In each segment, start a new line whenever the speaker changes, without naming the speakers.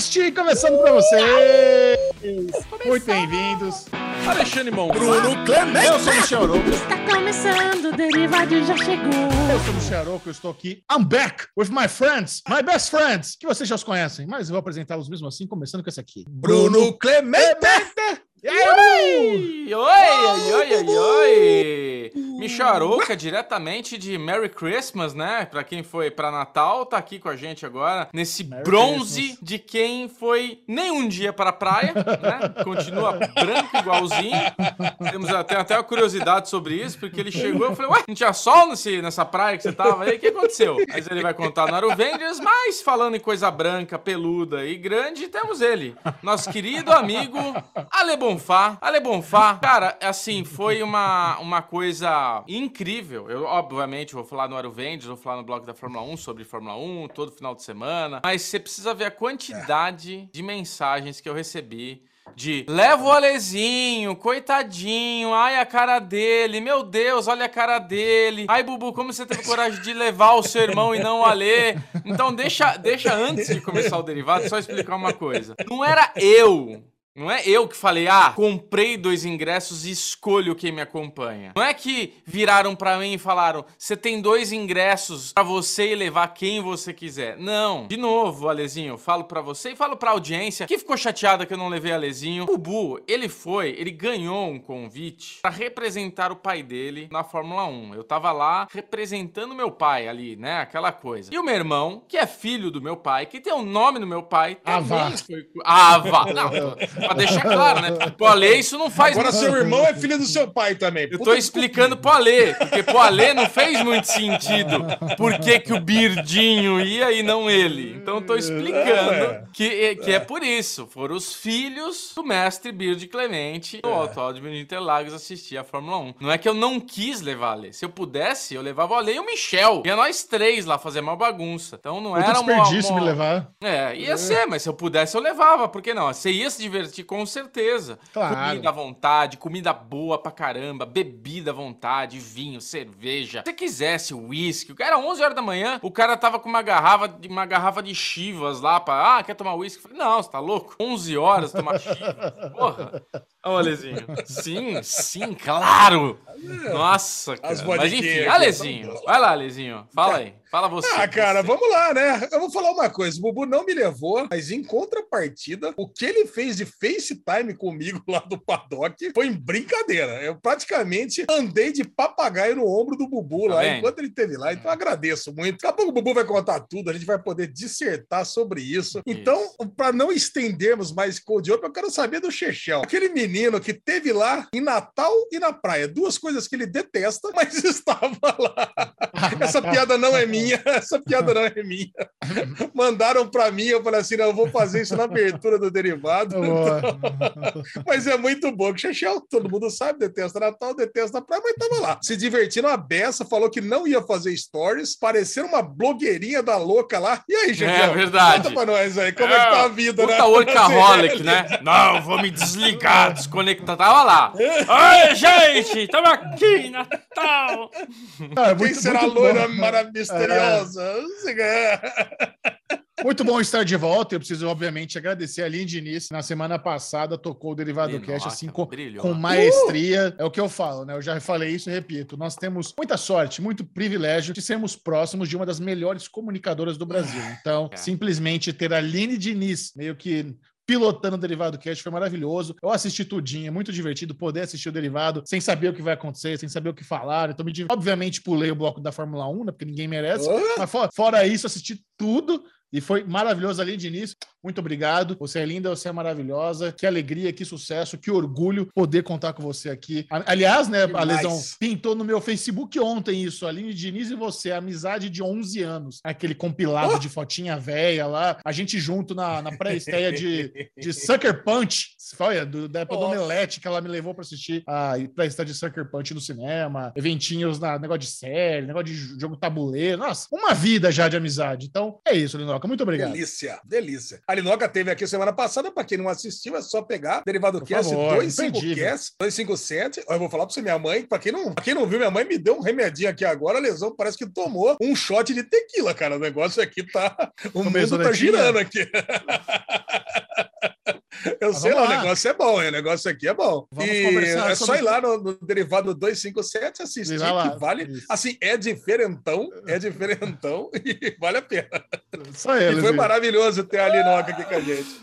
Cast começando pra vocês. Muito bem-vindos.
Alexandre Mão.
Bruno Clemente. Eu sou o Michel Aroco.
Está começando, o Derivado já chegou.
Eu sou o Michel Aroco, eu estou aqui. I'm back with my friends, my best friends, que vocês já os conhecem, mas eu vou apresentá-los mesmo assim, começando com esse aqui.
Bruno Clemente.
E aí,
Oi, oi, oi, oi, oi. Micharouca, diretamente de Merry Christmas, né? Pra quem foi pra Natal, tá aqui com a gente agora, nesse
Merry
bronze
Christmas.
de quem foi nem um dia pra praia, né? Continua branco igualzinho. Temos até, até uma curiosidade sobre isso, porque ele chegou e eu falei, ué, não tinha sol nesse, nessa praia que você tava aí? O que aconteceu? Mas ele vai contar no Aruvengers, mas falando em coisa branca, peluda e grande, temos ele, nosso querido amigo Ale Bonfá. Ale Bonfá, cara, assim, foi uma, uma coisa incrível. Eu, obviamente, vou falar no Aruvengers, vou falar no blog da Fórmula 1 sobre Fórmula 1, todo final de semana, mas você precisa ver a quantidade de mensagens que eu recebi de leva o Alezinho, coitadinho, ai a cara dele, meu Deus, olha a cara dele. Ai, Bubu, como você teve coragem de levar o seu irmão e não o Ale? Então deixa, deixa antes de começar o derivado, só explicar uma coisa. Não era eu. Não é eu que falei, ah, comprei dois ingressos e escolho quem me acompanha. Não é que viraram pra mim e falaram, você tem dois ingressos pra você e levar quem você quiser. Não. De novo, Alezinho, falo pra você e falo pra audiência que ficou chateada que eu não levei Alezinho. O Bubu, ele foi, ele ganhou um convite pra representar o pai dele na Fórmula 1. Eu tava lá representando meu pai ali, né? Aquela coisa. E o meu irmão, que é filho do meu pai, que tem o nome do meu pai, também foi. Ava! Não, pra deixar claro, né? Pro Ale, isso não faz
Agora
muito
seu irmão é filho do seu pai também.
eu tô explicando pro Alê, porque pro Alê não fez muito sentido por que, que o Birdinho ia e não ele. Então eu tô explicando que, que é por isso. Foram os filhos do mestre Bird Clemente no Autódromo de Interlagos assistir a Fórmula 1. Não é que eu não quis levar Alê. Se eu pudesse, eu levava o Alê e o Michel. Ia nós três lá fazer uma bagunça. Então não
Muito
era uma...
desperdício
uma-
me levar.
é, ia ser, mas se eu pudesse eu levava, por que não? Você ia se divertir com certeza.
Claro.
Comida à vontade, comida boa pra caramba, bebida à vontade, vinho, cerveja. Se você quisesse uísque, era 11 horas da manhã, o cara tava com uma garrafa de, uma garrafa de chivas lá pra, ah, quer tomar uísque? Falei, não, você tá louco? 11 horas tomar chivas, porra. Ô, Alezinho. Sim, sim, claro. Nossa, cara.
As
Mas enfim, Alezinho. Vai lá, Alezinho. Fala aí. Fala você.
Ah, cara,
Você.
vamos lá, né? Eu vou falar uma coisa: o Bubu não me levou, mas em contrapartida, o que ele fez de FaceTime comigo lá do paddock foi em brincadeira. Eu praticamente andei de papagaio no ombro do Bubu
Tá
lá
vendo?
enquanto ele esteve lá. Então eu agradeço muito. Daqui a pouco o Bubu vai contar tudo, a gente vai poder dissertar sobre isso. Então, para não estendermos mais Cold Open, eu quero saber do Chechel. Aquele menino que teve lá em Natal e na praia. Duas coisas que ele detesta, mas estava lá. Essa piada não é minha, essa piada não é minha. Mandaram para mim, eu falei assim: não, eu vou fazer isso na abertura do derivado.
Boa.
Mas é muito bom. Que Chechel, todo mundo sabe, detesta Natal, detesta praia, mas tava lá. Se divertindo a beça, falou que não ia fazer stories, parecendo uma blogueirinha da louca lá. E aí, Chechel?
É verdade.
Conta pra nós aí, como é, que tá a vida, né?
Puta workaholic, né? Não, vou me desligar, desconectar. Tava lá. Oi, gente, tamo aqui, Natal.
Ah, é
Quem
muito,
será a loira
bom.
mara misteriosa? Não sei quem é.
Muito bom estar de volta. Eu preciso, obviamente, agradecer a Linha Diniz. Na semana passada tocou o Derivado Cast assim com, com maestria. É o que eu falo, né? Eu já falei isso e repito. Nós temos muita sorte, muito privilégio de sermos próximos de uma das melhores comunicadoras do Brasil. Então,
É.
simplesmente ter a Linha Diniz meio que pilotando o Derivado Cast foi maravilhoso. Eu assisti tudinho, é muito divertido poder assistir o Derivado sem saber o que vai acontecer, sem saber o que falar. Então, me obviamente, pulei o bloco da Fórmula 1, né? Porque ninguém merece. Mas fora, fora isso, assisti tudo e foi maravilhoso ali de início. Muito obrigado. Você é linda, você é maravilhosa. Que alegria, que sucesso, que orgulho poder contar com você aqui. Aliás, né, a. Lesão pintou no meu Facebook ontem isso. Aline Diniz e você, amizade de 11 anos. Aquele compilado de fotinha velha lá. A gente junto na, na pré-estreia de, de Sucker Punch. Olha, do, da época do. Omelete, que ela me levou para assistir a pré-estreia de Sucker Punch no cinema. Eventinhos na negócio de série, negócio de jogo tabuleiro. Nossa, uma vida já de amizade. Então, é isso, Linoca. Muito obrigado.
Delícia, delícia. A Linoca teve aqui semana passada, para quem não assistiu, é só pegar Derivado
Por
Cast
favor,
25
imperdível.
Cast 257. Ó, Eu vou falar para você, minha mãe, para quem não, pra quem não viu, minha mãe me deu um remedinho aqui agora, a lesão parece que tomou um shot de tequila, cara. O negócio aqui tá. O
Começou
mundo tá girando aqui. eu
Mas
sei lá,
vamos
o
lá.
negócio é bom, hein? o negócio aqui é bom.
Vamos
e
conversar
é só ir lá no, no derivado 257 assistir,
lá,
que vale.
isso.
Assim, é diferentão, é diferentão e vale a pena.
Só
E
eles.
foi
viu?
maravilhoso ter a Linoca aqui com a gente.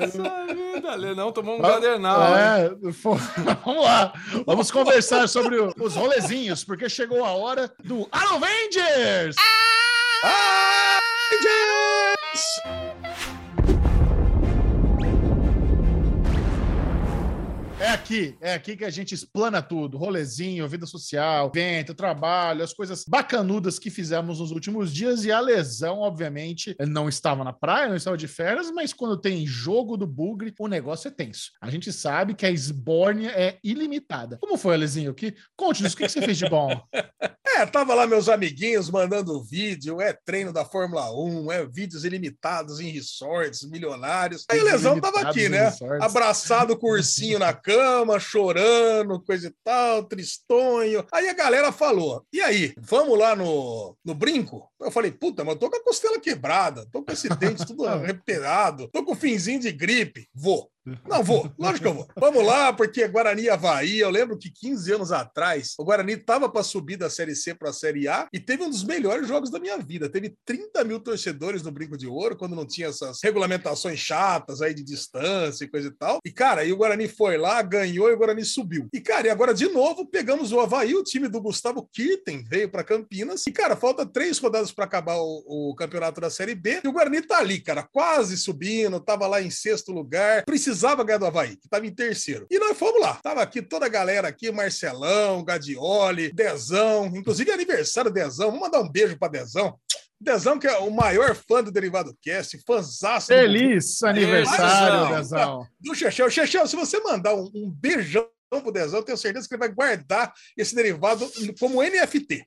Essa vida, não tomou um
Ah? É, fo- vamos lá. Vamos conversar sobre os rolezinhos, porque chegou a hora do Avengers! É aqui, é aqui que a gente explana tudo. Rolezinho, vida social, evento, trabalho, as coisas bacanudas que fizemos nos últimos dias. E a lesão, obviamente, não estava na praia, não estava de férias, mas quando tem jogo do Bugre, o negócio é tenso. A gente sabe que a esbórnia é ilimitada. Como foi, Alezinho? Que... Conte-nos, o que que você fez de bom?
É, tava lá meus amiguinhos mandando vídeo, é treino da Fórmula 1, é vídeos ilimitados em resorts milionários. Aí o Lesão tava aqui, né? Abraçado com o ursinho na cama, chorando, coisa e tal, tristonho. Aí a galera falou: e aí, vamos lá no, no brinco? Eu falei, puta, mas eu tô com a costela quebrada, tô com esse dente tudo arrepiado, tô com finzinho de gripe. Vou. Não vou, lógico que eu vou. Vamos lá, porque Guarani Havaí, eu lembro que 15 anos atrás, o Guarani tava para subir da Série C para a Série A e teve um dos melhores jogos da minha vida. Teve 30 mil torcedores no Brinco de Ouro, quando não tinha essas regulamentações chatas aí de distância e coisa e tal. E, cara, e o Guarani foi lá, ganhou e o Guarani subiu. E, cara, e agora de novo pegamos o Havaí, o time do Gustavo Kirten veio para Campinas. E, cara, falta três rodadas para acabar o, o campeonato da Série B. E o Guarani tá ali, cara, quase subindo, tava lá em sexto lugar. Precisava ganhar do Havaí, que tava em terceiro. E nós fomos lá. Tava aqui toda a galera aqui, Marcelão, Gadioli, Dezão, inclusive aniversário do Dezão. Vamos mandar um beijo pra Dezão. Dezão, que é o maior fã do Derivado Cast, fãzaço do
Feliz aniversário,
Dezão.
Dezão.
do Chechel. Chechel, se você mandar um, um beijão pro Dezão, eu tenho certeza que ele vai guardar esse derivado como NFT.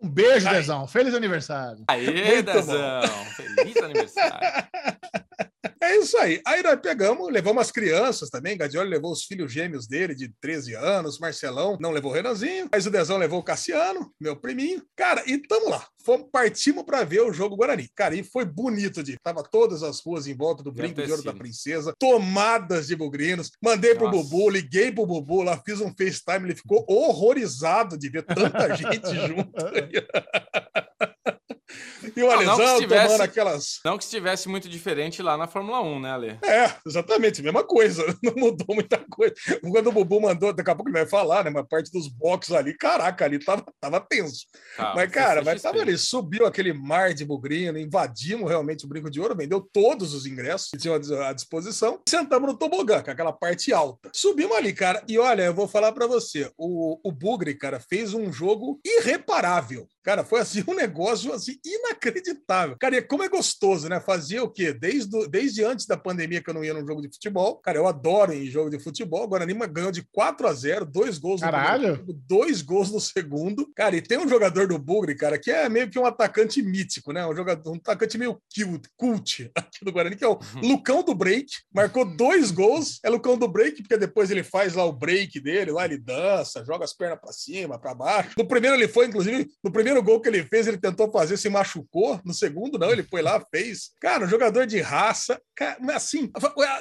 Um beijo,
Ai.
Dezão. Feliz aniversário.
Aê,
Muito
Dezão. Feliz aniversário.
É isso aí. Aí nós pegamos, levamos as crianças também. Gadioli levou os filhos gêmeos dele, de 13 anos. Marcelão não levou o Renanzinho. Mas o Dezão levou o Cassiano, meu priminho. Cara, e tamo lá. Fomos, partimos para ver o jogo Guarani. Cara, e foi bonito de. Tava todas as ruas em volta do Brinco de Ouro da. Princesa, tomadas de bugrinos. Mandei pro
Nossa.
Bubu, liguei pro Bubu lá, fiz um FaceTime. Ele ficou horrorizado de ver tanta gente junto. E o
Não, não que
Alesão
estivesse-
tomando aquelas.
Não que estivesse muito diferente lá na Fórmula 1, né, Ale?
É, exatamente, mesma coisa. Não mudou muita coisa. Quando o Bubu mandou, daqui a pouco ele vai falar, né? Uma parte dos boxes ali, caraca, ali tava, tava tenso. Mas, cara, mas tava ali, subiu aquele mar de bugrino, invadimos realmente o Brinco de Ouro, vendeu todos os ingressos que tinham à disposição, sentamos no tobogã, com aquela parte alta. Subimos ali, cara, e olha, eu vou falar pra você, o, o Bugre, cara, fez um jogo irreparável. Cara, foi assim um negócio assim inacreditável. Cara, e como é gostoso, né? Fazia o quê? Desde, desde antes da pandemia que eu não ia num jogo de futebol. Cara, eu adoro em jogo de futebol. Agora Lima ganhou de 4 a 0, dois gols no
Caralho.
primeiro tempo, dois gols no segundo. Cara, e tem um jogador do Bugre, cara, que é meio que um atacante mítico, né? Um jogador, um atacante meio cute, cult aqui do Guarani, que é o Lucão do Break. Marcou dois gols. É Lucão do Break, porque depois ele faz lá o break dele, lá ele dança, joga as pernas pra cima, pra baixo. No primeiro ele foi, inclusive, no primeiro gol que ele fez, ele tentou fazer, se machucou. No segundo, não, ele foi lá, fez. Cara, um jogador de raça. Cara, assim,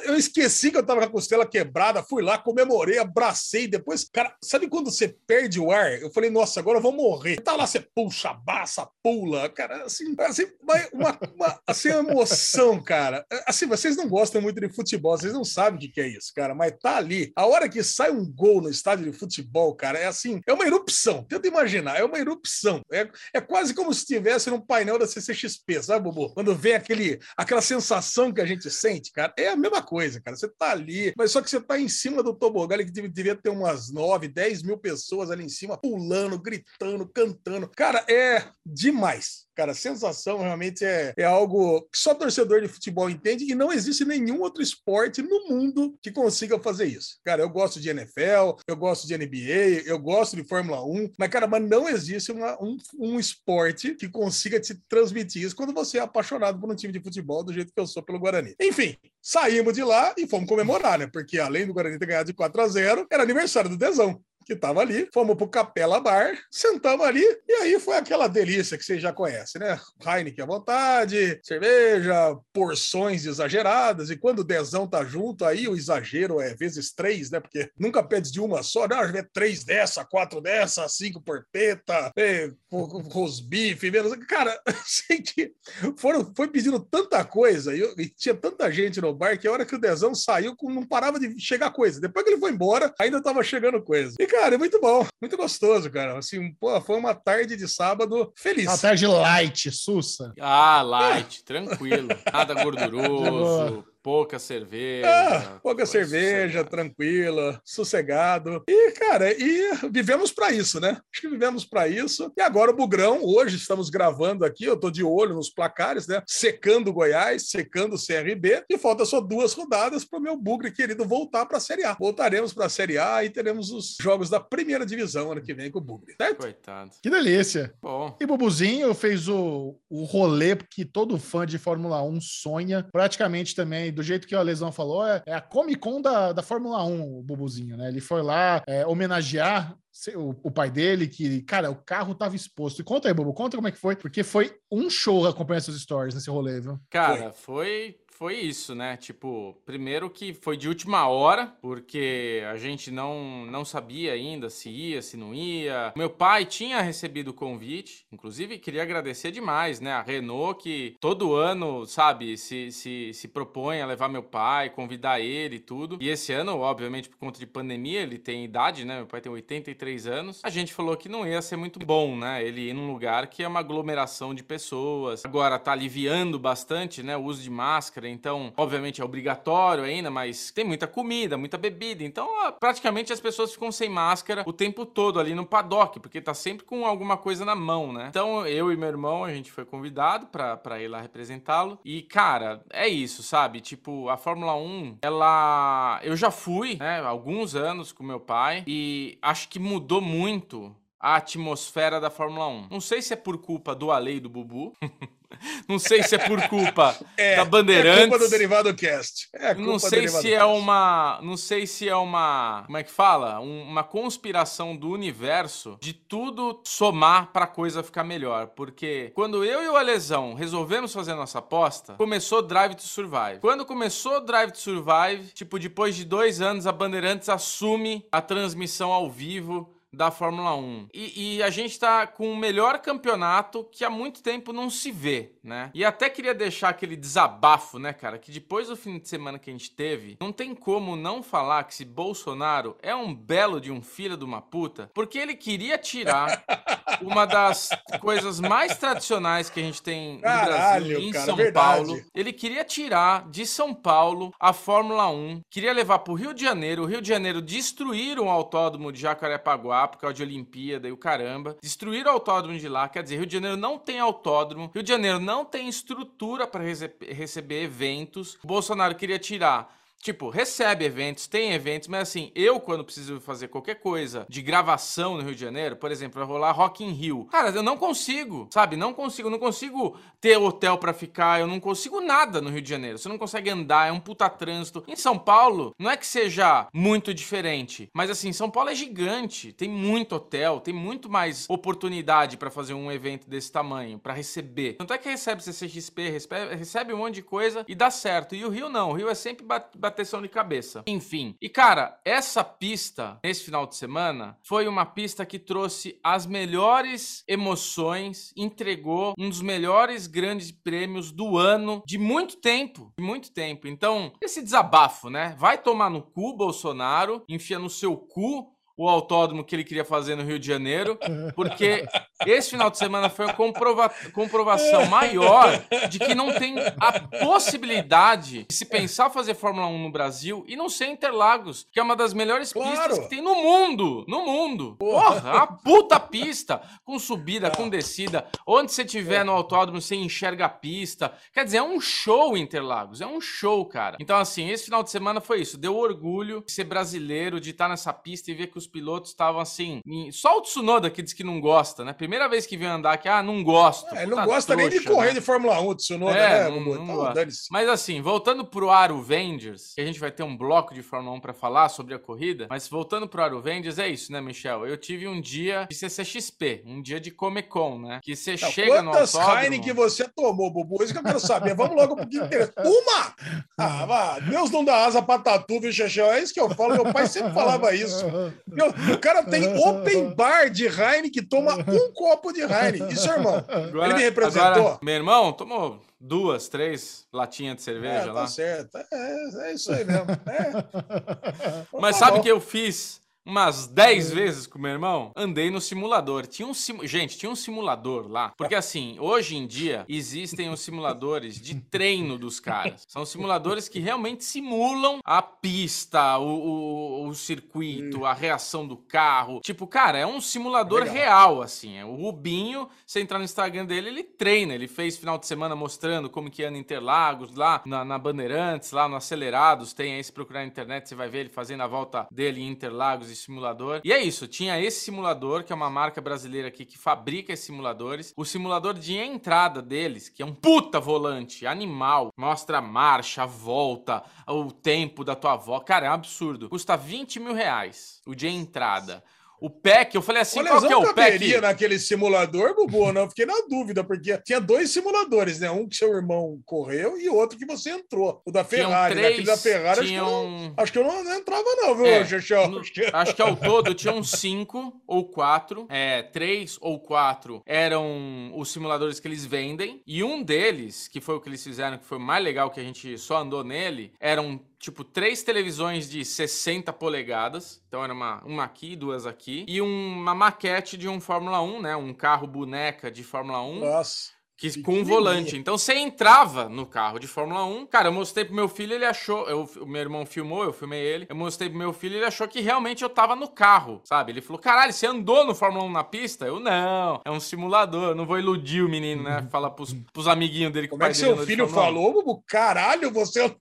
eu esqueci que eu tava com a costela quebrada, fui lá, comemorei, abracei. Depois, cara, sabe quando você perde o ar? Eu falei, nossa, agora eu vou morrer. Tá lá, você puxa, abaça, pula. Cara, assim, assim uma, uma, assim, emoção, cara. Assim, vocês não gostam muito de futebol, vocês não sabem o que que é isso, cara, mas tá ali. A hora que sai um gol no estádio de futebol, cara, é assim, é uma erupção. Tenta imaginar, é uma erupção. É, é quase como se estivesse num painel da CCXP, sabe, Bubu? Quando vem aquele, aquela sensação que a gente sente, cara, é a mesma coisa, cara. Você tá ali, mas só que você tá em cima do tobogã, ali que devia, ter umas 9, 10 mil pessoas ali em cima, pulando, gritando, cantando. Cara, é demais. Cara, a sensação realmente é, é algo que só torcedor de futebol entende e não existe nenhum outro esporte no mundo que consiga fazer isso. Cara, eu gosto de NFL, eu gosto de NBA, eu gosto de Fórmula 1, mas, cara, mas não existe uma- um, um esporte que consiga te transmitir isso quando você é apaixonado por um time de futebol do jeito que eu sou pelo Guarani. Enfim, saímos de lá e fomos comemorar, né? Porque além do Guarani ter ganhado de 4 a 0 era aniversário do Dezão. Que tava ali, fomos pro Capela Bar, sentamos ali, e aí foi aquela delícia que vocês já conhecem, né? Heineken à vontade, cerveja, porções exageradas, e quando o dezão tá junto, aí o exagero é vezes três, né? Porque nunca pede de uma só, não, é três dessa, quatro dessa, cinco porpeta, é, rosbife, menos. Cara, gente, foram, foi pedindo tanta coisa, e, e, tinha tanta gente no bar que a hora que o dezão saiu, não parava de chegar coisa. Depois que ele foi embora, ainda tava chegando coisa. E, cara, é muito bom, muito gostoso, cara. Assim, pô, foi uma tarde de sábado feliz.
Uma tarde light, sussa.
Ah, light, tranquilo. Nada gorduroso pouca cerveja.
Ah, pouca cerveja, sossegado. tranquila, sossegado. E, cara, e vivemos para isso, né? Acho que vivemos para isso. E agora o Bugrão, hoje estamos gravando aqui, eu tô de olho nos placares, né? Secando o Goiás, secando o CRB, e falta só duas rodadas para o meu Bugre querido voltar para a Série A. Voltaremos para a Série A e teremos os jogos da primeira divisão ano que vem com o Bugre, certo?
Coitado. Que delícia. Bom. E Bubuzinho fez o, o rolê que todo fã de Fórmula 1 sonha, praticamente também do jeito que a Lesão falou, é, é a Comic Con da, da Fórmula 1, o Bubuzinho, né? Ele foi lá é, homenagear o, o, pai dele, que, cara, o carro tava exposto. E conta aí, Bubu, conta como é que foi, porque foi um show acompanhar seus stories nesse rolê, viu?
Cara, foi, foi foi isso, né? Tipo, primeiro que foi de última hora, porque a gente não, não sabia ainda se ia, se não ia. Meu pai tinha recebido o convite, inclusive queria agradecer demais, né? A Renault, que todo ano, sabe, se, se, se propõe a levar meu pai, convidar ele e tudo. E esse ano, obviamente, por conta de pandemia, ele tem idade, né? Meu pai tem 83 anos. A gente falou que não ia ser muito bom, né? Ele ir num lugar que é uma aglomeração de pessoas. Agora tá aliviando bastante, né? O uso de máscara então, obviamente é obrigatório ainda, mas tem muita comida, muita bebida. Então, praticamente as pessoas ficam sem máscara o tempo todo ali no paddock, porque tá sempre com alguma coisa na mão, né? Então, eu e meu irmão, a gente foi convidado para ir lá representá-lo. E, cara, é isso, sabe? Tipo, a Fórmula 1, ela. Eu já fui, né, alguns anos com meu pai, e acho que mudou muito a atmosfera da Fórmula 1. Não sei se é por culpa do Ale e do Bubu. Não sei se é por culpa é, da Bandeirantes. É
culpa do Derivado Cast.
É não sei se é uma, não sei se é uma, como é que fala, um, uma conspiração do universo de tudo somar para a coisa ficar melhor, porque quando eu e o Alesão resolvemos fazer nossa aposta, começou Drive to Survive. Quando começou Drive to Survive, tipo depois de dois anos a Bandeirantes assume a transmissão ao vivo da Fórmula 1. E, e, a gente tá com o melhor campeonato que há muito tempo não se vê, né? E até queria deixar aquele desabafo, né, cara? Que depois do fim de semana que a gente teve, não tem como não falar que esse Bolsonaro é um belo de um filho de uma puta, porque ele queria tirar uma das coisas mais tradicionais que a gente tem no Caralho, Brasil, em cara, São verdade. Paulo. Ele queria tirar de São Paulo a Fórmula 1, queria levar pro Rio de Janeiro, o Rio de Janeiro destruir um autódromo de Jacarepaguá lá por causa de Olimpíada e o caramba. Destruíram o autódromo de lá, quer dizer, Rio de Janeiro não tem autódromo, Rio de Janeiro não tem estrutura para receber eventos. O Bolsonaro queria tirar Tipo, recebe eventos, tem eventos, mas assim, eu quando preciso fazer qualquer coisa de gravação no Rio de Janeiro, por exemplo, vai rolar Rock in Rio. Cara, eu não consigo, sabe? Não consigo, não consigo ter hotel para ficar, eu não consigo nada no Rio de Janeiro. Você não consegue andar, é um puta trânsito. Em São Paulo, não é que seja muito diferente, mas assim, São Paulo é gigante, tem muito hotel, tem muito mais oportunidade para fazer um evento desse tamanho, para receber. Tanto é que recebe CCXP, recebe, recebe um monte de coisa e dá certo. E o Rio não, o Rio é sempre bater bateção de cabeça. Enfim. E cara, essa pista, nesse final de semana, foi uma pista que trouxe as melhores emoções, entregou um dos melhores grandes prêmios do ano de muito tempo. De muito tempo. Então, esse desabafo, né? Vai tomar no cu, Bolsonaro, enfia no seu cu o autódromo que ele queria fazer no Rio de Janeiro, porque esse final de semana foi uma comprova comprovação maior de que não tem a possibilidade de se pensar fazer Fórmula 1 no Brasil e não ser Interlagos, que é uma das melhores claro. pistas que tem no mundo. No mundo. Porra, Porra a puta pista, com subida, com descida. Onde você tiver no autódromo, você enxerga a pista. Quer dizer, é um show Interlagos, é um show, cara. Então, assim, esse final de semana foi isso. Deu orgulho de ser brasileiro, de estar nessa pista e ver que os pilotos estavam assim. Só o Tsunoda que diz que não gosta, né? Primeira vez que vem andar que, ah, não gosto.
É, ele não gosta nem de
trouxa,
correr
né?
de Fórmula 1, Tsunoda,
É,
né,
não- não
dane-se.
Mas assim, voltando pro Aro Vengers, que a gente vai ter um bloco de Fórmula 1 pra falar sobre a corrida, mas voltando pro Aro Vengers, é isso, né, Michel? Eu tive um dia de CCXP, um dia de Comic Con, né? Que você
Então,
chega no
quantas
autódromo...
Heineken você tomou, Bubu? Isso que eu quero saber. Vamos logo pro que interessa. Uma! Ah, Deus não dá asa pra tatu, viu, Xexão? É isso que eu falo. Meu pai sempre falava isso. Meu, o cara tem open bar de Heineken que toma um copo de Heineken. E seu irmão?
Agora-
Ele me representou?
agora, meu irmão tomou duas, três latinhas de
É,
cerveja
tá
lá.
certo. É, é isso aí mesmo. É.
Mas
Tá
sabe o que eu fiz umas 10 vezes com meu irmão? Andei no simulador. Tinha um sim... Gente, tinha um simulador lá. Porque assim, hoje em dia existem os simuladores de treino dos caras. São simuladores que realmente simulam a pista, o, o, o circuito, a reação do carro. Tipo, cara, é um simulador
Legal.
real, assim. É O Rubinho, você entrar no Instagram dele, ele treina. Ele fez final de semana mostrando como que anda Interlagos, lá na, na Bandeirantes, lá no Acelerados. Tem aí, se procurar na internet, você vai ver ele fazendo a volta dele em Interlagos e simulador. E é isso, tinha esse simulador, que é uma marca brasileira aqui que fabrica esses simuladores. O simulador de entrada deles, que é um puta volante, animal, mostra a marcha, a volta, o tempo da tua volta. Cara, é um absurdo. Custa 20 mil reais o de entrada. O pack, eu falei assim,
O
qual que é o
caberia naquele simulador, Bubu, não? Eu Fiquei na dúvida, porque tinha dois simuladores, né? Um que seu irmão correu e outro que você entrou. O da
Tinham
Ferrari. né?
três,
Aquele da Ferrari, acho que, eu não,
tinham...
acho que eu não, não entrava, não, viu,
É, no-
Acho que-
ao todo tinham cinco ou quatro. É, três ou quatro eram os simuladores que eles vendem. E um deles, que foi o que eles fizeram, que foi o mais legal que a gente só andou nele, eram tipo três televisões de 60 polegadas. Então era uma, uma aqui, duas aqui. E uma maquete de um Fórmula 1, né? Um carro boneca de Fórmula 1.
Nossa.
Que, com um volante. Então você entrava no carro de Fórmula 1. Cara, eu mostrei pro meu filho, ele achou. Eu, o meu irmão filmou, eu filmei ele. Eu mostrei pro meu filho, ele achou que realmente eu tava no carro, sabe? Ele falou: caralho, você andou no Fórmula 1 na pista? Eu não. É um simulador. eu Não vou iludir o menino, né? Falar pros, pros amiguinhos dele que o
Como é que seu filho
Fórmula 1.
falou, Bubu? Caralho, você andou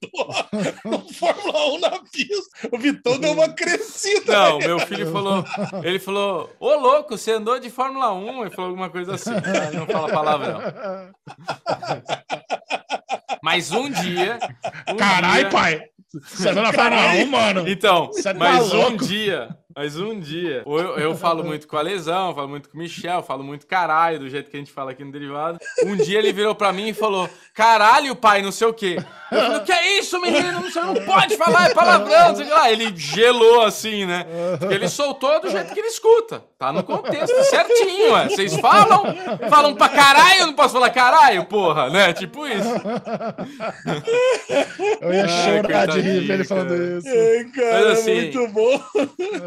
no Fórmula 1 na pista. O Vitão deu uma crescida.
Não,
né?
meu filho falou. Ele falou: Ô louco, você andou de Fórmula 1? Ele falou alguma coisa assim. Ele não fala palavrão. Mas um dia. Um
Caralho,
dia-
pai! Você 1, mano?
Então,
Você tá
mas um dia, mas um dia, eu, eu falo muito com a Lesão, falo muito com o Michel, falo muito caralho, do jeito que a gente fala aqui no Derivado. Um dia ele virou pra mim e falou, caralho, pai, não sei o quê. Eu falei, o que é isso, menino? Você não pode falar, é palavrão, não sei lá. Ele gelou assim, né? Porque ele soltou do jeito que ele escuta. Tá no contexto certinho, ué. Vocês falam, falam pra caralho, eu não posso falar caralho, porra, né? Tipo isso.
Eu ia
Ai,
chorar de rir dele falando isso.
Ai, cara,
Mas assim-
muito bom.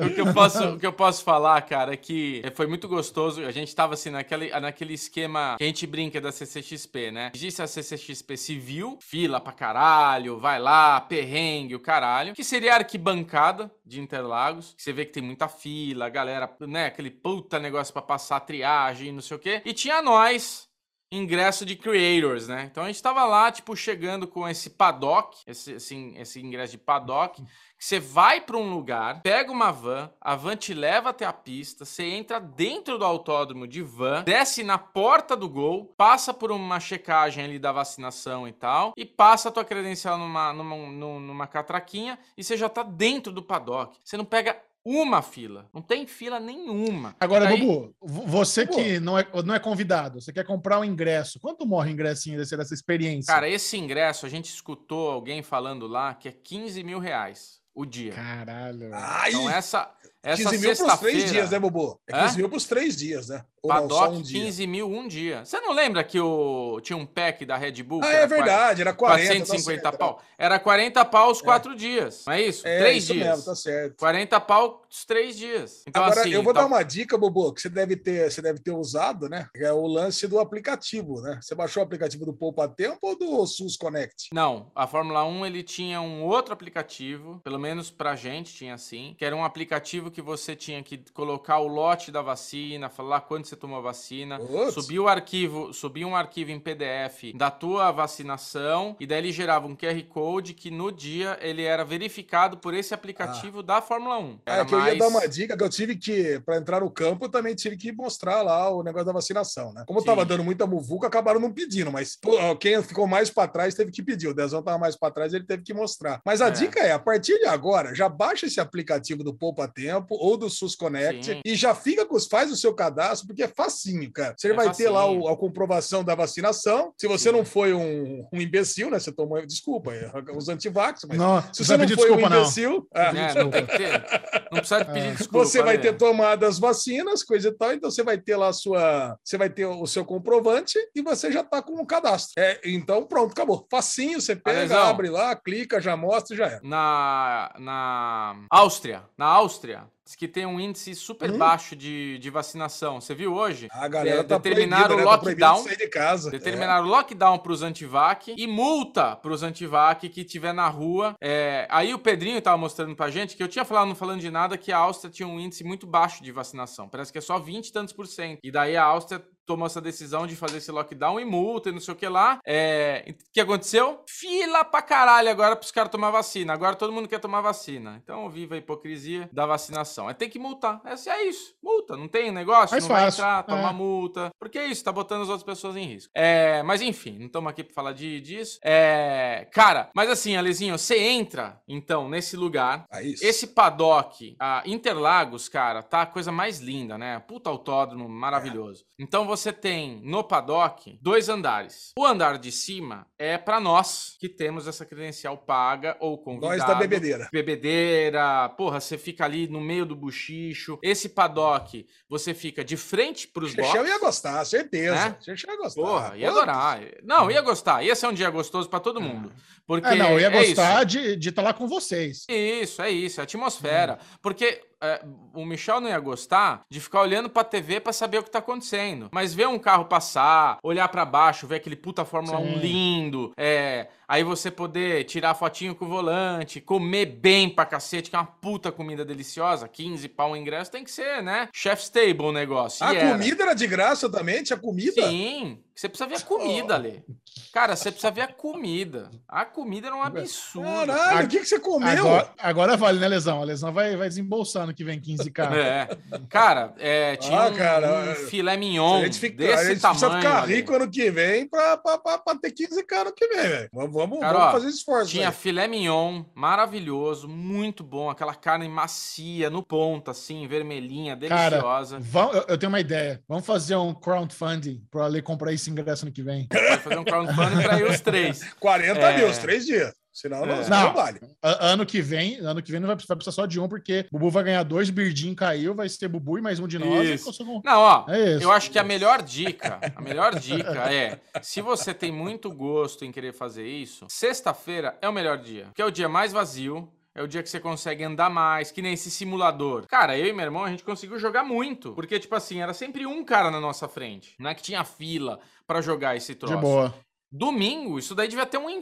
O que, eu posso, o que eu posso falar, cara, é que foi muito gostoso. A gente tava assim naquele, naquele esquema que a gente brinca da CCXP, né? Existe a CCXP civil, fila pra caralho, vai lá, perrengue, o caralho. Que seria a arquibancada de Interlagos. Que você vê que tem muita fila, a galera, né? Aquele puta negócio pra passar triagem, não sei o quê. E tinha nós, ingresso de creators, né? Então a gente tava lá, tipo, chegando com esse paddock, esse, esse, esse ingresso de paddock, você vai pra um lugar, pega uma van, a van te leva até a pista, você entra dentro do autódromo de van, desce na porta do gol, passa por uma checagem ali da vacinação e tal, e passa a tua credencial numa, numa, numa, numa catraquinha e você já tá dentro do paddock. Você não pega uma fila, não tem fila nenhuma.
Agora,
Aí-
Bubu, vo- você
Pô.
que não é, não é convidado, você quer comprar um ingresso. Quanto morre o ingressinho desse, dessa experiência?
Cara, esse ingresso, a gente escutou alguém falando lá que é 15 mil reais o dia.
Caralho.
Ai,
Então essa, essa
15 mil pros
sexta-feira...
três dias, né, Bubu? É
Hã?
15 mil pros três dias, né? Ou não,
Paddock,
um dia.
15 mil um dia. Você não lembra que o... tinha um pack da Red Bull?
Ah,
que
é verdade, era 40.
450
tá certo,
pau. Era 40 pau os quatro dias. Não é isso?
É,
Três
isso
dias.
mesmo, tá certo.
40 pau os três dias. Então,
Agora,
assim.
eu vou
então-
dar uma dica, Bobo, que você deve ter, você deve ter usado, né? É o lance do aplicativo, né? Você baixou o aplicativo do Poupa Tempo ou do SUS Connect?
Não, a Fórmula 1 ele tinha um outro aplicativo, pelo menos pra gente tinha assim, que era um aplicativo que você tinha que colocar o lote da vacina, falar quando você tomou a vacina,
Putz.
subir o arquivo, subir um arquivo em PDF da tua vacinação e daí ele gerava um QR Code que no dia ele era verificado por esse aplicativo da Fórmula 1.
É
Era
que eu ia
mais-
dar uma dica que eu tive que, para entrar no campo, eu também tive que mostrar lá o negócio da vacinação, né? Como
Sim.
tava dando muita muvuca, acabaram não pedindo, mas pô, quem ficou mais para trás teve que pedir. O Dezão tava mais para trás, ele teve que mostrar. Mas a
É.
dica é, a partir de agora, já baixa esse aplicativo do Poupa Tempo ou do SUS Connect
Sim.
e já fica com os, faz o seu cadastro, porque é facinho, cara. Você
É
vai ter lá
facinho.
o- a comprovação da vacinação. Se você
Sim.
não foi um, um imbecil, né? Você tomou, desculpa, é, os antivax, mas
Não,
se você não
pedir
foi
desculpa,
um
não.
imbecil, ah,
É, não ter. Não precisa pedir desculpa.
você vai
Ale.
ter tomado as vacinas, coisa e tal, então você vai ter lá a sua. Você vai ter o seu comprovante e você já tá com o cadastro. É, então, pronto, acabou. Facinho, você pega,
Alesão.
abre lá, clica, já mostra e já é.
na, na Áustria, na Áustria, diz que tem um índice super
Hum.
baixo de, de vacinação. Você viu hoje?
A galera
É,
tá
determinaram
proibida, né?
o
Tá
lockdown,
de sair de casa.
Determinaram lockdown para os antivac e multa para os antivac que tiver na rua. É, aí o Pedrinho tava mostrando pra gente que eu tinha falado, não falando de nada, que a Áustria tinha um índice muito baixo de vacinação. Parece que é só 20 e tantos por cento. E daí a Áustria tomou essa decisão de fazer esse lockdown e multa e não sei o que lá. É, o que aconteceu? Fila pra caralho agora pros caras tomar vacina. Agora todo mundo quer tomar vacina. Então viva a hipocrisia da vacinação. É ter que multar. É, é isso. Multa. Não tem negócio?
Mais
não vai
fácil.
entrar, toma
É.
multa. Porque é isso, tá botando as outras pessoas em risco. É, mas enfim, não estamos aqui pra falar de, disso. É, cara, mas assim, Alezinho, você entra, então, nesse lugar.
É isso.
Esse paddock, a Interlagos, cara, tá a coisa mais linda, né? Puta autódromo maravilhoso. Então você tem no paddock dois andares. O andar de cima é pra nós que temos essa credencial paga ou convidado.
Nós da bebedeira.
Bebedeira, porra, você fica ali no meio do buchicho. Esse paddock, você fica de frente pros
Chechel
boxes.
ia gostar, certeza.
Né?
Chechel ia gostar.
Porra, ia adorar. Não, ia gostar. Ia ser um dia gostoso pra todo mundo. Porque
É, não, eu ia
é isso.
gostar de estar lá com vocês.
Isso, é isso, é atmosfera.
Hum.
Porque é, o Michel não ia gostar de ficar olhando pra TV pra saber o que tá acontecendo. Mas ver um carro passar, olhar pra baixo, ver aquele puta Fórmula 1
Sim.
lindo, é, aí você poder tirar fotinho com o volante, comer bem pra cacete, que é uma puta comida deliciosa, 15 pau o ingresso, tem que ser, né? Chef's Table o negócio.
A
E era.
comida era de graça também? Tinha comida?
Sim, você precisa ver a comida, Ale. Cara, você precisa ver a comida. A comida era um absurdo.
Caralho, o que, que você comeu?
Agora, agora vale, né, Lesão? A Lesão vai, vai desembolsar ano que vem 15k.
É. Cara, é, tinha
Ah,
um,
cara,
um
é-
filé mignon
a gente, fica,
desse
a gente
tamanho.
precisa ficar rico ano que vem pra, pra, pra, pra ter 15k ano que vem, velho. Vamos, vamos,
Cara,
vamos
ó,
fazer esforço.
Tinha filé mignon, maravilhoso, muito bom. Aquela carne macia, no ponto, assim, vermelhinha,
Cara,
deliciosa.
Vão- eu, eu tenho uma ideia. Vamos fazer um crowdfunding para ler comprar esse ingresso ano que vem.
Vai fazer um crowdfunding pra ir os três.
40
É.
mil, os três dias. Senão não,
É.
Não.
vale.
Ano que vem, ano que vem não vai, vai precisar só de um, porque o Bubu vai ganhar dois, Birdin caiu, vai ser Bubu e mais um de nós.
Isso. Não, ó,
É isso.
eu acho que a melhor dica, a melhor dica é, se você tem muito gosto em querer fazer isso, sexta-feira é o melhor dia, que é o dia mais vazio, é o dia que você consegue andar mais, que nem esse simulador. Cara, eu e meu irmão, a gente conseguiu jogar muito, porque, tipo assim, era sempre um cara na nossa frente, não é que tinha fila pra jogar esse troço.
De boa.
Domingo, isso daí devia ter um.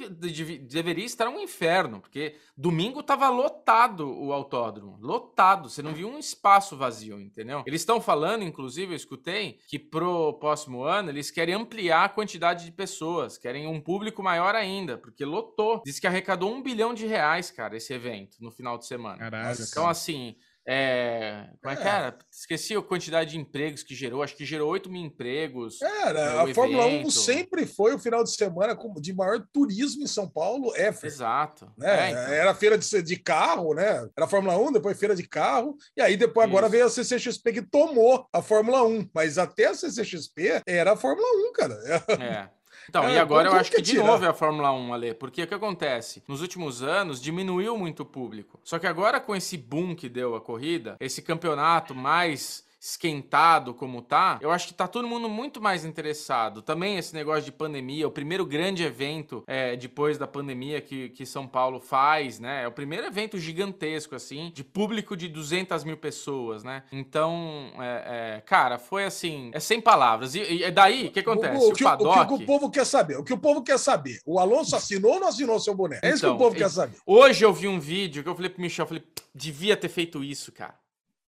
Deveria estar um inferno, porque domingo tava lotado o autódromo. Lotado. Você não viu um espaço vazio, entendeu? Eles estão falando, inclusive, eu escutei, que pro próximo ano eles querem ampliar a quantidade de pessoas, querem um público maior ainda, porque lotou. Diz que arrecadou um bilhão de reais, cara, esse evento, no final de semana.
Caralho.
Então, assim. É... Como é
É.
era? Esqueci a quantidade de empregos que gerou. Acho que gerou 8 mil empregos.
Cara, a Fórmula 1
evento.
sempre foi o final de semana de maior turismo em São Paulo, ever.
Exato.
Né?
É, então.
Era feira de, de carro, né? Era Fórmula 1, depois feira de carro, e aí depois agora
Isso.
veio a CCXP que tomou a Fórmula 1. Mas até a CCXP era a Fórmula 1, cara.
É. Então,
É,
e agora eu acho
que
que de novo é a Fórmula 1, Ale, porque o que acontece? Nos últimos anos diminuiu muito o público. Só que agora com esse boom que deu a corrida, esse campeonato mais esquentado como tá, eu acho que tá todo mundo muito mais interessado. Também esse negócio de pandemia, o primeiro grande evento é, depois da pandemia que, que São Paulo faz, né? É o primeiro evento gigantesco, assim, de público de 200 mil pessoas, né? Então, é, é, cara, foi assim, é sem palavras. E, e daí, o que acontece?
O, o, que, o- que-
paddock...
o que o povo quer saber? O que o povo quer saber? O Alonso assinou ou não assinou seu boné? É isso que
Então,
o povo
e-
quer saber.
Hoje eu vi um vídeo que eu falei pro Michel, eu falei, devia ter feito isso, cara.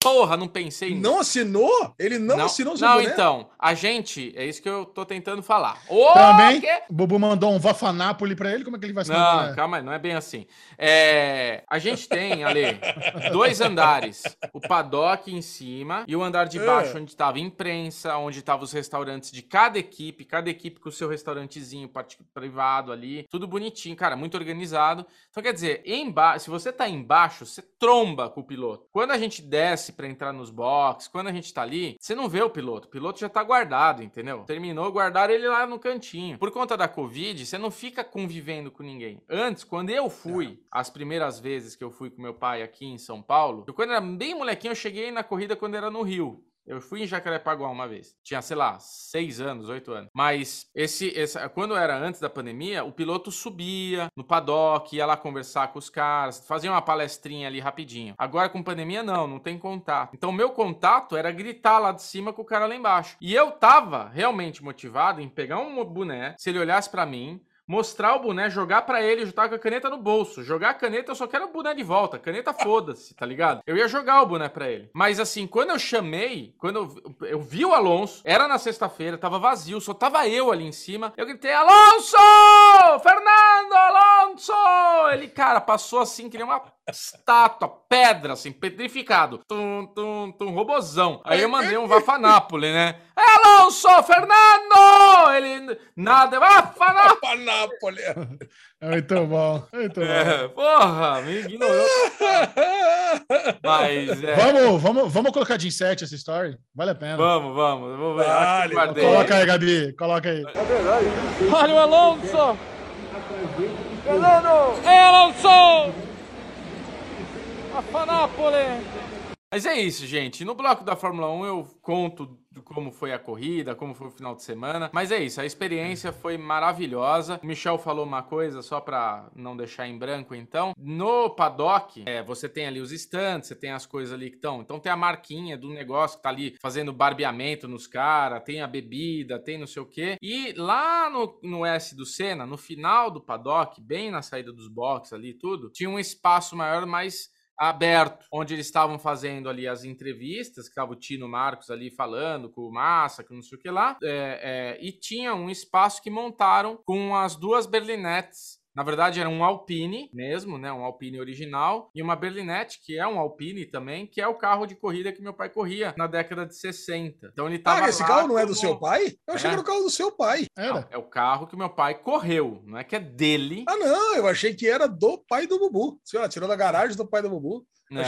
Porra, não pensei nisso.
Não assinou? Ele não, assinou o
Não,
boné?
então, a gente, é isso que eu tô tentando falar. Ô,
Também,
quê?
o Bubu mandou um Vafanápoli pra ele, como é que ele vai assinar
Não,
boné?
calma aí, não é bem assim. É, a gente tem, Ale, dois andares. O paddock em cima e o andar de baixo,
É.
onde estava imprensa, onde estavam os restaurantes de cada equipe, cada equipe com o seu restaurantezinho privado ali, tudo bonitinho, cara, muito organizado. Então, quer dizer, emba se você tá embaixo, você tromba com o piloto. Quando a gente desce para entrar nos boxes, quando a gente tá ali, você não vê o piloto. O piloto já tá guardado, entendeu? Terminou, guardaram ele lá no cantinho. Por conta da Covid, você não fica convivendo com ninguém. Antes, quando eu fui, as primeiras vezes que eu fui com meu pai aqui em São Paulo, eu quando era bem molequinho, eu cheguei na corrida quando era no Rio. Eu fui em Jacarepaguá uma vez. Tinha, sei lá, seis anos, oito anos. Mas esse, esse, quando era antes da pandemia, o piloto subia no paddock, ia lá conversar com os caras, fazia uma palestrinha ali rapidinho. Agora com pandemia, não, não tem contato. Então, meu contato era gritar lá de cima com o cara lá embaixo. E eu tava realmente motivado em pegar um boné, se ele olhasse pra mim, mostrar o boné, jogar pra ele, jogar com a caneta no bolso. Jogar a caneta, eu só quero o boné de volta. Caneta, foda-se, tá ligado? Eu ia jogar o boné pra ele. Mas assim, quando eu chamei, quando eu, eu vi o Alonso, era na sexta-feira, tava vazio, só tava eu ali em cima. Eu gritei: Alonso! Fernando Alonso! Ele, cara, passou assim, que nem uma estátua, pedra, assim, petrificado. Tum, tum, tum, robozão. Aí eu mandei um Vafanápole, né? É Alonso! Fernando! Ele, nada, Vafanápole!
Panápolis.
É Muito bom, muito bom.
É, porra, me ignorou. Mas é.
Vamos, vamos, vamos colocar de insert essa story? Vale a pena.
Vamos, vamos. Vamos ver.
Vale.
Coloca aí, Gabi, coloca aí.
Olha o Alonso! Fernando! É Alonso! A!
Mas é isso, gente. No bloco da Fórmula 1 eu conto como foi a corrida, como foi o final de semana. Mas é isso, a experiência foi maravilhosa. O Michel falou uma coisa, só pra não deixar em branco, então. No paddock, é, você tem ali os stands, você tem as coisas ali que estão. Então tem a marquinha do negócio que tá ali fazendo barbeamento nos caras, tem a bebida, tem não sei o quê. E lá no, no S do Senna, no final do paddock, bem na saída dos boxes ali tudo, tinha um espaço maior, mais aberto, onde eles estavam fazendo ali as entrevistas, que estava o Tino Marcos ali falando com o Massa, com não sei o que lá, é, é, e tinha um espaço que montaram com as duas berlinettes. Na verdade, era um Alpine mesmo, né? Um Alpine original. E uma Berlinette, que é um Alpine também, que é o carro de corrida que meu pai corria na década de 60. Então ele tava
Ah, esse
lá
carro não é do
como-
seu pai? Eu achei
É.
que era o carro do seu pai.
Não,
Era.
é o carro que meu pai correu. Não é que é dele.
Ah, não, eu achei que era do pai do Bubu. Sei lá, tirou da garagem do pai do Bubu.
Não,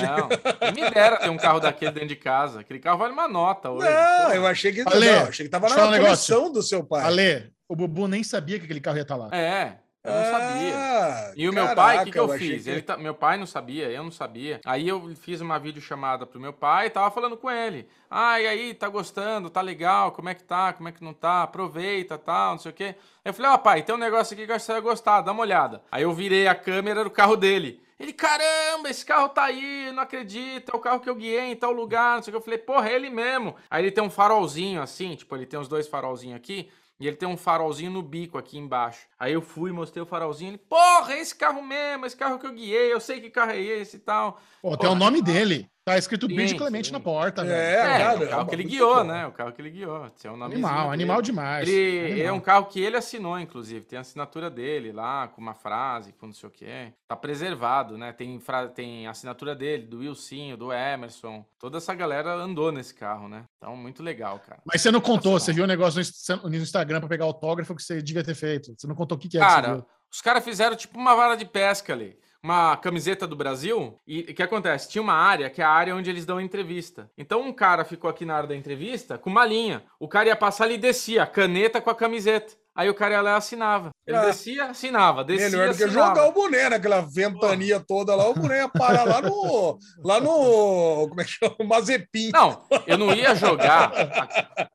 me dera ter um carro daquele dentro de casa. Aquele carro vale uma nota hoje.
Não,
Pô.
eu achei que,
Ale,
não, achei que tava na
falar um
coleção do seu pai.
Ale, o Bubu nem sabia que aquele carro ia estar lá.
É, eu não sabia.
Ah,
E o meu
caraca,
pai, o que, que eu,
achei
fiz?
que-
Ele tá- meu pai não sabia, eu não sabia. Aí eu fiz uma videochamada pro meu pai e tava falando com ele. Ah, e aí, tá gostando? Tá legal? Como é que tá? Como é que não tá? Aproveita, tal, não sei o quê. Eu falei, ó, pai, tem um negócio aqui eu que você vai gostar, dá uma olhada. Aí eu virei a câmera do carro dele. Ele, caramba, esse carro tá aí, não acredito, é o carro que eu guiei em tal lugar, não sei o que. Eu falei, porra, é ele mesmo. Aí ele tem um farolzinho assim, tipo, ele tem os dois farolzinhos aqui. E ele tem um farolzinho no bico aqui embaixo. Aí eu fui, mostrei o farolzinho. Ele, porra, é esse carro mesmo, esse carro que eu guiei, eu sei que carro é esse e tal.
Pô, tem o nome dele. Tá escrito
Sim,
Bid Clemente
sim.
na porta,
É,
velho.
É,
cara,
o carro que ele guiou,
bom.
né? O carro que ele guiou. Esse é o nomezinho
Animal,
dele.
animal demais.
Ele
Animal.
é um carro que ele assinou, inclusive. Tem a assinatura dele lá, com uma frase, com não sei o quê. Tá preservado, né? Tem, fra... tem assinatura dele, do Wilsinho, do Emerson. Toda essa galera andou nesse carro, né? Então, muito legal, cara.
Mas você não contou, você viu o negócio no Insta- no Instagram pra pegar autógrafo que você devia ter feito. Você não contou o que, que é que você
Cara,
viu.
os caras fizeram tipo uma vara de pesca ali. Uma camiseta do Brasil. E o que acontece? Tinha uma área que é a área onde eles dão entrevista. Então um cara ficou aqui na área da entrevista com uma linha. O cara ia passar ali e descia, a caneta com a camiseta. Aí o cara ia lá e assinava. Ele
Ah.
descia, assinava. Descia,
Melhor do que
assinava.
jogar o boné naquela ventania toda lá, o boné ia parar lá no. Lá no. Como é que chama? Mazepin.
Não, eu não ia jogar.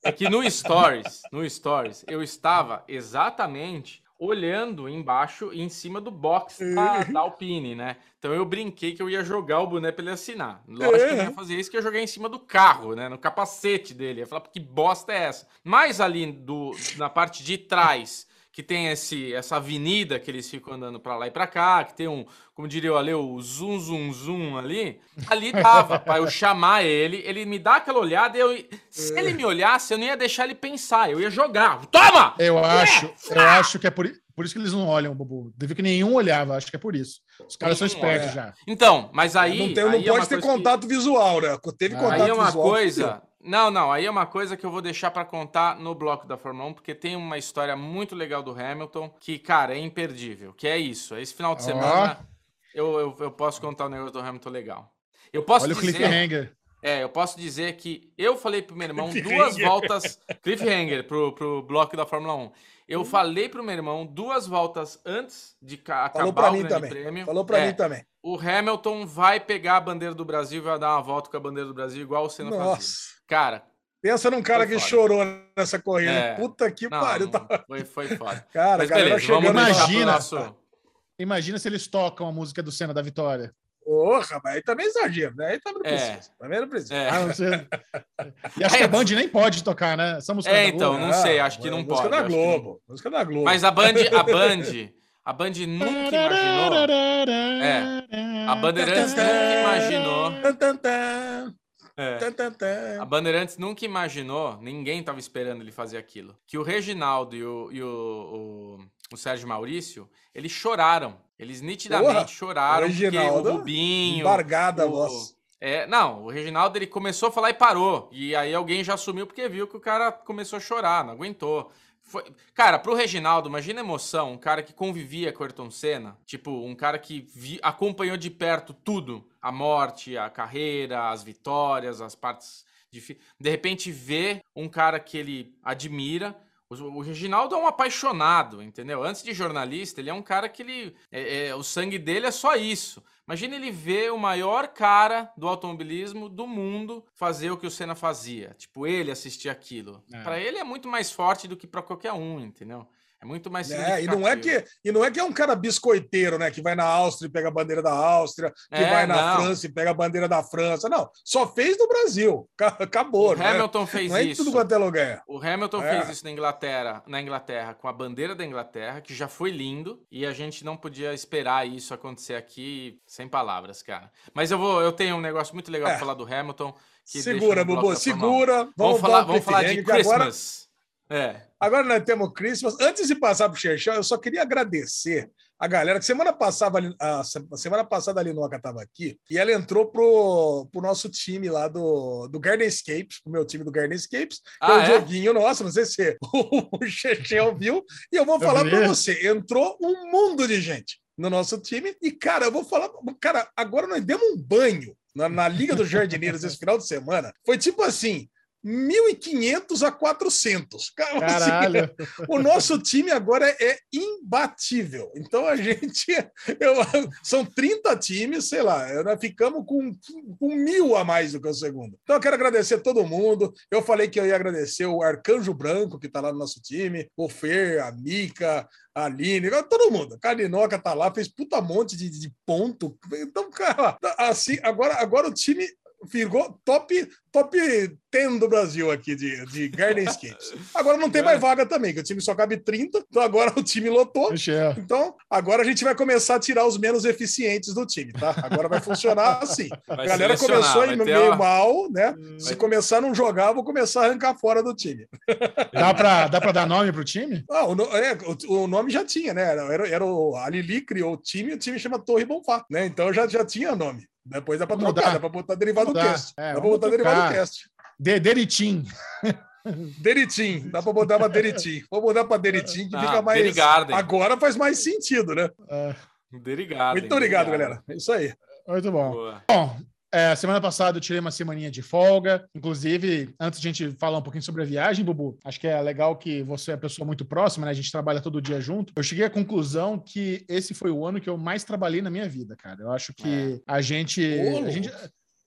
É que no Stories, no Stories, eu estava exatamente olhando embaixo e em cima do box da, da Alpine, né? Então eu brinquei que eu ia jogar o boné pra ele assinar. Lógico que eu não ia fazer isso, que eu joguei em cima do carro, né? No capacete dele. Eu ia falar, que bosta é essa? Mas ali do, na parte de trás, que tem esse, essa avenida que eles ficam andando pra lá e pra cá, que tem um, como diria o Ale, o zoom, zoom, zoom ali. Ali tava, pra eu chamar ele, ele me dá aquela olhada e eu. Se ele me olhasse, eu não ia deixar ele pensar, eu ia jogar. Toma!
Eu acho, eu acho que é por, por isso que eles não olham, Bubu. Teve que nenhum olhava, acho que é por isso. Os caras são espertos
olha.
já.
Então, mas aí.
não tem, não
aí é
pode ter
coisa que-
contato visual, né? Teve contato
Aí é uma
visual.
coisa. Não, não, aí é uma coisa que eu vou deixar pra contar no bloco da Fórmula 1, porque tem uma história muito legal do Hamilton que, cara, é imperdível. Que é isso. Esse final de semana eu, eu, eu posso contar um negócio do Hamilton legal. Eu posso
Olha o
dizer.
cliffhanger.
É, eu posso dizer que eu falei pro meu irmão duas voltas. Cliffhanger pro, pro bloco da Fórmula 1. Eu falei pro meu irmão duas voltas antes de ca- acabar
Falou pra
o
mim
Grande
também.
Prêmio.
Falou pra
É,
mim também.
O Hamilton vai pegar a bandeira do Brasil e vai dar uma volta com a bandeira do Brasil, igual o Senna fazia.
Nossa.
Cara,
Pensa num cara
Foi
que
foda.
chorou nessa corrida.
É.
Puta que
não,
pariu.
não,
Tá...
foi, foi foda.
Cara,
Mas beleza,
chegando
Imagina.
nosso...
Imagina se eles tocam a música do Senna da Vitória.
Porra, mas aí também exagero, né? Aí também não
É.
precisa. Também não precisa.
É.
Ah, não sei. E acho que a Band nem pode tocar, né? Essa música
É,
da
então, não sei, acho que não
música
pode,
da
não-
Globo. Música da Globo.
Mas a Band, a Band, a Band nunca imaginou... É, a Bandeirantes nunca imaginou... É. A Bandeirantes nunca imaginou, ninguém estava esperando ele fazer aquilo, que o Reginaldo e o, e o, o- o Sérgio Maurício, eles choraram. Eles nitidamente
Porra,
choraram porque o
Reginaldo,
Rubinho...
Embargada a
o-
voz.
É, não, o Reginaldo ele começou a falar e parou. E aí alguém já assumiu porque viu que o cara começou a chorar, não aguentou. Foi... Cara, pro Reginaldo, imagina a emoção, um cara que convivia com o Ayrton Senna, tipo, um cara que vi- acompanhou de perto tudo, a morte, a carreira, as vitórias, as partes difíceis. De repente vê um cara que ele admira. O, Reginaldo é um apaixonado, entendeu? Antes de jornalista, ele é um cara que ele. é- é- o sangue dele é só isso. Imagina ele ver o maior cara do automobilismo do mundo fazer o que o Senna fazia. Tipo, ele assistir aquilo.
É.
Pra ele é muito mais forte do que pra qualquer um, entendeu? É muito mais
É, e não é que e não é que é um cara biscoiteiro, né? Que vai na Áustria e pega a bandeira da Áustria, que
É,
vai na
não.
França e pega a bandeira da França. Não, só fez no Brasil. Ca- Acabou,
O
né?
Hamilton fez
Não é
isso.
tudo quanto é lugar.
O Hamilton
É.
fez isso na Inglaterra, na Inglaterra, com a bandeira da Inglaterra, que já foi lindo, e a gente não podia esperar isso acontecer aqui sem palavras, cara. Mas eu vou, eu tenho um negócio muito legal
É.
pra falar do Hamilton.
Segura, Bubu,
da Fórmula 1.
segura. Vamos,
Vamos, falar, vamos falar de
que agora,
Christmas. É.
agora nós temos Christmas. Antes de passar para o Xerxão, eu só queria agradecer a galera que semana passada, ali- a se- a semana passada a Linoca estava aqui e ela entrou pro, pro nosso time lá do, do Gardenscapes, pro meu time do Gardenscapes, que é
Ah,
um
é?
joguinho nosso, não sei se o Xerxão viu, e eu vou falar para você, entrou um mundo de gente no nosso time, e cara, eu vou falar, cara, agora nós demos um banho na, na Liga dos Jardineiros esse final de semana, foi tipo assim, 1.500 a 400. Cara, assim,
Caralho.
o nosso time agora é imbatível. Então a gente. eu- são 30 times, sei lá, nós ficamos com, com mil a mais do que o segundo. Então eu quero agradecer a todo mundo. Eu falei que eu ia agradecer o Arcanjo Branco, que está lá no nosso time, o Fer, a Mica, a Aline, todo mundo. A Carinoca tá lá, fez puta monte de, de ponto. Então, cara, assim, agora, agora o time virou top, top 10 do Brasil aqui de, de Gardenscapes. Agora não tem mais vaga também, que o time só cabe 30, então agora o time lotou.
Michel.
Então, agora a gente vai começar a tirar os menos eficientes do time, tá? Agora vai funcionar assim.
Vai
a galera começou
ter
meio
uma-
mal, né? Se
Vai-
começar a não jogar, vou começar a arrancar fora do time.
Dá pra, dá pra dar nome pro time?
Ah, o, é, o- o nome já tinha, né? Era, era, era o, a Lili criou o time, o time chama Torre Bonfá, né? Então já, já tinha nome. Depois dá pra
Vamos
trocar,
mudar.
dá pra botar derivado do
mudar.
cast.
É,
dá pra
vamos
botar derivado do
trocar.
cast.
De Deritim.
Deritim, dá pra botar pra Deritim. Vou mudar pra Deritim, que
Ah,
fica mais.
Derigarden.
Agora faz mais sentido, né?
É,
Derigado.
Muito obrigado, galera. É isso aí.
muito bom.
Boa.
Bom, é, semana passada eu tirei uma semaninha de folga. Inclusive, antes de a gente falar um pouquinho sobre a viagem, Bubu, acho que é legal que você é uma pessoa muito próxima, né? A gente trabalha todo dia junto. Eu cheguei à conclusão que esse foi o ano que eu mais trabalhei na minha vida, cara. Eu acho que a gente. A gente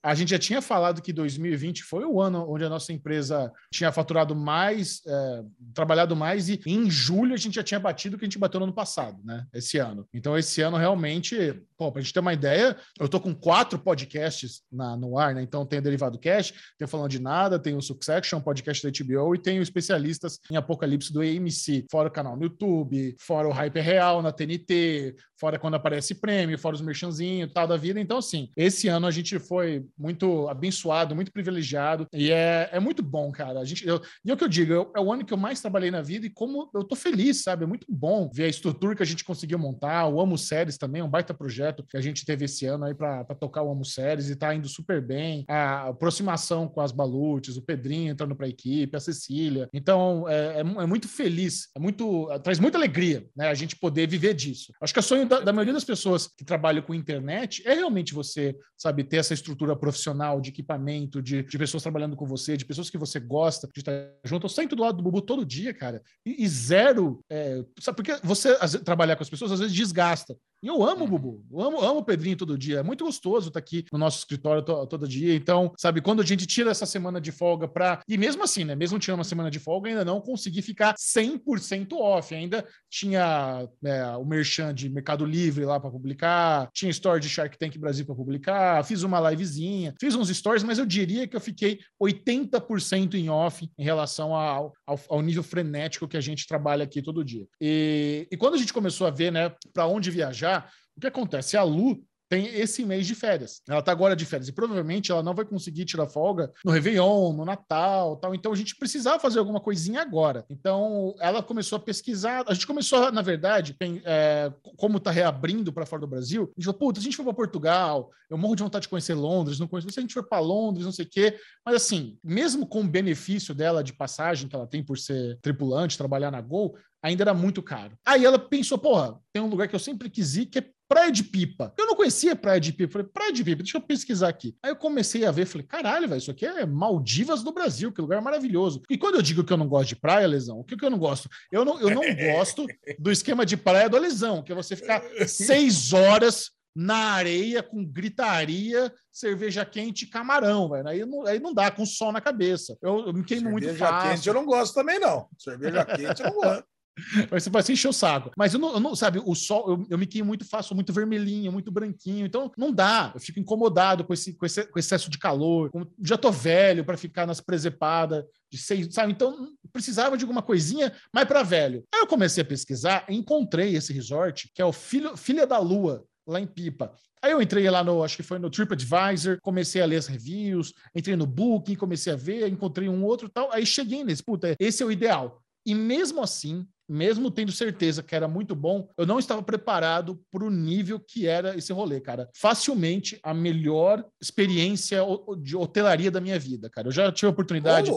a gente já tinha falado que 2020 foi o ano onde a nossa empresa tinha faturado mais, é, trabalhado mais, e em julho a gente já tinha batido o que a gente bateu no ano passado, né? Esse ano. Então, esse ano realmente, pô, pra gente ter uma ideia, eu tô com quatro podcasts na, no ar, né? Então tem o Derivado Cast, tem o Falando de Nada, tem o Succession, podcast da HBO, e tem o Especialistas em Apocalipse do AMC, fora o canal no YouTube, fora o Hyper Real na TNT, fora quando aparece prêmio, fora os merchanzinhos tal da vida. Então, assim, esse ano a gente foi muito abençoado, muito privilegiado, e é, é muito bom, cara. A gente, eu, e é o que eu digo, eu, é o ano que eu mais trabalhei na vida, e como eu tô feliz, sabe? É muito bom ver a estrutura que a gente conseguiu montar, o Amo Séries também, é um baita projeto que a gente teve esse ano aí para tocar o Amo Séries, e tá indo super bem. A aproximação com as Balutes, o Pedrinho entrando para a equipe, a Cecília. Então, é, é, é muito feliz, é muito, traz muita alegria, né? A gente poder viver disso. Acho que é sonho da, da, maioria das pessoas que trabalham com internet é realmente você, sabe, ter essa estrutura profissional de equipamento, de, de pessoas trabalhando com você, de pessoas que você gosta de estar junto. Eu sento do lado do Bubu todo dia, cara, e, e zero. É, sabe, porque você trabalhar com as pessoas às vezes desgasta. E eu amo o Bubu, eu amo, amo o Pedrinho todo dia. É muito gostoso estar aqui no nosso escritório to, todo dia. Então, sabe, quando a gente tira essa semana de folga para. E mesmo assim, né? Mesmo tirando uma semana de folga, ainda não consegui ficar 100% off. Ainda tinha é, o Merchan de Mercado Livre lá para publicar, tinha story de Shark Tank Brasil para publicar, fiz uma livezinha, fiz uns stories, mas eu diria que eu fiquei 80% em off em relação ao, ao, ao, nível frenético que a gente trabalha aqui todo dia. E, e quando a gente começou a ver, né, para onde viajar, o que acontece? A Lu tem esse mês de férias. Ela tá agora de férias e provavelmente ela não vai conseguir tirar folga no Réveillon, no Natal, tal. Então a gente precisava fazer alguma coisinha agora. Então ela começou a pesquisar. A gente começou, na verdade, tem, é, como tá reabrindo para fora do Brasil, a gente falou, puta, a gente for para Portugal, eu morro de vontade de conhecer Londres, não conheço. Se a gente for para Londres, não sei o quê. Mas assim, mesmo com o benefício dela de passagem que ela tem por ser tripulante, trabalhar na Gol, ainda era muito caro. Aí ela pensou, porra, tem um lugar que eu sempre quis ir, que é Praia de Pipa. Eu não conhecia Praia de Pipa. Falei, Praia de Pipa, deixa eu pesquisar aqui. Aí eu comecei a ver, falei, caralho, velho, isso aqui é Maldivas do Brasil, que lugar maravilhoso. E quando eu digo que eu não gosto de praia, Lesão, o que, que eu não gosto? Eu não, eu não gosto do esquema de praia do Lesão, que é você ficar seis horas na areia com gritaria, cerveja quente e camarão, velho. Aí não, aí não dá, com sol na cabeça. Eu, eu me queimo cerveja muito fácil.
Cerveja quente eu não gosto também, não. Cerveja quente eu não gosto.
Você vai se encher o saco. Mas eu não, eu não sabe, o sol, eu, eu me queimo muito fácil, muito vermelhinho, muito branquinho. Então, não dá. Eu fico incomodado com esse, com esse com excesso de calor. Já tô velho para ficar nas presepadas de seis, sabe? Então, precisava de alguma coisinha mais para velho. Aí eu comecei a pesquisar encontrei esse resort, que é o Filho, Filha da Lua, lá em Pipa. Aí eu entrei lá no, acho que foi no TripAdvisor, comecei a ler as reviews, entrei no Booking, comecei a ver, encontrei um outro tal. Aí cheguei nesse, puta, esse é o ideal. E mesmo assim, mesmo tendo certeza que era muito bom, eu não estava preparado para o nível que era esse rolê, cara. Facilmente a melhor experiência de hotelaria da minha vida, cara. Eu já tive a oportunidade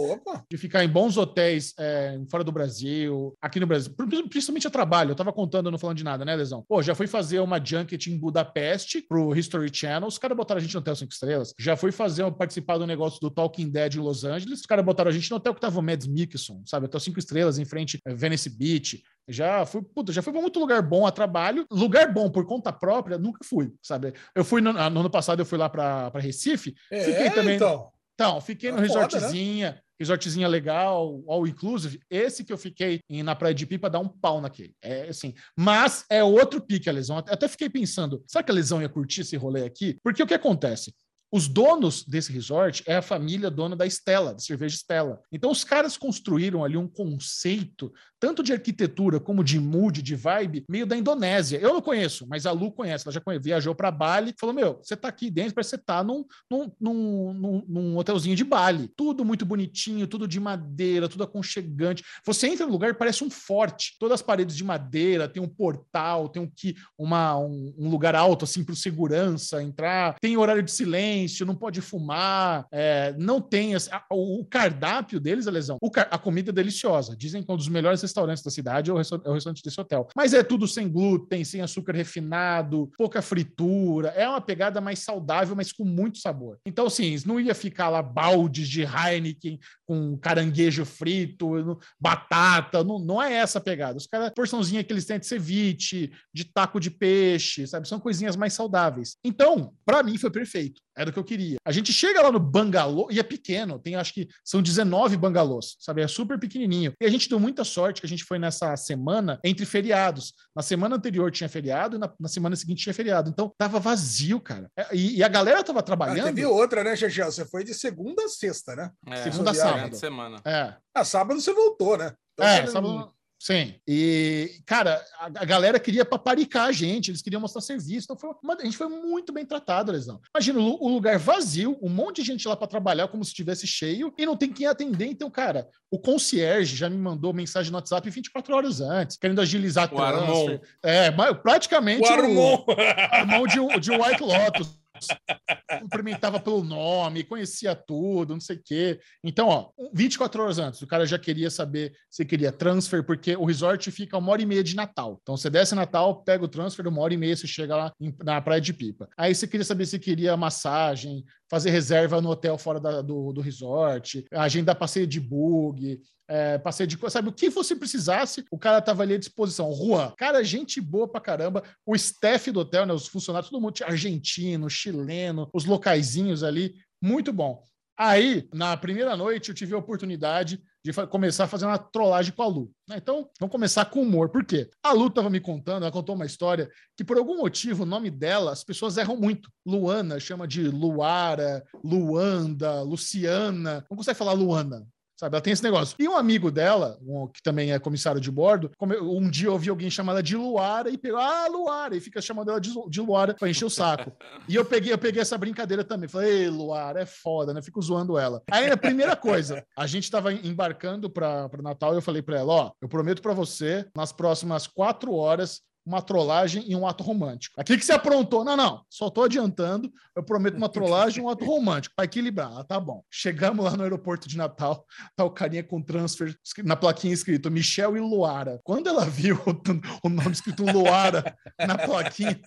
de ficar em bons hotéis é, fora do Brasil, aqui no Brasil, principalmente a trabalho. Eu estava contando, não falando de nada, né, Lesão? Pô, já fui fazer uma junket em Budapeste pro History Channel, os caras botaram a gente no Hotel 5 Estrelas. Já fui fazer, participar do negócio do Talking Dead em Los Angeles, os caras botaram a gente no hotel que tava o Mads Mikkelsen, sabe? Hotel 5 Estrelas, em frente a Venice Beach, Já fui, puta, já fui para muito lugar bom a trabalho. Lugar bom por conta própria, nunca fui, sabe? Eu fui no, no ano passado, eu fui lá para Recife.
É, fiquei também. Então,
então fiquei no é resortzinha. Né? resortzinha legal, all inclusive, esse que eu fiquei na Praia de Pipa dá um pau naquele. É assim, mas é outro pique a lesão. Até fiquei pensando, será que a lesão ia curtir esse rolê aqui? Porque o que acontece? Os donos desse resort é a família dona da Estela, da cerveja Estela. Então os caras construíram ali um conceito, tanto de arquitetura como de mood, de vibe, meio da Indonésia. Eu não conheço, mas a Lu conhece. Ela já conhece, viajou para Bali, falou: Meu, você tá aqui dentro, parece que você tá num, num, num, num, hotelzinho de Bali. Tudo muito bonitinho, tudo de madeira, tudo aconchegante. Você entra no lugar parece um forte. Todas as paredes de madeira, tem um portal, tem um, uma, um, um lugar alto assim para segurança entrar, tem horário de silêncio silêncio, não pode fumar, é, não tem. o cardápio deles, a lesão, a comida é deliciosa. Dizem que é um dos melhores restaurantes da cidade é o, é o restaurante desse hotel. Mas é tudo sem glúten, sem açúcar refinado, pouca fritura. É uma pegada mais saudável, mas com muito sabor. Então, assim, não ia ficar lá baldes de Heineken com caranguejo frito, batata. Não, não é essa a pegada. Os caras, porçãozinha que eles têm de ceviche, de taco de peixe, sabe? São coisinhas mais saudáveis. Então, para mim, foi perfeito Era o que eu queria. A gente chega lá no bangalô, e é pequeno, tem acho que são 19 bangalôs, sabe? É super pequenininho. E a gente deu muita sorte que a gente foi nessa semana entre feriados. Na semana anterior tinha feriado e na, na semana seguinte tinha feriado. Então tava vazio, cara. É, E, e a galera tava
Ah,
trabalhando.
teve outra, né, Chechel? Você foi de segunda a sexta, né?
É,
Segunda a sábado.
de semana.
É,
Ah, sábado você voltou, né? Então
é, sábado-
não-
Sim. E, cara, a, a galera queria paparicar a gente, eles queriam mostrar serviço. Então, foi uma- a gente foi muito bem tratado, Lesão. Imagina, o, lu- o lugar vazio, um monte de gente lá para trabalhar como se estivesse cheio e não tem quem atender. Então, cara, o concierge já me mandou mensagem no WhatsApp 24 horas antes, querendo agilizar
O Armon.
transfer. É, mas praticamente
O Armon!
Armão de, de White Lotus. Cumprimentava pelo nome, conhecia tudo, não sei o quê. Então, ó, 24 horas antes, o cara já queria saber se queria transfer, porque o resort fica uma hora e meia de Natal. Então, você desce Natal, pega o transfer, uma hora e meia você chega lá na Praia de Pipa. Aí você queria saber se queria massagem, fazer reserva no hotel fora da- do, do resort, agendar passeio de bug, é, passeio de coisa, sabe? O que você precisasse, o cara tava ali à disposição. Juan, cara, gente boa pra caramba. O staff do hotel, né? Os funcionários, todo mundo argentino, chileno, os locaizinhos ali, muito bom. Aí, na primeira noite, eu tive a oportunidade de começar a fazer uma trollagem com a Lu. né? Então, vamos começar com humor. Por quê? A Lu estava me contando, ela contou uma história que, por algum motivo, o nome dela, as pessoas erram muito. Luana chama de Luara, Luanda, Luciana. Não consegue falar Luana. Sabe, ela tem esse negócio. E um amigo dela, um- que também é comissário de bordo, um dia ouvi alguém chamar ela de Luara e pegou, ah, Luara, e fica chamando ela de, de Luara pra encher o saco. E eu peguei, eu peguei essa brincadeira também. Falei, ei, Luara, é foda, né? Fico zoando ela. Aí a primeira coisa, a gente tava embarcando para o Natal e eu falei pra ela: ó, eu prometo pra você, nas próximas quatro horas, uma trollagem e um ato romântico. Aqui que você aprontou. Não, não, só tô adiantando. Eu prometo uma trollagem e um ato romântico, para equilibrar. Ah, tá bom. Chegamos lá no aeroporto de Natal, tá o carinha com transfer, na plaquinha escrito Michel e Luara. Quando ela viu o, o nome escrito Luara na plaquinha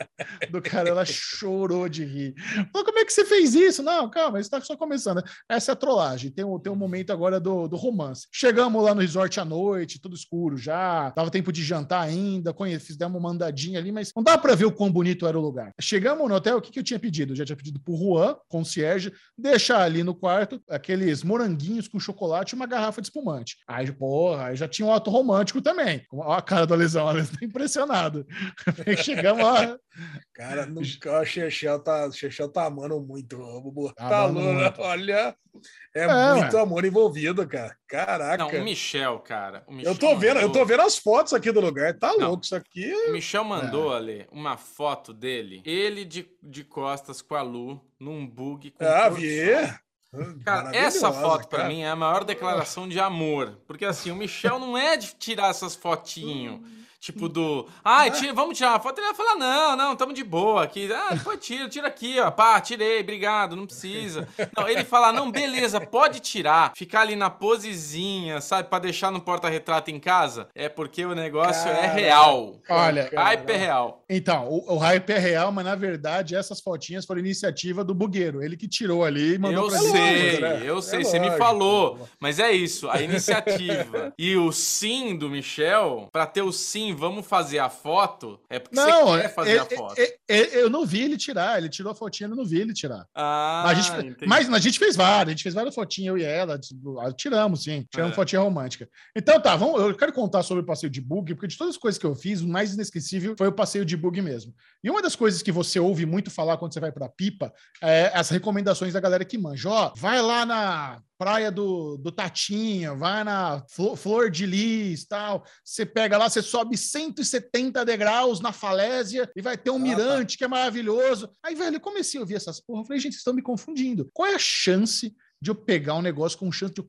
do cara, ela chorou de rir. Falou, como é que você fez isso? Não, calma, isso tá só começando. Essa é a trollagem. Tem um, tem um momento agora do, do romance. Chegamos lá no resort à noite, tudo escuro já, dava tempo de jantar ainda, conhe- fizemos uma andadinha ali, mas não dava para ver o quão bonito era o lugar. Chegamos no hotel, o que, que eu tinha pedido? Eu já tinha pedido pro Juan, concierge, deixar ali no quarto aqueles moranguinhos com chocolate e uma garrafa de espumante. Aí, porra, aí já tinha um ato romântico também. Olha a cara do Lesão, o tá impressionado. Chegamos lá,
Cara, nunca, o Chechel tá, o Chechel tá amando muito, Bubu.
Tá
Tá louco, olha. É,
É,
muito amor envolvido, cara. Caraca.
Não, o Michel, cara. o Michel
eu tô vendo, eu
mandou-
tô vendo as fotos aqui do lugar. Tá
Não.
louco isso aqui.
O Michel mandou ali uma foto dele, ele de, de costas com a Lu, num bug com
Ah.
Cara, essa foto pra
cara.
mim é a maior declaração de amor. Porque assim, o Michel não é de tirar essas fotinhos. Tipo do. Ai, tira, vamos tirar uma foto. Ele vai falar: não, não, tamo de boa aqui. Ah, depois tira, tira aqui, ó. Pá, tirei, obrigado, não precisa. Não, ele fala: não, beleza, pode tirar. Ficar ali na posezinha, sabe, pra deixar no porta-retrato em casa. É porque o negócio é
Caraca.
real.
Olha,
Hype é real.
Então, o, o hype é real, mas na verdade essas fotinhas foram iniciativa do bugueiro. Ele que tirou ali e mandou
Eu
pra
sei,
gente.
né?
eu
É
sei, você me falou. Mas é isso, a iniciativa e o sim do Michel, pra ter o sim, vamos fazer a foto, é porque
Não,
você quer fazer
é-
a foto.
é- é- eu não vi ele tirar. Ele tirou a fotinha, eu não vi ele tirar.
Ah,
a gente, mas a gente fez várias, a gente fez várias fotinhas, eu e ela, tiramos, sim, tiramos
É.
fotinha romântica. Então tá, vamos, eu quero contar sobre o passeio de bug, porque de todas as coisas que eu fiz, o mais inesquecível foi o passeio de bug mesmo. E uma das coisas que você ouve muito falar quando você vai pra Pipa é as recomendações da galera que manja. Ó, vai lá na praia do, do Tatinho, vai na Flo- Flor de Lis, tal. Você pega lá, você sobe 170 degraus na falésia e vai ter um
Ah, tá.
mirante que é maravilhoso. Aí, velho, eu comecei a ouvir essas porra. Eu falei, gente, vocês estão me confundindo. Qual é a chance de eu pegar um negócio com chance de.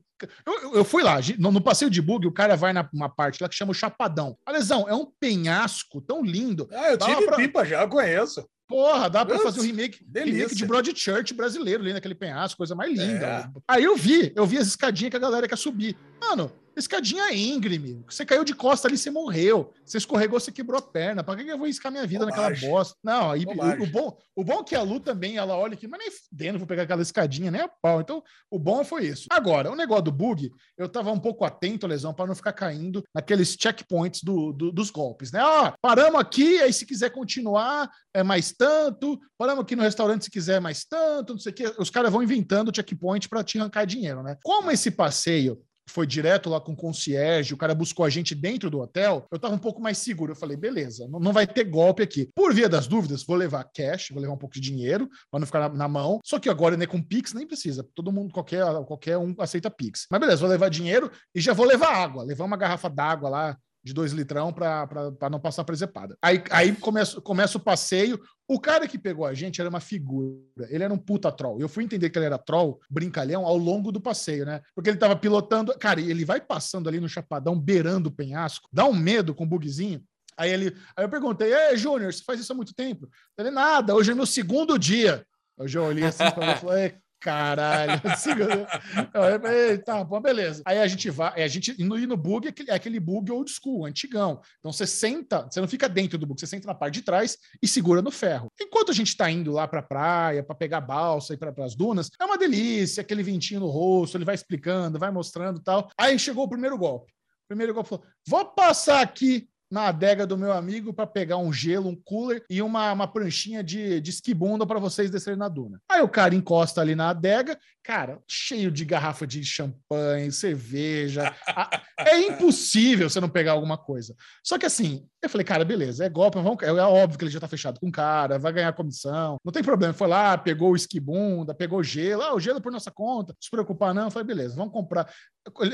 eu- Eu, fui lá, no, no passeio de bug, o cara vai na uma parte lá que chama o Chapadão. Alesão, é um penhasco tão lindo.
Ah, eu tive
pra-
pipa já, eu conheço.
Porra, dá pra fazer o remake,
delícia.
remake de Broadchurch brasileiro ali naquele penhasco, coisa mais linda.
É.
Aí eu vi, eu vi as escadinhas que a galera quer subir. Mano, Escadinha íngreme. Você caiu de costa ali, você morreu. Você escorregou, você quebrou a perna. Pra que eu vou riscar minha vida
Bobagem.
naquela bosta? Não, aí, o, o bom, o bom é que a Lu também, ela olha aqui, mas nem fudendo, vou pegar aquela escadinha, nem a pau. Então, o bom foi isso. Agora, o negócio do bug, eu tava um pouco atento, Lesão, para não ficar caindo naqueles checkpoints do, do- dos golpes, né? Ó, paramos aqui, aí se quiser continuar, é mais tanto. Paramos aqui no restaurante se quiser mais tanto, não sei o quê. Os caras vão inventando checkpoint para te arrancar dinheiro, né? Como esse passeio foi direto lá com o concierge, o cara buscou a gente dentro do hotel, eu tava um pouco mais seguro. Eu falei, beleza, não, não vai ter golpe aqui. Por via das dúvidas, vou levar cash, vou levar um pouco de dinheiro, para não ficar na, na mão. Só que agora, né, com Pix, nem precisa. Todo mundo, qualquer, qualquer um aceita Pix. Mas beleza, vou levar dinheiro e já vou levar água. Levar uma garrafa d'água lá de dois litrão para não passar presepada. Aí, aí começa, começa o passeio. O cara que pegou a gente era uma figura. Ele era um puta troll. Eu fui entender que ele era troll, brincalhão, ao longo do passeio, né? Porque ele tava pilotando. Cara, ele vai passando ali no chapadão, beirando o penhasco, dá um medo com o bugzinho. Aí ele, aí eu perguntei, Ei, Júnior, você faz isso há muito tempo? Ele, nada, hoje é meu segundo dia. Eu já olhei assim e falei, caralho. tá, bom, beleza. Aí a gente vai, a gente, e no, no bug é aquele, é aquele bug old school, antigão. Então você senta, você não fica dentro do bug, você senta na parte de trás e segura no ferro. Enquanto a gente tá indo lá pra praia, pra pegar balsa e para as dunas, é uma delícia, aquele ventinho no rosto, ele vai explicando, vai mostrando tal. Aí chegou o primeiro golpe. O primeiro golpe falou: vou passar aqui na adega do meu amigo para pegar um gelo, um cooler e uma, uma pranchinha de, de esquibunda para vocês descerem na duna. Aí o cara encosta ali na adega, cara, cheio de garrafa de champanhe, cerveja. É impossível você não pegar alguma coisa. Só que assim, eu falei, cara, beleza, é golpe, vamos, é óbvio que ele já tá fechado com o cara, vai ganhar comissão, não tem problema. Foi lá, pegou o esquibunda, pegou gelo, ah, o gelo é por nossa conta, não se preocupar não. Eu falei, beleza, vamos comprar.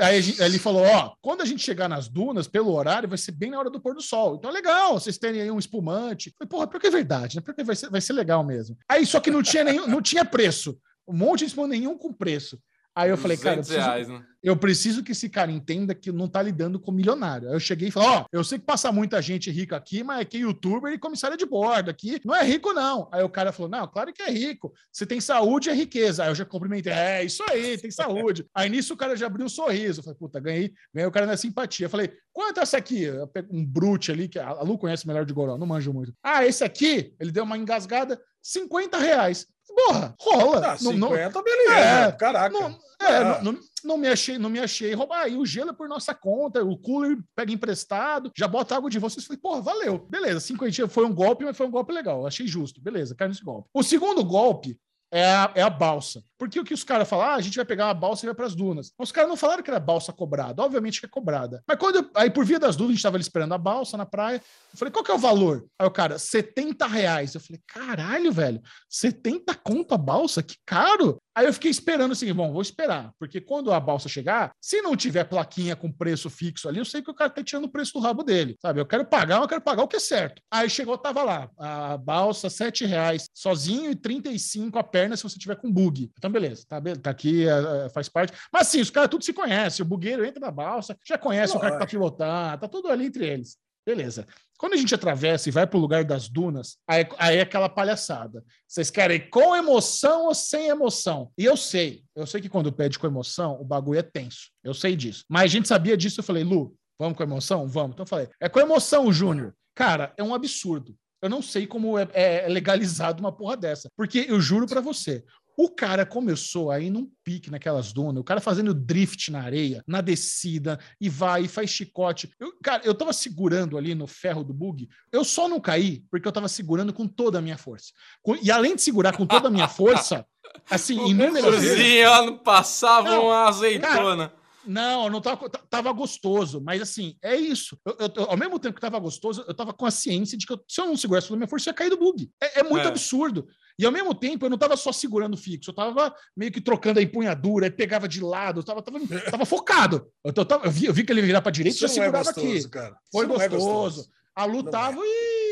Aí gente- ele falou: ó, quando a gente chegar nas dunas, pelo horário, vai ser bem na hora do pôr do sol. Então é legal, vocês terem aí um espumante. Falei, porra, pior que é verdade, né? Porque vai ser, vai ser legal mesmo. Aí só que não tinha nenhum, não tinha preço. Um monte de espumante, nenhum com preço. Aí eu falei, cara, eu
200
preciso,
reais, né?
eu preciso que esse cara entenda que não tá lidando com milionário. Aí eu cheguei e falei: Ó, eu sei que passa muita gente rica aqui, mas é youtuber e comissária de bordo aqui. Não é rico, não. Aí o cara falou: Não, claro que é rico. Você tem saúde, é riqueza. Aí eu já cumprimentei: É, isso aí, tem saúde. Aí nisso o cara já abriu um sorriso. Eu falei: Puta, ganhei, ganhei o cara na simpatia. Eu falei: Quanto é essa aqui? Um brute ali, que a a Lu conhece melhor de Goró, não manjo muito. Ah, esse aqui, ele deu uma engasgada, 50 reais. Porra, rola.
Ah,
Não-
50,
não-
beleza.
É,
Caraca.
não, é,
Ah.
não, não, não me achei, não me achei roubar. Aí o gelo é por nossa conta, o cooler pega emprestado, já bota água de vocês. Falei, porra, valeu. Beleza, 50 foi um golpe, mas foi um golpe legal. Achei justo. Beleza, cai nesse golpe. O segundo golpe é a, é a balsa. Porque o que os caras falam, ah, a gente vai pegar uma balsa e vai para as dunas. Os caras não falaram que era balsa cobrada. Obviamente que é cobrada. Mas quando eu- aí por via das dúvidas, a gente estava ali esperando a balsa na praia. Eu falei, qual que é o valor? Aí o cara, 70 reais. Eu falei, caralho, velho, 70 conto a balsa? Que caro. Aí eu fiquei esperando assim, bom, vou esperar. Porque quando a balsa chegar, se não tiver plaquinha com preço fixo ali, eu sei que o cara tá tirando o preço do rabo dele, sabe? Eu quero pagar, eu quero pagar o que é certo. Aí chegou, tava lá, a balsa, 7 reais sozinho e 35 a perna se você tiver com bug. Então, beleza, tá, tá aqui, é, é, faz parte. Mas sim, os caras tudo se conhecem. O bugueiro entra na balsa, já conhece o cara que tá pilotando, tá tudo ali entre eles. Beleza. Quando a gente atravessa e vai pro lugar das dunas, aí, aí é aquela palhaçada. Vocês querem com emoção ou sem emoção? E eu sei, eu sei que quando pede com emoção, o bagulho é tenso. Eu sei disso. Mas a gente sabia disso, eu falei, Lu, vamos com emoção? Vamos. Então eu falei, é com emoção, Júnior. Cara, é um absurdo. Eu não sei como é, é legalizado uma porra dessa. Porque eu juro pra você, o cara começou aí num pique naquelas dunas, o cara fazendo drift na areia, na descida, e vai e faz chicote. Eu, cara, eu tava segurando ali no ferro do bug, eu só não caí porque eu tava segurando com toda a minha força. E além de segurar com toda a minha força, assim, inúmeras vezes.
Cozinha, passava
Não,
uma azeitona.
Não, não tava, tava gostoso, mas assim, é isso. Eu, eu- ao mesmo tempo que tava gostoso, eu tava com a ciência de que eu- se eu não segurasse a minha força, ia cair do bug. É, é muito
É.
absurdo. E ao mesmo tempo, eu não tava só segurando fixo, eu tava meio que trocando a empunhadura, aí pegava de lado, eu tava, tava, tava focado. Eu, tava- eu vi, eu vi que ele virar pra direita e já
é
segurava
gostoso,
aqui.
cara.
Foi
não é
gostoso. A
Não
lutava, ui, ui,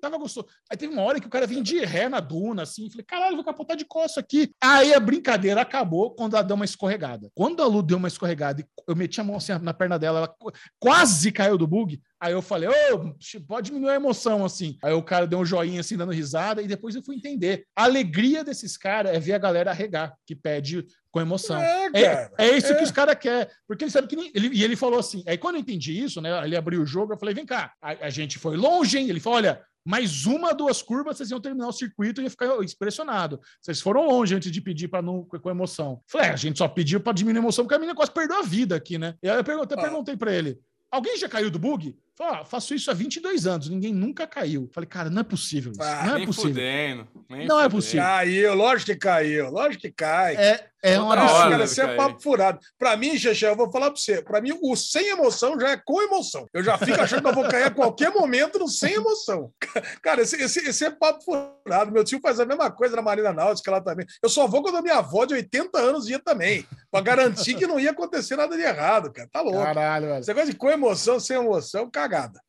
tava gostoso. Aí teve uma hora que o cara vinha de ré na duna, assim. Falei, caralho, vou capotar de costa aqui. Aí a brincadeira acabou quando ela deu uma escorregada. Quando a Lu deu uma escorregada e eu meti a mão assim na perna dela, ela quase caiu do bug. Aí eu falei, ô, pode diminuir a emoção, assim. Aí o cara deu um joinha, assim, dando risada, e depois eu fui entender. A alegria desses caras é ver a galera arregar, que pede com emoção.
É,
É, é isso
É.
que os caras querem. Porque ele sabe que. nem- Ele, e ele falou assim. Aí quando eu entendi isso, né? Ele abriu o jogo, eu falei: vem cá, a, a gente foi longe, hein? Ele falou: olha. Mais uma, duas curvas, vocês iam terminar o circuito e ia ficar impressionado. Vocês foram longe antes de pedir para não com emoção. Falei, é, a gente só pediu para diminuir a emoção, porque a menina quase perdeu a vida aqui, né? E aí eu perguntei,
Ah.
perguntei para ele: alguém já caiu do bug? Falei, ah, faço isso há 22 anos, ninguém nunca caiu. Falei, cara, não é possível isso.
Ah,
não é
Nem
possível.
fudendo. nem
Não é
fudendo.
possível.
Caiu, lógico que caiu, lógico que cai.
É, é um
Ah,
hora
cara, isso é papo furado. Pra mim, Xexé, eu vou falar pra você. Pra mim, o sem emoção já é com emoção. Eu já fico achando que eu vou cair a qualquer momento no sem emoção. Cara, esse, esse, esse é papo furado. Meu tio faz a mesma coisa na Marina Náutica lá também. Eu só vou quando a minha avó de 80 anos ia também. Pra garantir que não ia acontecer nada de errado, cara. Tá louco.
Caralho, velho.
Esse negócio de com emoção, sem emoção, cagada.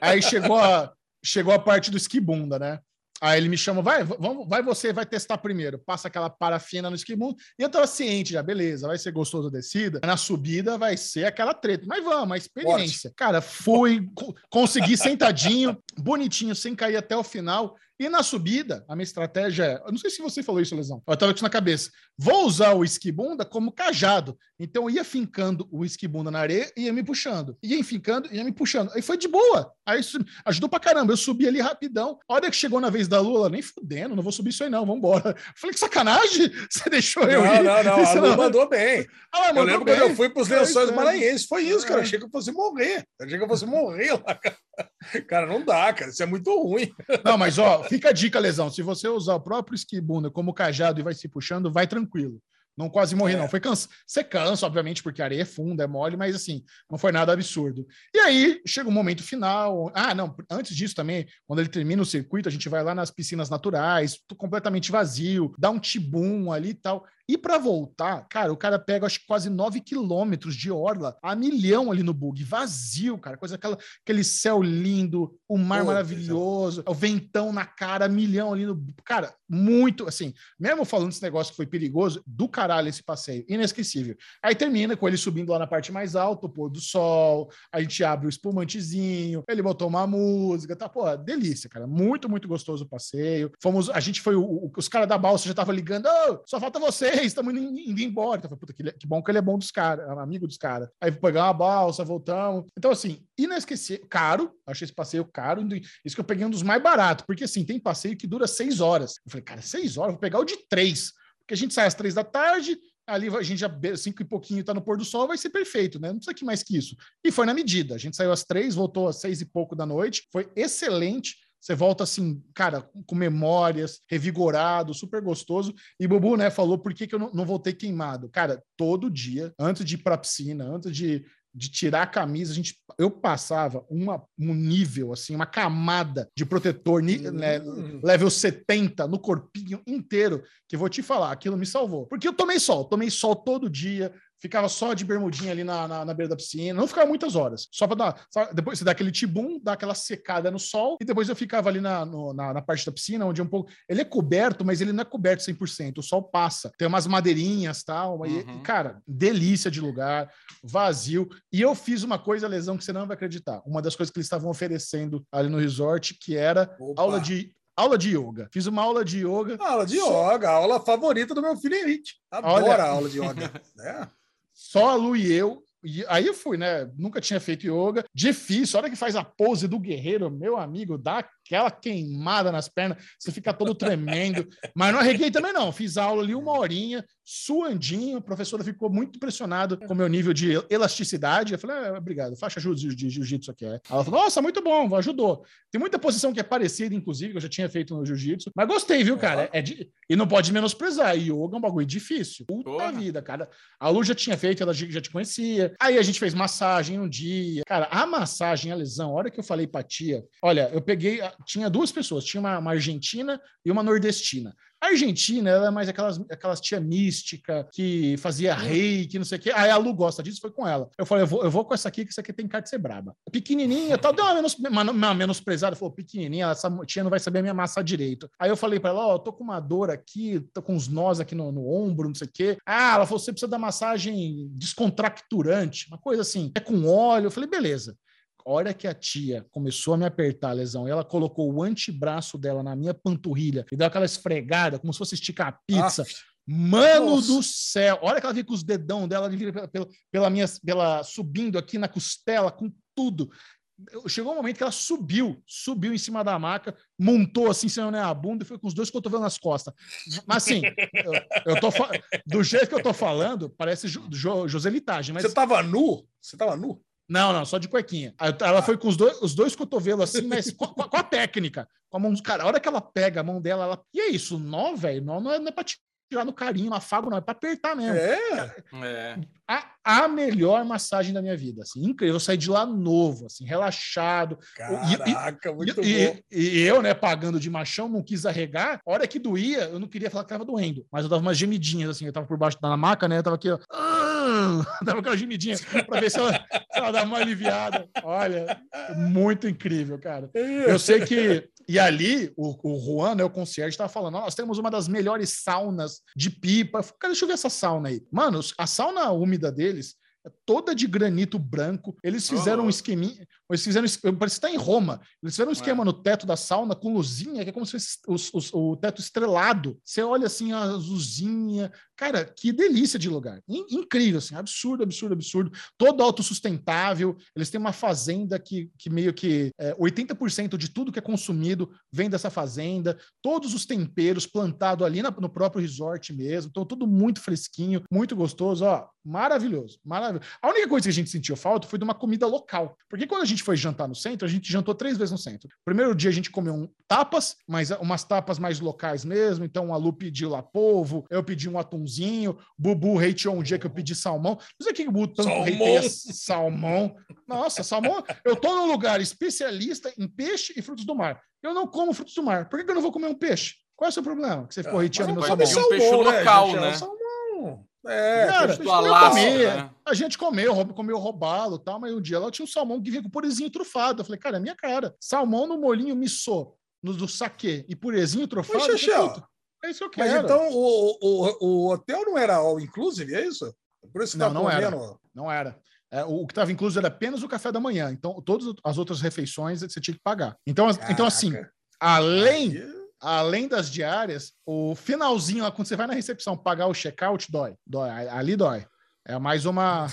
Aí chegou a, chegou a parte do esquibunda, né? Aí ele me chama, vai, vamos, vai você, vai testar primeiro. Passa aquela parafina no esquibunda. E eu tava ciente já, beleza, vai ser gostoso a descida. Na subida vai ser aquela treta. Mas vamos, a experiência. Cara, fui, co- consegui sentadinho, bonitinho, sem cair até o final. E na subida, a minha estratégia é. Eu não sei se você falou isso, Lesão. Eu tava com isso na cabeça. Vou usar o esquibunda como cajado. Então eu ia fincando o esquibunda na areia e ia me puxando. Ia fincando e ia me puxando. Aí foi de boa. Aí ajudou pra caramba. Eu subi ali rapidão. A hora que chegou na vez da Lula, nem fudendo, não vou subir isso aí não, vambora. Falei, que sacanagem! Você deixou eu
Não,
ir?
não, não. A
Isso
Lu mandou bem.
Ah, mas
Eu
mandou
lembro
bem.
quando eu fui para os lençóis
é.
maranhenses. Foi isso, cara.
É.
Achei que eu fosse morrer. Eu achei que eu fosse morrer lá, cara. Cara, não dá, cara. Isso é muito ruim.
Não, mas ó, fica a dica, Lesão. Se você usar o próprio esquibunda como cajado e vai se puxando, vai tranquilo. Não quase morri,
É.
não. Foi cansa. Você cansa, obviamente, porque a areia é funda, é mole, mas assim, não foi nada absurdo. E aí chega o momento final. Ah, não, antes disso também, quando ele termina o circuito, a gente vai lá nas piscinas naturais, completamente vazio, dá um tibum ali e tal. E para voltar, cara, o cara pega acho que quase 9 quilômetros de orla, a milhão ali no bug, vazio, cara, coisa aquela, aquele céu lindo, o mar
Pô,
maravilhoso, o ventão na cara, milhão ali no. Cara, muito assim, mesmo falando desse negócio que foi perigoso, do caralho esse passeio, inesquecível. Aí termina com ele subindo lá na parte mais alta, o pôr do sol, a gente abre o espumantezinho, ele botou uma música, tá, pô, delícia, cara, muito, muito gostoso o passeio. Fomos, a gente foi, o- os caras da balsa já estavam ligando, "Ô, só falta vocês, estamos indo, indo embora. Então, eu falei, puta, que, le- que bom que ele é bom dos caras, é amigo dos caras. Aí pegar uma balsa, voltamos. Então, assim, inesquecível, caro, achei esse passeio caro, isso que eu peguei um dos mais baratos, porque assim, tem passeio que dura seis horas. Eu falei, cara, seis horas, vou pegar o de três, porque a gente sai às três da tarde, ali a gente já cinco e pouquinho tá no pôr do sol, vai ser perfeito, né? Não precisa que mais que isso. E foi na medida. A gente saiu às três, voltou às seis e pouco da noite, foi excelente. Você volta assim, cara, com memórias, revigorado, super gostoso. E Bubu, né, falou por que, que eu não, não voltei queimado. Cara, todo dia, antes de ir pra piscina, antes de, de tirar a camisa, a gente, eu passava uma, um nível, assim, uma camada de protetor, ni- né,
Hum.
level 70 no corpinho inteiro, que vou te falar, aquilo me salvou. Porque eu tomei sol, tomei sol todo dia, ficava só de bermudinha ali na, na, na beira da piscina, não ficava muitas horas, só para dar, sabe, depois você dá aquele tibum, dá aquela secada no sol, e depois eu ficava ali na, no- na, na parte da piscina, onde é um pouco, ele é coberto, mas ele não é coberto 100%, o sol passa, tem umas madeirinhas tal, e,
Uhum.
e, cara, delícia de lugar, vazio, e eu fiz uma coisa, Lesão, que você não vai acreditar, uma das coisas que eles estavam oferecendo ali no resort, que era
Opa.
aula de aula de yoga. Fiz uma aula de yoga.
Aula de
Só-
yoga, a aula favorita do meu filho Henrique. Adora
Olha-
a aula de yoga. né?
Só a Lu e eu. E aí eu fui, né? Nunca tinha feito yoga. Difícil. A hora que faz a pose do guerreiro, meu amigo, dá aquela queimada nas pernas, você fica todo tremendo. Mas não arreguei também, não. Fiz aula ali uma horinha, suandinho. A professora ficou muito impressionada com o meu nível de elasticidade. Eu falei, ah, obrigado, faixa jiu-jitsu aqui. É. Ela falou, nossa, muito bom, ajudou. Tem muita posição que é parecida, inclusive, que eu já tinha feito no jiu-jitsu. Mas gostei, viu, cara? É de- E não pode menosprezar. Yoga é um bagulho difícil. Puta
Porra.
vida, cara. A Lu já tinha feito, ela já já te conhecia. Aí a gente fez massagem um dia. Cara, a massagem, a lesão, a hora que eu falei pra tia, olha, eu peguei. Tinha duas pessoas, tinha uma, uma argentina e uma nordestina. A Argentina, ela é mais aquelas, aquelas tia mística que fazia rei, que não sei o quê. Aí a Lu gosta disso, foi com ela. Eu falei, eu vou, eu vou com essa aqui, que essa aqui tem cara de ser braba. Pequenininha, tal, deu uma, menos, uma, uma menosprezada. Falou, pequenininha, essa tia não vai saber a minha massa direito. Aí eu falei pra ela, ó, oh, tô com uma dor aqui, tô com uns nós aqui no, no ombro, não sei o quê. Ah, ela falou, você precisa da massagem descontracturante, uma coisa assim. É com óleo. Eu falei, beleza hora que a tia começou a me apertar a lesão, ela colocou o antebraço dela na minha panturrilha e deu aquela esfregada, como se fosse esticar a pizza. Ah. Mano Nossa. do céu! Olha que ela veio com os dedão dela pela, pela, minha, pela subindo aqui na costela, com tudo. Chegou um momento que ela subiu, subiu em cima da maca, montou assim, sem a bunda e foi com os dois cotovelos nas costas. Mas assim, eu, eu tô do jeito que eu tô falando, parece jo, jo, Joselitagem. Mas...
Você tava nu? Você tava nu?
Não, não, só de cuequinha. Ela foi com os dois, os dois cotovelos assim, mas com, com, a técnica. Com a mão, cara, a hora que ela pega a mão dela, ela. E é isso, nó, velho. Nó não é, não é pra tirar no carinho, no afago, não, é pra apertar mesmo.
É.
é. A, a melhor massagem da minha vida, assim, incrível. Eu saí de lá novo, assim, relaxado.
Caraca,
e,
muito
e,
bom.
E, e, eu, né, pagando de machão, não quis arregar. A hora que doía, eu não queria falar que tava doendo, mas eu dava umas gemidinhas, assim, eu tava por baixo da maca, né, eu tava aqui, ó. Dava aquela gemidinha para ver se ela, se ela dá uma aliviada. Olha, muito incrível, cara. Eu sei que. E ali, o, o Juan, né, o concierge, estava falando: nós temos uma das melhores saunas de pipa. Cara, deixa eu ver essa sauna aí. Mano, a sauna úmida deles é toda de granito branco. Eles fizeram oh. um esqueminha. Eles fizeram. Parece que está em Roma. Eles fizeram um esquema no teto da sauna com luzinha, que é como se fosse os, os, o teto estrelado. Você olha assim, a azulzinha. Cara, que delícia de lugar. Incrível, assim, absurdo, absurdo, absurdo. Todo autossustentável. Eles têm uma fazenda que, que meio que é, 80% de tudo que é consumido vem dessa fazenda. Todos os temperos plantados ali na, no próprio resort mesmo. Então, tudo muito fresquinho, muito gostoso. Ó, maravilhoso, maravilhoso. A única coisa que a gente sentiu falta foi de uma comida local. Porque quando a gente foi jantar no centro, a gente jantou três vezes no centro. Primeiro dia a gente comeu um tapas, mas umas tapas mais locais mesmo. Então a Lu pediu lá polvo, eu pedi um atumzinho, Bubu hateou um dia que eu pedi salmão. Não sei o que o Bubu tanto hateia salmão. Nossa, salmão. Eu tô num lugar especialista em peixe e frutos do mar. Eu não como frutos do mar. Por que eu não vou comer um peixe? Qual é o seu problema? Que você ficou hateando meu salmão?
Um peixe local, né?
Salmão. É,
Cara, a, gente comer, né? a gente comeu, comeu robalo e tal, mas um dia ela tinha um salmão que vinha com purezinho trufado. Eu falei, cara, é minha cara. Salmão no molinho missô, no do saquê e purezinho trufado.
Oi, é isso que eu quero. Mas então o, o, o hotel não era all inclusive, é isso?
Por isso que não, tá não era. Não era. É, o que estava incluso era apenas o café da manhã. Então, todas as outras refeições você tinha que pagar. Então, então assim, além além das diárias, o finalzinho, quando você vai na recepção pagar o check-out, dói. dói. Ali dói. É mais uma,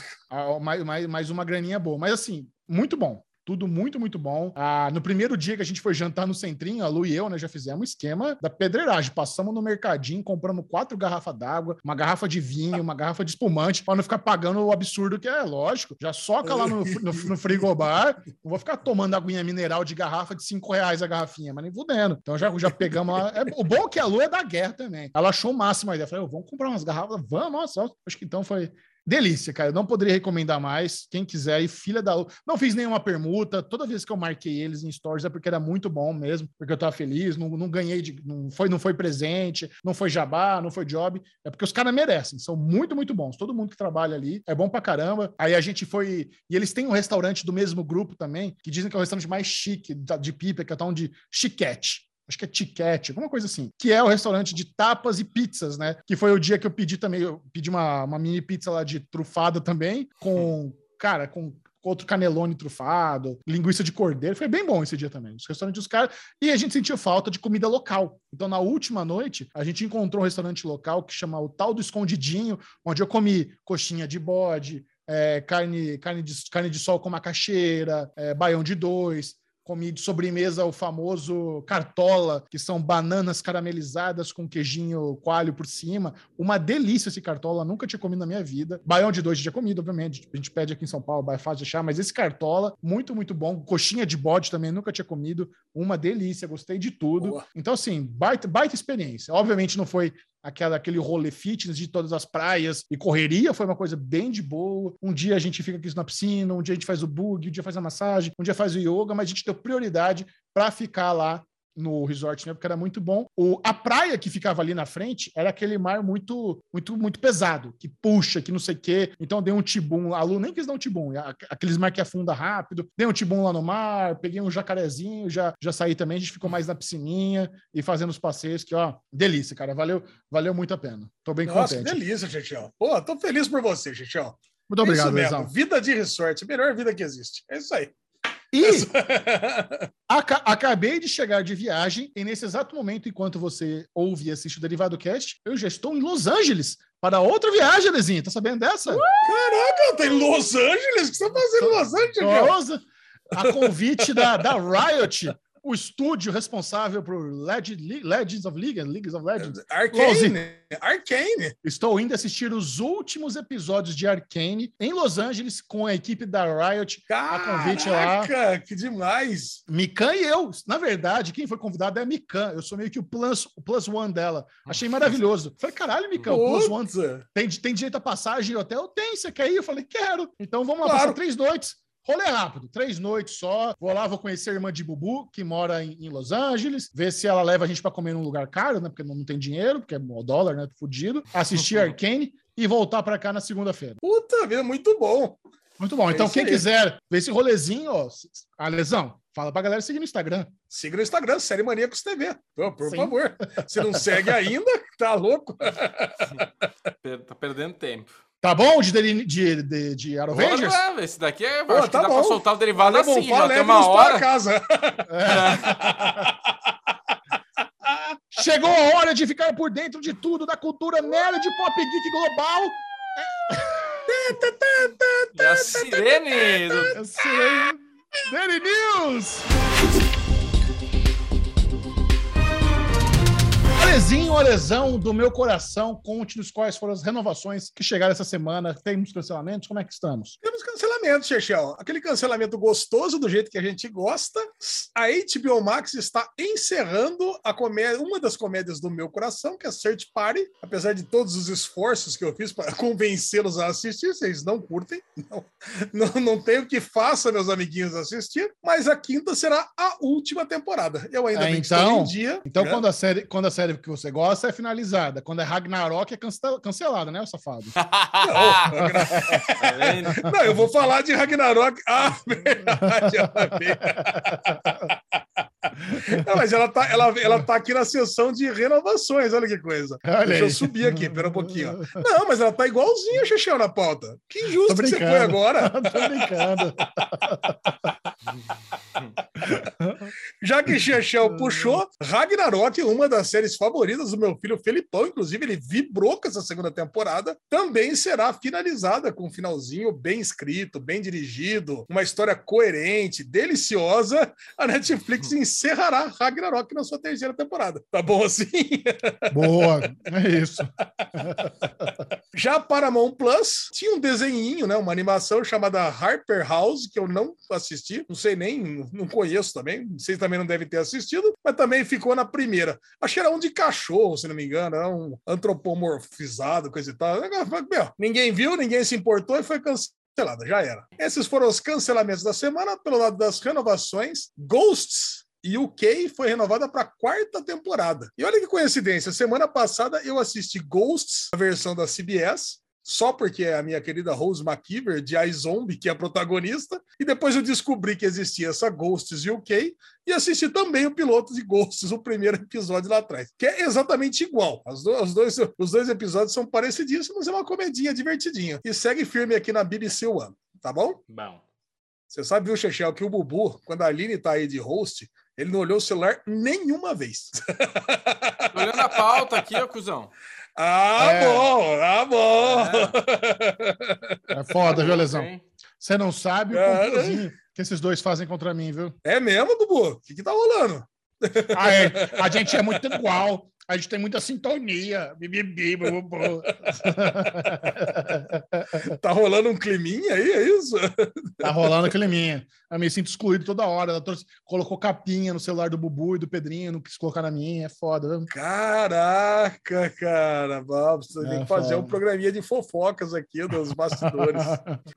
mais, mais uma graninha boa. Mas assim, muito bom. Tudo muito, muito bom. Ah, no primeiro dia que a gente foi jantar no Centrinho, a Lu e eu, né, já fizemos um esquema da pedreiragem. Passamos no mercadinho, compramos quatro garrafas d'água, uma garrafa de vinho, uma garrafa de espumante, para não ficar pagando o absurdo que é, lógico. Já soca lá no, no, no frigobar. Não vou ficar tomando aguinha mineral de garrafa de cinco reais a garrafinha, mas nem fudendo. Então já, já pegamos lá. É, o bom é que a Lu é da guerra também. Ela achou o máximo a ideia. Falei, vamos comprar umas garrafas? Vamos, nossa. Acho que então foi Delícia, cara. Eu não poderia recomendar mais. Quem quiser aí, filha da. Não fiz nenhuma permuta. Toda vez que eu marquei eles em stories é porque era muito bom mesmo, porque eu tava feliz. Não, não ganhei de. Não foi, não foi presente, não foi jabá, não foi job. É porque os caras merecem. São muito, muito bons. Todo mundo que trabalha ali é bom pra caramba. Aí a gente foi. E eles têm um restaurante do mesmo grupo também, que dizem que é o restaurante mais chique de pipa, que é tal de chiquete acho que é Tiquete, alguma coisa assim, que é o restaurante de tapas e pizzas, né? Que foi o dia que eu pedi também, eu pedi uma, uma mini pizza lá de trufada também, com, cara, com outro canelone trufado, linguiça de cordeiro. Foi bem bom esse dia também. Os restaurantes dos caras. E a gente sentiu falta de comida local. Então, na última noite, a gente encontrou um restaurante local que chama o Tal do Escondidinho, onde eu comi coxinha de bode, é, carne, carne, de, carne de sol com macaxeira, é, baião de dois, comi de sobremesa o famoso cartola, que são bananas caramelizadas com queijinho coalho por cima. Uma delícia esse cartola, nunca tinha comido na minha vida. Baião de dois tinha comido, obviamente. A gente pede aqui em São Paulo, é fácil de achar, mas esse cartola, muito, muito bom. Coxinha de bode também, nunca tinha comido. Uma delícia, gostei de tudo. Boa. Então, assim, baita, baita experiência. Obviamente não foi aquela, aquele rolê fitness de todas as praias e correria, foi uma coisa bem de boa. Um dia a gente fica aqui na piscina, um dia a gente faz o bug, um dia faz a massagem, um dia faz o yoga, mas a gente deu prioridade para ficar lá no resort, né? Porque era muito bom. O, a praia que ficava ali na frente era aquele mar muito, muito, muito pesado, que puxa, que não sei o quê. Então dei um tibum. A Lu nem quis dar um tibum, aqueles mar que afunda rápido. Dei um tibum lá no mar, peguei um jacarezinho, já, já saí também. A gente ficou mais na piscininha e fazendo os passeios, que, ó, delícia, cara. Valeu, valeu muito a pena. Tô bem
Nossa,
contente.
que delícia, Chechão. Pô, tô feliz por você, Chechão.
Muito obrigado,
mesmo. Vida de resort, a melhor vida que existe. É isso aí.
E aca- acabei de chegar de viagem e nesse exato momento, enquanto você ouve e assiste o Derivado Cast, eu já estou em Los Angeles para outra viagem, Lezinho. Tá sabendo dessa?
Caraca, tá em Los Angeles? O que você tá fazendo em Los Angeles,
a convite da, da Riot, o estúdio responsável por Legend, Legends of League, Leagues of Legends.
Arcane. Arcane.
Estou indo assistir os últimos episódios de Arcane em Los Angeles com a equipe da Riot. A convite lá.
Caraca, que demais.
Mikan e eu. Na verdade, quem foi convidado é a Mikan. Eu sou meio que o plus, o plus one dela. Achei maravilhoso. Falei, caralho, Mikan, o plus one tem, tem direito a passagem e hotel? Tem, você quer ir? Eu falei, quero. Então vamos lá,
Claro.
passar três noites. Rolê rápido, três noites só. Vou lá, vou conhecer a irmã de Bubu, que mora em, em Los Angeles, ver se ela leva a gente para comer num lugar caro, né? Porque não, não tem dinheiro, porque é o dólar, né? Fudido. Assistir Arcane e voltar para cá na segunda-feira.
Puta vida, muito bom.
Muito bom.
É
Então,
isso
quem
aí.
quiser ver esse rolezinho, ó, a lesão, fala pra galera seguir no Instagram.
Siga no Instagram, Série Maníacos TV. Pô, por
Sim.
favor. Se não segue ainda, tá louco?
Tá perdendo tempo.
Tá bom de, de, de, de, de Arovengers?
Bora, esse daqui é.
Pô,
acho
tá
que dá
bom.
pra soltar o derivado
Tá bom,
assim, já tem uma hora.
casa.
Chegou a hora de ficar por dentro de tudo da cultura nerd pop geek global.
E a sirene.
Eu sei. Daily News! Alezinho, Alesão do meu coração, conte-nos quais foram as renovações que chegaram essa semana. Temos cancelamentos? Como é que estamos?
Temos cancelamento, Chechel. Aquele cancelamento gostoso do jeito que a gente gosta. A HBO Max está encerrando a comédia, uma das comédias do meu coração, que é Search Party. Apesar de todos os esforços que eu fiz para convencê-los a assistir, vocês não curtem. Não, não, não tem o que faça, meus amiguinhos, assistir. Mas a quinta será a última temporada. Eu ainda
Ah,
bem que estou
então-
em dia.
Então,
né?
quando, a série, quando a série que você gosta é finalizada, quando é Ragnarok é cancel- cancelada, né, safado?
Vendo?
Não, eu vou falar de Ragnarok. Ah, verdade. Ela veio. Não, mas ela tá, ela, ela tá aqui na sessão de renovações, olha que coisa.
Olha
Deixa eu
aí.
subir aqui, pera um pouquinho. Não, mas ela tá igualzinha, Xexel, na pauta. Que injusto que você foi agora.
Tô brincando.
Já que Xexel puxou, Ragnarok, uma das séries favoritas do meu filho Felipão, inclusive ele vibrou com essa segunda temporada, também será finalizada com um finalzinho bem escrito, bem dirigido, uma história coerente, deliciosa. A Netflix encerrará Ragnarok na sua terceira temporada. Tá bom assim?
Boa, é isso.
Já Paramount Plus tinha um desenhinho, né, uma animação chamada Harper House, que eu não assisti, não sei nem, não conheço também, vocês também não devem ter assistido, mas também ficou na primeira. Acho que era um de cachorro, se não me engano, era um antropomorfizado, coisa e tal. Meu, ninguém viu, ninguém se importou e foi cancelada, já era. Esses foram os cancelamentos da semana. Pelo lado das renovações, Ghosts UK foi renovada para quarta temporada. E olha que coincidência, semana passada eu assisti Ghosts, a versão da CBS, só porque é a minha querida Rose McKeever, de iZombie, que é a protagonista, e depois eu descobri que existia essa Ghosts UK, e assisti também o piloto de Ghosts, o primeiro episódio lá atrás, que é exatamente igual. As do- os, dois, os dois episódios são parecidíssimos, é uma comedinha divertidinha. E segue firme aqui na BBC One, tá bom?
Bom.
Você sabe, viu, Chechel, que o Bubu, quando a Aline tá aí de host, ele não olhou o celular nenhuma vez.
Tô olhando a pauta aqui, ó, cuzão.
Ah,
É.
bom, ah, bom.
É foda, viu, Lesão? Você não sabe o complôzinho que esses dois fazem contra mim, viu?
É mesmo, Bubu? O que, que tá rolando?
Ah, é. A gente é muito igual. A gente tem muita sintonia. Bibibi, bubu.
Tá rolando um climinha aí, é isso?
Tá rolando aquele minha. Eu me sinto excluído toda hora. Ela colocou capinha no celular do Bubu e do Pedrinho, não quis colocar na minha. É foda, viu?
Caraca, cara. Você tem
É,
que fazer um
foda.
programinha de fofocas aqui dos bastidores.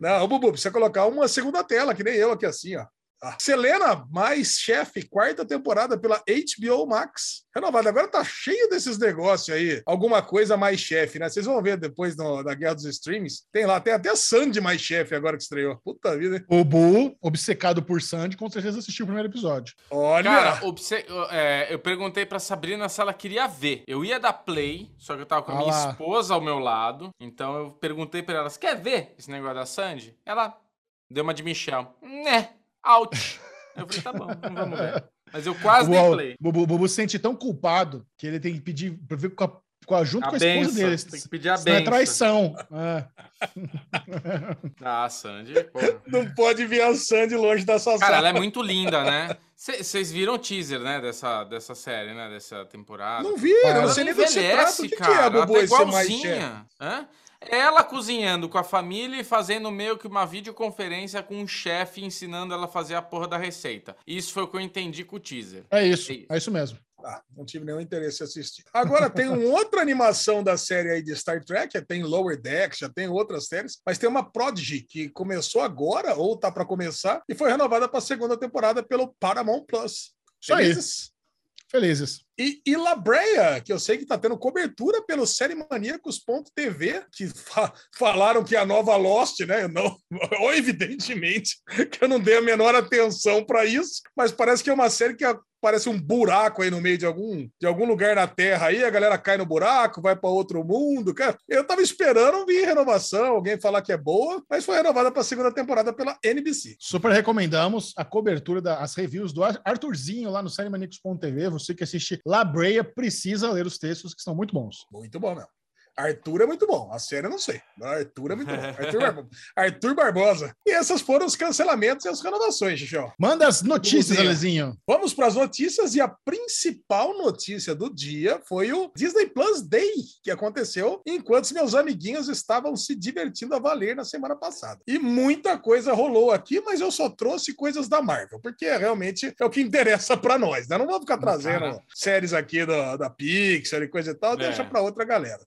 Não, Bubu, precisa colocar uma segunda tela, que nem eu aqui assim, ó. Selena, mais chefe, quarta temporada pela HBO Max. Renovada. Agora tá cheio desses negócios aí. Alguma coisa mais chefe, né? Vocês vão ver depois no- da Guerra dos Streams. Tem lá, tem até Sandy mais chefe agora que estreou. Puta vida, hein?
O Bu, obcecado por Sandy, com certeza assistiu o primeiro episódio.
Olha.
Cara, obse- é, eu perguntei pra Sabrina se ela queria ver. Eu ia dar play, só que eu tava com a
Ah
minha
lá.
esposa ao meu lado. Então eu perguntei pra ela: você quer ver esse negócio da Sandy? Ela deu uma de Michel. Né, out. Eu falei: tá bom, vamos ver. Mas eu quase dei
O
play.
Bubu, o Bubu se sente tão culpado que ele tem que pedir pra ver com a, com a- junto
A
com a esposa
benção,
dele.
tem que pedir a
é
benção.
traição. É.
Ah, Sandy, porra.
Não pode ver a Sandy longe da sua
Cara,
sala.
ela é muito linda, né? Vocês viram o teaser, né, dessa, dessa série, né, dessa temporada?
Não vi, não sei nem do que se trata. O
envelhece,
que, que
cara.
é,
Ela
Bubu,
tá
esse mais chefe?
Hã? Ela cozinhando com a família e fazendo meio que uma videoconferência com um chefe ensinando ela a fazer a porra da receita. Isso foi o que eu entendi com o teaser.
É isso,
É isso.
é isso mesmo.
Ah, não tive nenhum interesse em assistir. Agora tem uma outra animação da série aí de Star Trek, tem Lower Decks, já tem outras séries, mas tem uma Prodigy que começou agora, ou tá para começar, e foi renovada para a segunda temporada pelo Paramount Plus.
Isso aí.
Felizes?
Felizes.
E, e La Brea, que eu sei que está tendo cobertura pelo SérieManíacos.tv, que fa- falaram que é a nova Lost, né? Eu não, ou evidentemente que eu não dei a menor atenção para isso, mas parece que é uma série que é- parece um buraco aí no meio de algum, de algum lugar na Terra aí, a galera cai no buraco, vai para outro mundo. Cara, eu tava esperando vir renovação, alguém falar que é boa, mas foi renovada para a segunda temporada pela NBC.
Super recomendamos a cobertura das reviews do Ar- Arthurzinho lá no SérieManíacos.tv. Você que assiste La Brea precisa ler os textos que são muito bons.
Muito bom mesmo. Arthur é muito bom. A série eu não sei. Arthur é muito bom. Arthur, Barbo- Arthur Barbosa. E essas foram os cancelamentos e as renovações, Xixão.
Manda as notícias. Alezinho.
Vamos para as notícias e a principal notícia do dia foi o Disney Plus Day, que aconteceu enquanto meus amiguinhos estavam se divertindo a valer na semana passada. E muita coisa rolou aqui, mas eu só trouxe coisas da Marvel, porque realmente é o que interessa para nós, né? Não vamos ficar trazendo
Cara.
séries aqui da, da Pixar e coisa e tal,
É.
deixa para outra galera.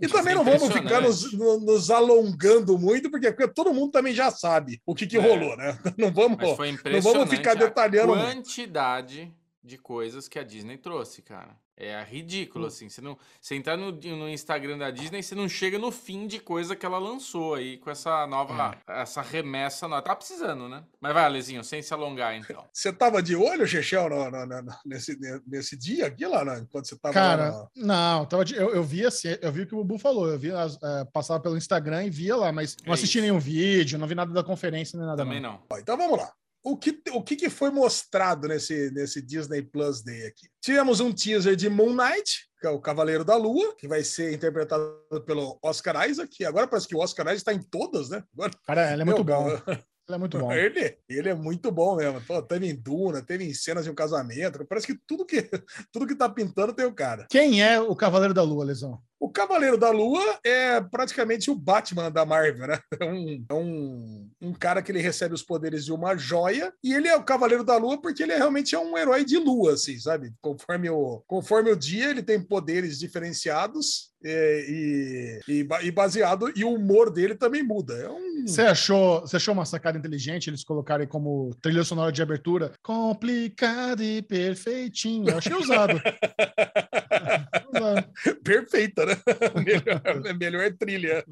E também
é
não vamos ficar nos, nos alongando muito, porque, porque todo mundo também já sabe o que, que
É.
rolou, né? Não vamos. Não vamos ficar detalhando
a
muito.
quantidade de coisas que a Disney trouxe, cara. É ridículo, assim. Você, não, você entrar no, no Instagram da Disney, você não chega no fim de coisa que ela lançou aí com essa nova, essa remessa nova. Tá precisando, né? Mas vai, Alezinho, sem se alongar, então.
Você tava de olho, Chechel, no- no- no- nesse, nesse dia aqui lá, né? enquanto você tava
Cara,
lá?
não, tava de- eu, eu vi assim, eu vi o que o Bubu falou, eu vi as, é, passava pelo Instagram e via lá, mas não
É
assisti
isso.
nenhum vídeo, não vi nada da conferência nem nada.
Também
não.
não.
Ó, Então vamos lá. O que, o que, que foi mostrado nesse, nesse Disney Plus Day aqui? Tivemos um teaser de Moon Knight, que é o Cavaleiro da Lua, que vai ser interpretado pelo Oscar Isaac, agora parece que o Oscar Isaac está em todas, né? Agora,
Cara, ele é muito bom. Ele é muito bom.
Ele, ele é muito bom mesmo. Pô, teve em Duna, teve em cenas de um casamento. Parece que tudo que, tudo que tá pintando tem o cara.
Quem é o Cavaleiro da Lua, Lesão?
O Cavaleiro da Lua é praticamente o Batman da Marvel, né? É um, é um, um cara que ele recebe os poderes de uma joia e ele é o Cavaleiro da Lua porque ele é, realmente é um herói de lua, assim, sabe? Conforme o, conforme o dia, ele tem poderes diferenciados é, e, e, e baseado, e o humor dele também muda. É um.
Você achou, você achou uma sacada inteligente eles colocarem como trilha sonora de abertura complicado e perfeitinho? Eu achei usado. Usado.
Perfeita, né? melhor, melhor trilha.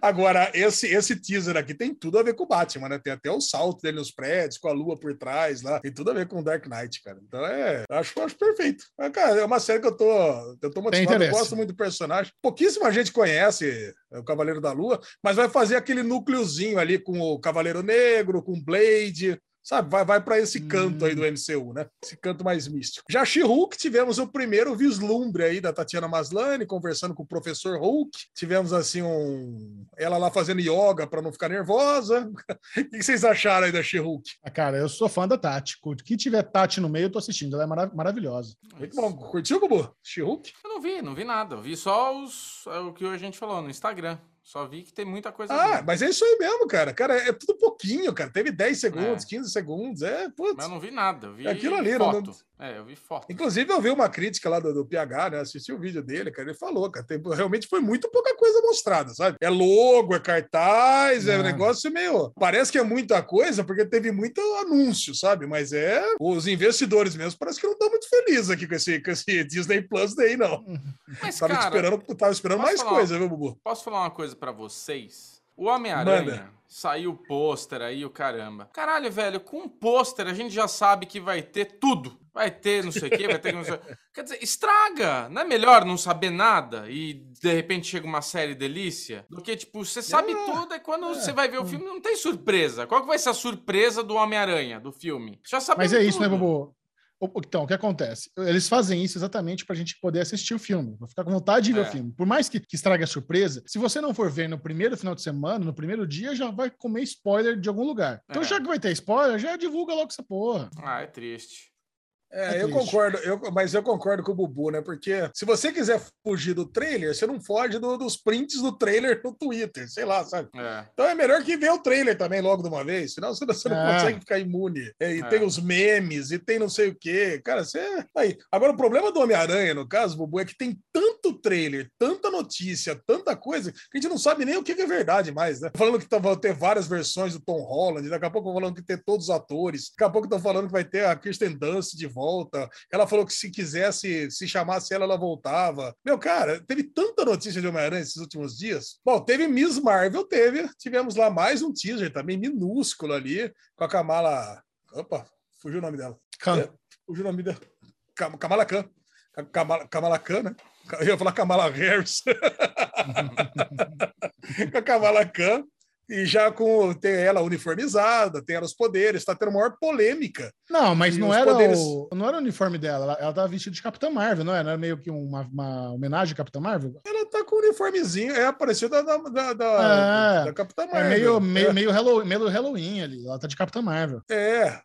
Agora, esse, esse teaser aqui tem tudo a ver com o Batman, né? Tem até o salto dele nos prédios, com a lua por trás lá. Tem tudo a ver com o Dark Knight, cara. Então é. Acho, acho perfeito. Mas, cara, é uma série que eu tô, eu tô motivado. Eu gosto muito do personagem. Pouquíssima gente conhece o Cavaleiro da Lua, mas vai fazer aquele núcleozinho ali com o Cavaleiro Negro, com o Blade. Sabe? Vai, vai para esse canto
Hum.
aí do MCU, né? Esse canto mais místico. Já She-Hulk, tivemos o primeiro vislumbre aí da Tatiana Maslany conversando com o professor Hulk. Tivemos assim um. Ela lá fazendo yoga para não ficar nervosa. O que vocês acharam aí da She-Hulk?
Ah, Cara, eu sou fã da Tati. O que tiver Tati no meio, eu tô assistindo. Ela é mara- maravilhosa.
Muito bom. Curtiu, Bubu? She-Hulk?
Eu não vi, não vi nada. Eu vi só os, é o que a gente falou no Instagram. Só vi que tem muita coisa.
Ah, mas é isso aí mesmo, cara. Cara, é tudo pouquinho, cara. Teve 10 segundos,
É.
15 segundos. É, putz.
Mas eu não vi nada. Vi
É aquilo ali, não-
foto. É, eu vi foto.
Inclusive, eu vi uma crítica lá do, do PH, né? Assisti o vídeo dele, cara. Ele falou, cara, tem- realmente foi muito pouca coisa mostrada, sabe? É logo, é cartaz, é um
É.
negócio meio. Parece que é muita coisa, porque teve muito anúncio, sabe? Mas é. Os investidores mesmo parece que não estão muito felizes aqui com esse, com esse Disney Plus daí, não.
Mas,
Tava
cara,
esperando, tava esperando mais
falar?
coisa, viu, Bubu?
posso falar uma coisa pra vocês? O Homem-Aranha saiu o pôster aí, o caramba. Caralho, velho, com um pôster a gente já sabe que vai ter tudo. Vai ter não sei o quê, vai ter não sei... Quer dizer, estraga. Não é melhor não saber nada e de repente chega uma série delícia? Do que, tipo, você sabe
É,
tudo e quando você vai ver o filme não tem surpresa. Qual que vai ser a surpresa do Homem-Aranha, do filme? Já sabemos
Mas é isso, né,
tudo.
Bobo? Então, o que acontece? Eles fazem isso exatamente pra gente poder assistir o filme, pra ficar com vontade de ver
É.
o filme. Por mais que, que estrague a surpresa, se você não for ver no primeiro final de semana, no primeiro dia, já vai comer spoiler de algum lugar. Então,
É.
já que vai ter spoiler, já divulga logo essa porra.
Ah, é triste.
É,
É
eu concordo, eu, mas eu concordo com o Bubu, né? Porque se você quiser fugir do trailer, você não foge do- dos prints do trailer no Twitter, sei lá, sabe?
É.
Então é melhor que ver o trailer também logo de uma vez, senão você não, você não
É.
consegue ficar imune. É, e
É.
tem os memes, e tem não sei o quê. Cara, você. Aí. Agora, o problema do Homem-Aranha, no caso, Bubu, é que tem tanto trailer, tanta notícia, tanta coisa, que a gente não sabe nem o que é verdade mais, né? Falando que vão ter várias versões do Tom Holland, daqui a pouco falando que tem todos os atores, daqui a pouco estão falando que vai ter a Kirsten Dunst de volta. Ela falou que se quisesse, se chamasse ela, ela voltava. Meu, cara, teve tanta notícia de Homem-Aranha esses últimos dias. Bom, teve Miss Marvel, teve. Tivemos lá mais um teaser também, minúsculo ali, com a Kamala. Opa, fugiu o nome dela.
Khan.
É, fugiu o nome dela. Kam- Kamala Khan. Ka- Kamala, Kamala Khan, né? Eu ia falar Kamala Harris. com a Kamala Khan. E já com tem ela uniformizada, tem ela os poderes, tá tendo maior polêmica.
Não, mas
E
não era,
poderes-
o, não era o uniforme dela. Ela, ela tava vestida de Capitã Marvel, não era? Era meio que uma, uma homenagem à Capitã Marvel?
Ela tá com o uniformezinho, é parecido da, da, da,
É.
da Capitã
É
Marvel.
meio, meio, meio, Halloween, meio Halloween ali. Ela tá de Capitã Marvel.
É.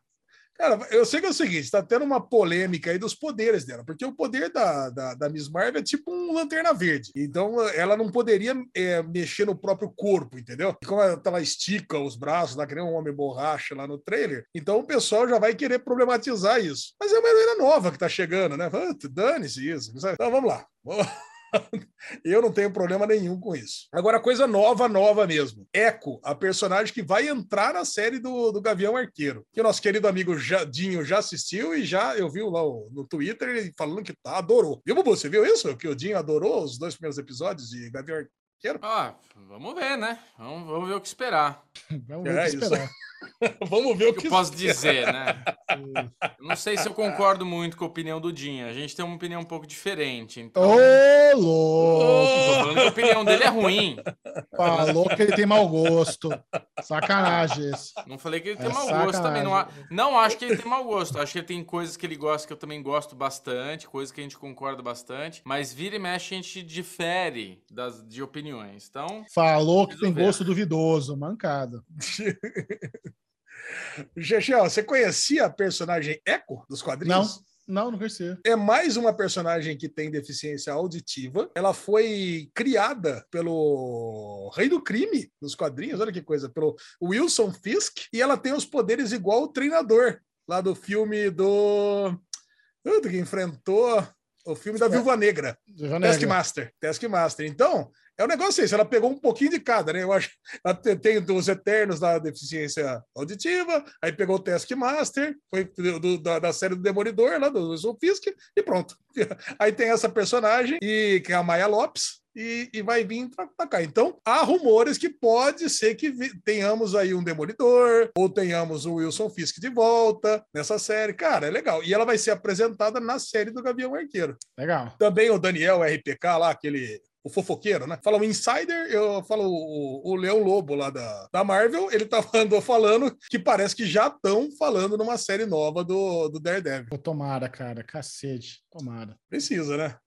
Cara, eu sei que é o seguinte, tá tendo uma polêmica aí dos poderes dela, porque o poder da, da, da Miss Marvel é tipo um lanterna verde. Então, ela não poderia é, mexer no próprio corpo, entendeu? E como ela, ela estica os braços lá, que nem um homem borracha lá no trailer, então o pessoal já vai querer problematizar isso. Mas é uma heroína nova que tá chegando, né? Dane-se isso. Então, vamos lá. Eu não tenho problema nenhum com isso. Agora, coisa nova, nova mesmo. Echo, a personagem que vai entrar na série do, do Gavião Arqueiro. Que o nosso querido amigo Jadinho já assistiu e já eu vi lá no Twitter ele falando que tá, adorou. Viu, Bubu? Você viu isso? Que o Dinho adorou os dois primeiros episódios de Gavião Arqueiro?
Ah, vamos ver, né? Vamos, vamos ver o que esperar.
Vamos
É,
ver o que
isso.
esperar.
Vamos ver o
que
que
eu posso dizer, né? Não sei se eu concordo muito com a opinião do Dinho. A gente tem uma opinião um pouco diferente. Então,
Ô,
tô
louco!
falando que a opinião dele é ruim.
Falou que ele tem mau gosto. Sacanagem esse.
Não falei que ele
É
tem mau gosto também. Não,
sacanagem.
não acho que ele tem mau gosto. Acho que ele tem coisas que ele gosta que eu também gosto bastante, coisas que a gente concorda bastante. Mas vira e mexe a gente difere das, de opiniões. Então,
Falou que tem gosto duvidoso. Mancada.
Chechel, você conhecia a personagem Echo dos quadrinhos?
Não, não conhecia.
É mais uma personagem que tem deficiência auditiva. Ela foi criada pelo Rei do Crime nos quadrinhos, olha que coisa, pelo Wilson Fisk, e ela tem os poderes igual o treinador lá do filme do. Do que enfrentou o filme da
É.
Viúva Negra.
Viúva Negra.
Taskmaster. Taskmaster. Então, é um negócio esse. Ela pegou um pouquinho de cada, né? Eu acho. Ela te- tem dos Eternos da deficiência auditiva, aí pegou o Taskmaster, foi do- da, da série do Demolidor, lá do Wilson Fisk, e pronto. Aí tem essa personagem, e, que é a Maya Lopes. E, e vai vir pra, pra cá. Então, há rumores que pode ser que tenhamos aí um Demolidor, ou tenhamos o Wilson Fisk de volta nessa série. Cara, é legal. E ela vai ser apresentada na série do Gavião Arqueiro.
Legal.
Também o Daniel RPK lá, aquele o fofoqueiro, né? Fala o Insider, eu falo o, o Leão Lobo lá da, da Marvel, ele tá andou falando que parece que já estão falando numa série nova do, do Daredevil.
Tomara, cara. Cacete. Tomara.
Precisa, né?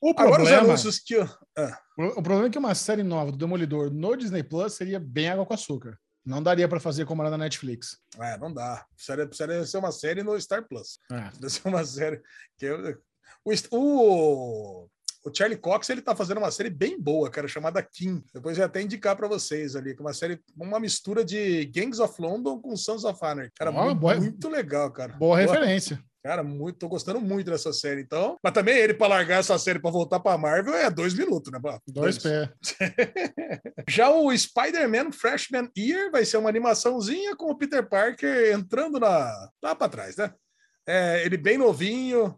O
Agora os
problema,
anúncios que. Ah,
o problema é que uma série nova do Demolidor no Disney Plus seria bem água com açúcar. Não daria pra fazer como era na Netflix.
é, não dá. Precisaria, precisaria ser uma série no Star Plus.
É.
Deve ser uma série. Que o, o, o Charlie Cox ele tá fazendo uma série bem boa, cara, chamada Kim. Depois eu ia até indicar para vocês ali, que é uma série, uma mistura de Gangs of London com Sons of Anarchy. Cara,
Ó,
muito,
boa-
muito legal, cara.
Boa referência.
Cara, muito, tô gostando muito dessa série, então. Mas também ele, para largar essa série para voltar para Marvel, é dois minutos, né? pá?
Dois pés.
Já o Spider-Man Freshman Year vai ser uma animaçãozinha com o Peter Parker entrando na, lá para trás, né? É, ele bem novinho,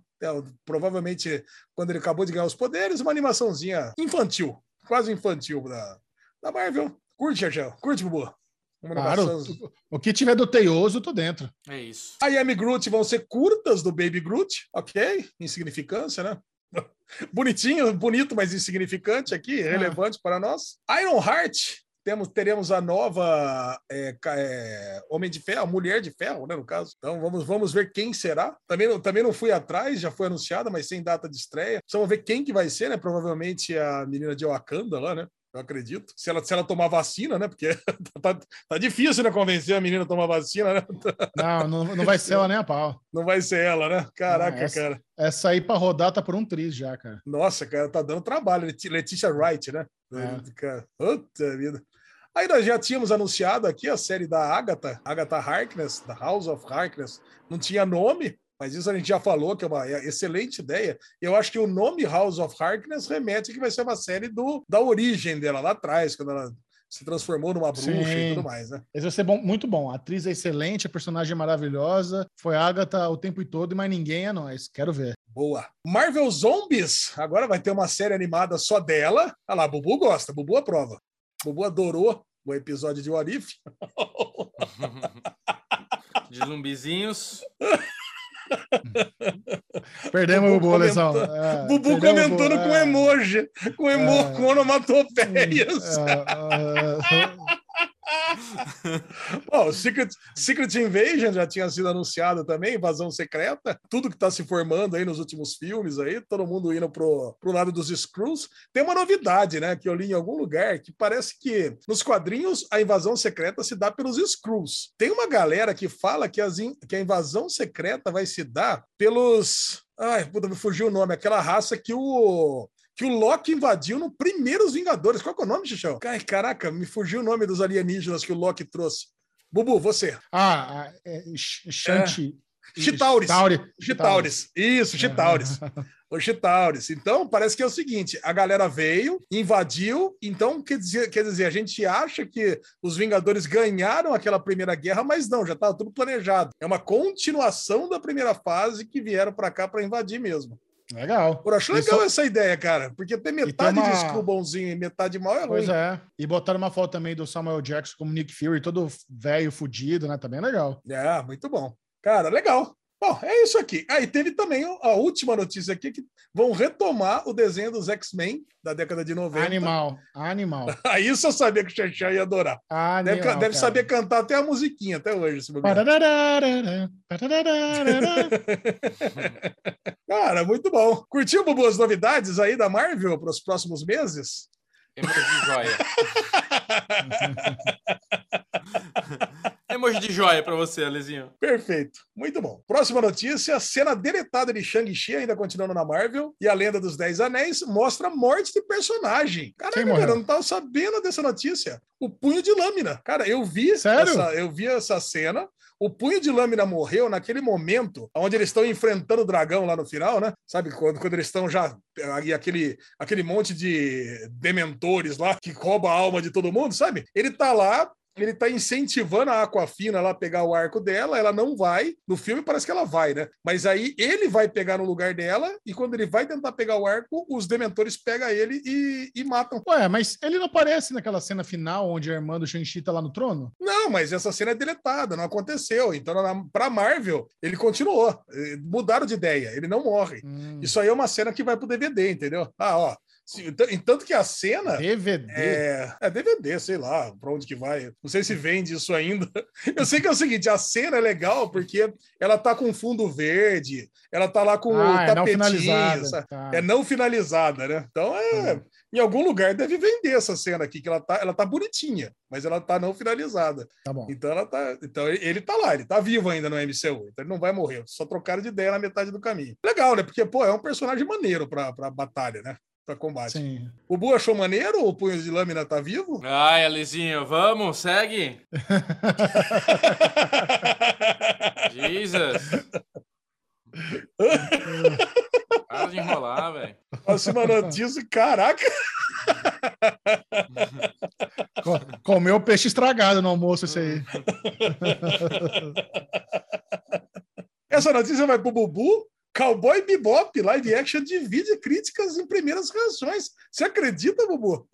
provavelmente quando ele acabou de ganhar os poderes, uma animaçãozinha infantil, quase infantil da, da Marvel. Curte, Argel? Curte, Bubu? Uma
Claro,
animação-
o que tiver do Teioso, tô dentro.
É isso.
A Yami Groot vão ser curtas do Baby Groot, ok? Insignificância, né? Bonitinho, bonito, mas insignificante aqui, relevante para nós. Iron Heart, temos, teremos a nova é, é, Homem de Ferro, Mulher de Ferro, né, no caso. Então vamos, vamos ver quem será. Também, não- também não fui atrás, já foi anunciada, mas sem data de estreia. Então, Vamos ver quem que vai ser, né? Provavelmente a menina de Wakanda lá, né? Eu acredito. Se ela, se ela tomar vacina, né? Porque tá, tá difícil, né? Convencer a menina a tomar vacina, né?
Não, não, não vai ser ela nem a pau.
Não vai ser ela, né? Caraca,
Não, essa-
cara.
Essa aí pra rodar tá por um triz já, cara.
Nossa, cara, tá dando trabalho. Letícia Wright, né?
É.
Cara, puta vida. Aí nós já tínhamos anunciado aqui a série da Agatha, Agatha Harkness, da House of Harkness. Não tinha nome, mas isso a gente já falou que é uma excelente ideia. Eu acho que o nome House of Harkness remete que vai ser uma série do, da origem dela lá atrás, quando ela se transformou numa bruxa e
Sim.
tudo mais, né?
Esse vai ser bom, muito bom. A atriz é excelente, a personagem é maravilhosa. Foi Agatha o tempo todo, mas ninguém é nós. Quero ver.
Boa. Marvel Zombies, agora vai ter uma série animada só dela. Olha lá, Bubu gosta, Bubu aprova. Bubu adorou o episódio de What If.
De zumbizinhos.
Perdemos
Bubu
o Bubu, Lesão. É,
Bubu
perdemos
comentando com
é.
emoji, com emo,
É.
com onomatopeias.
É, é,
Bom, Secret, Secret Invasion já tinha sido anunciado também, invasão secreta, tudo que está se formando aí nos últimos filmes aí, todo mundo indo pro, pro lado dos Screws. Tem uma novidade, né, que eu li em algum lugar, que parece que nos quadrinhos a invasão secreta se dá pelos Screws. Tem uma galera que fala que, as in- que a invasão secreta vai se dar pelos... Ai, puta, me fugiu o nome, aquela raça que o que o Loki invadiu no primeiros Vingadores. Qual é o nome, Xixão? Ai, caraca, me fugiu o nome dos alienígenas que o Loki trouxe. Bubu, você.
Ah, ah, é, Sh- Shanti.
Chitauris.
Tauri.
Chitauris. Isso, Chitauris. O Chitauris. Então, parece que é o seguinte: a galera veio, invadiu, então quer dizer, quer dizer, a gente acha que os Vingadores ganharam aquela primeira guerra, mas não, já estava tudo planejado. É uma continuação da primeira fase que vieram para cá para invadir mesmo.
Legal.
Eu acho legal
só-
essa ideia, cara, porque ter metade
uma-
de Skrull bonzinho e metade mal é ruim.
Pois é. E botaram uma foto também do Samuel Jackson como Nick Fury, todo velho, fudido, né? Tá bem legal.
É, muito bom. Cara, legal. Bom, é isso aqui. Aí teve também a última notícia aqui que vão retomar o desenho dos X-Men da década de 90.
Animal. Animal.
Aí isso eu sabia que o Xaxá ia adorar.
Animal.
Deve, deve
cara.
saber cantar até a musiquinha até hoje. Se. Cara, muito bom. Curtiu, Bubu, as novidades aí da Marvel para os próximos meses?
Emoji de joia. Emoji de joia pra você, Alezinho.
Perfeito. Muito bom. Próxima notícia: cena deletada de Shang-Chi, ainda continuando na Marvel, e a Lenda dos Dez Anéis mostra a morte de personagem.
Morreu?
cara, eu não tava sabendo dessa notícia. O punho de lâmina. Cara, eu vi
Sério?
essa, eu vi essa cena. O punho de lâmina morreu naquele momento onde eles estão enfrentando o dragão lá no final, né? Sabe, quando, quando eles estão já. E aquele, aquele monte de dementores lá que rouba a alma de todo mundo, sabe? Ele tá lá. Ele tá incentivando a Aquafina lá a pegar o arco dela, ela não vai. No filme parece que ela vai, né? Mas aí ele vai pegar no lugar dela, e quando ele vai tentar pegar o arco, os dementores pegam ele e, e matam.
Ué, mas ele não aparece naquela cena final onde a irmã do Shang-Chi tá lá no trono?
Não, mas essa cena é deletada, não aconteceu. Então, na, pra Marvel, ele continuou. Eh, Mudaram de ideia, ele não morre.
Hum.
Isso aí é uma cena que vai pro DVD, entendeu? Ah, ó. Sim, tanto que a cena
DVD.
é, é DVD, sei lá, pra onde que vai. Não sei se vende isso ainda. Eu sei que é o seguinte, a cena é legal porque ela tá com fundo verde, ela tá lá com
ah,
o
é não
tapetinho,
finalizada.
sabe?
Tá.
é não finalizada, né? Então é,
Hum.
em algum lugar deve vender essa cena aqui que ela tá, ela tá bonitinha, mas ela tá não finalizada.
Tá bom.
Então ela tá, então ele, ele tá lá, ele tá vivo ainda no MCU, então ele não vai morrer, só trocaram de ideia na metade do caminho. Legal, né? Porque pô, é um personagem maneiro pra, pra batalha, né? Pra combate.
Sim.
O Bu achou maneiro? O Punho de Lâmina tá vivo?
Ai, Alizinho, vamos, segue. Jesus. Para de enrolar, velho.
Próxima notícia, caraca!
Co- Comeu peixe estragado no almoço, esse aí.
Essa notícia vai pro Bubu. Cowboy Bebop, live action divide críticas em primeiras reações. Você acredita, Bubu?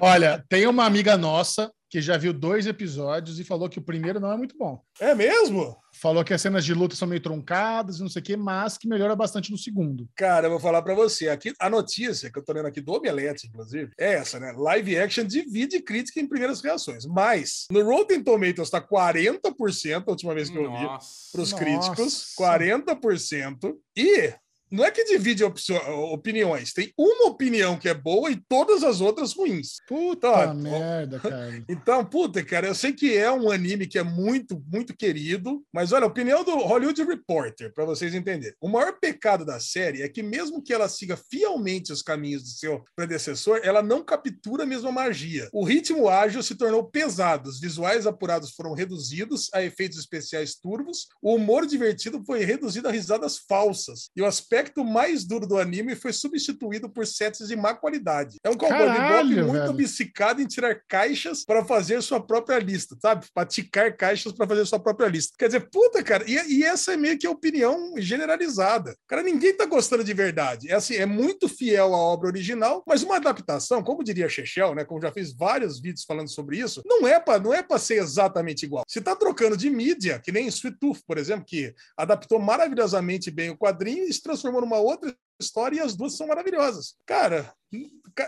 Olha, tem uma amiga nossa que já viu dois episódios e falou que o primeiro não é muito bom.
É mesmo?
Falou que as cenas de luta são meio truncadas e não sei o quê, mas que melhora bastante no segundo.
Cara, eu vou falar pra você. Aqui, a notícia que eu tô lendo aqui do Omelete, inclusive, é essa, né? Live action divide crítica em primeiras reações. Mas no Rotten Tomatoes tá 40% a última vez que eu vi.
Nossa.
para os
Nossa.
críticos, 40%. E não é que divide opiniões, tem uma opinião que é boa e todas as outras ruins.
Puta
ó.
merda, cara.
Então, puta, cara, eu sei que é um anime que é muito, muito querido, mas olha, a opinião do Hollywood Reporter, para vocês entenderem. O maior pecado da série é que, mesmo que ela siga fielmente os caminhos do seu predecessor, ela não captura a mesma magia. O ritmo ágil se tornou pesado, os visuais apurados foram reduzidos a efeitos especiais turvos, o humor divertido foi reduzido a risadas falsas, e o aspecto mais duro do anime foi substituído por sets de má qualidade. É um cowboy bebop muito
velho.
obcecado em tirar caixas para fazer sua própria lista, sabe? Para ticar caixas para fazer sua própria lista. Quer dizer, puta, cara, e, e essa é meio que a opinião generalizada. Cara, ninguém tá gostando de verdade. É assim, é muito fiel à obra original, mas uma adaptação, como diria Chechel, né? Como já fiz vários vídeos falando sobre isso, não é para não é para ser exatamente igual. Se tá trocando de mídia, que nem Sweet Tooth, por exemplo, que adaptou maravilhosamente bem o quadrinho e se transformou numa outra história e as duas são maravilhosas. Cara,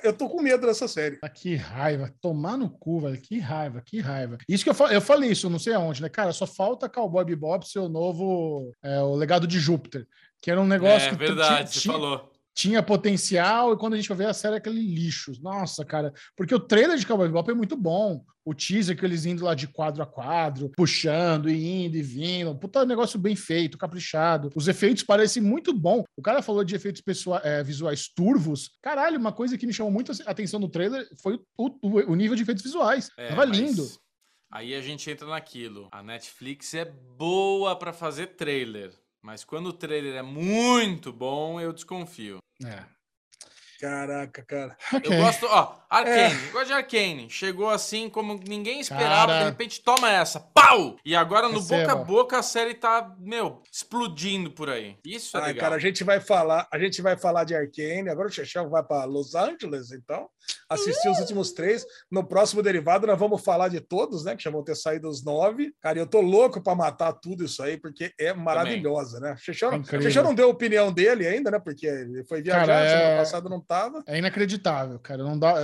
eu tô com medo dessa série.
Ah, Que raiva, tomar no cu, velho. Que raiva, que raiva. Isso que eu, fa- eu falei isso, não sei aonde, né? Cara, só falta Cowboy Bebop ser o novo, é, o legado de Júpiter, que era um negócio
É
que
verdade, você falou.
Tinha potencial e quando a gente vai ver a série é aquele lixo. Nossa, cara, porque o trailer de Cowboy Bebop é muito bom. O teaser que eles indo lá de quadro a quadro, puxando e indo e vindo. Puta negócio bem feito, caprichado. Os efeitos parecem muito bom. O cara falou de efeitos pessoa- é, visuais turvos. Caralho, uma coisa que me chamou muito a atenção no trailer foi o, o- o nível de efeitos visuais.
É,
Tava
mas
lindo.
Aí a gente entra naquilo. A Netflix é boa pra fazer trailer. Mas quando o trailer é muito bom, eu desconfio.
É.
Caraca, cara.
Ok.
Eu gosto, ó, Arcane,
É.
eu gosto de Arcane. Chegou assim como ninguém esperava,
Cara.
de repente toma essa, pau! E agora no
Receba.
boca a boca a série tá, meu, explodindo por aí. Isso é
Ai,
legal.
cara, a gente vai falar, a gente vai falar de Arcane. Agora o Chechel vai para Los Angeles, então. Assistir os últimos três. No próximo derivado, nós vamos falar de todos, né? Que já vão ter saído os nove. Cara, eu tô louco para matar tudo isso aí, porque é maravilhosa, né? Chechel. Chechel não deu a opinião dele ainda, né? Porque ele foi viajar,
Cara, é-
semana passada não tava.
É inacreditável, cara. Não dá.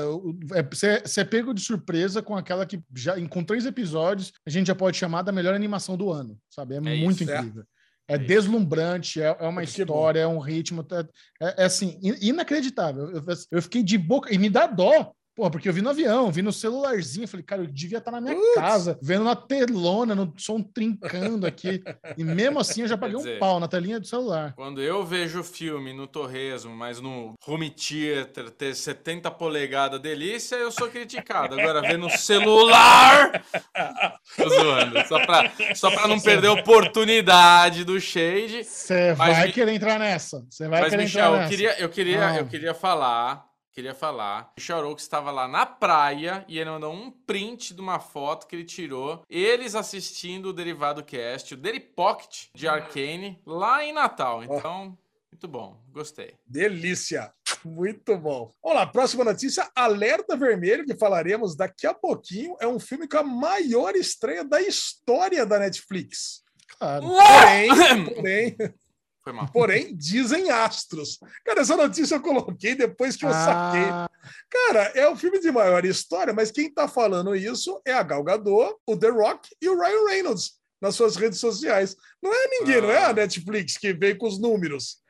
é- Você você é pego de surpresa com aquela que já com três episódios a gente já pode chamar da melhor animação do ano, sabe? É, muito
isso,
é.
incrível. É,
É
deslumbrante, é, é uma história, é um ritmo, é, é- é assim, in- inacreditável. Eu, eu fiquei de boca, e me dá dó, Porra, porque eu vi no avião, vi no celularzinho, falei, cara, eu devia estar na minha
Putz.
casa, vendo na telona, no som trincando aqui. E mesmo assim eu já paguei
Quer
um
dizer,
pau na telinha do celular.
Quando eu vejo o filme no Torresmo, mas no home theater ter 70 polegadas delícia, eu sou criticado. Agora, ver no celular. Tô zoando. Só pra, só pra não perder a oportunidade do Shade.
Você vai
me-
querer entrar nessa. Você vai
Mas,
querer
Michel,
entrar
eu
nessa.
queria, eu queria,
Ah.
eu queria falar. Queria falar. Michel Oaks estava lá na praia e ele mandou um print de uma foto que ele tirou. Eles assistindo o Derivado Cast, o Daily Pocket de Arcane, lá em Natal. Então, muito bom. Gostei.
Delícia. Muito bom. Vamos lá, próxima notícia: Alerta Vermelho, que falaremos daqui a pouquinho. É um filme com a maior estreia da história da Netflix.
Claro.
Porém, porém,
Foi mal.
Porém, dizem astros. Cara, essa notícia eu coloquei depois que eu saquei.
Ah,
Cara, é o filme de maior história, mas quem tá falando isso é a Gal Gadot, o The Rock e o Ryan Reynolds nas suas redes sociais. Não é ninguém, não é a Netflix que veio com os números.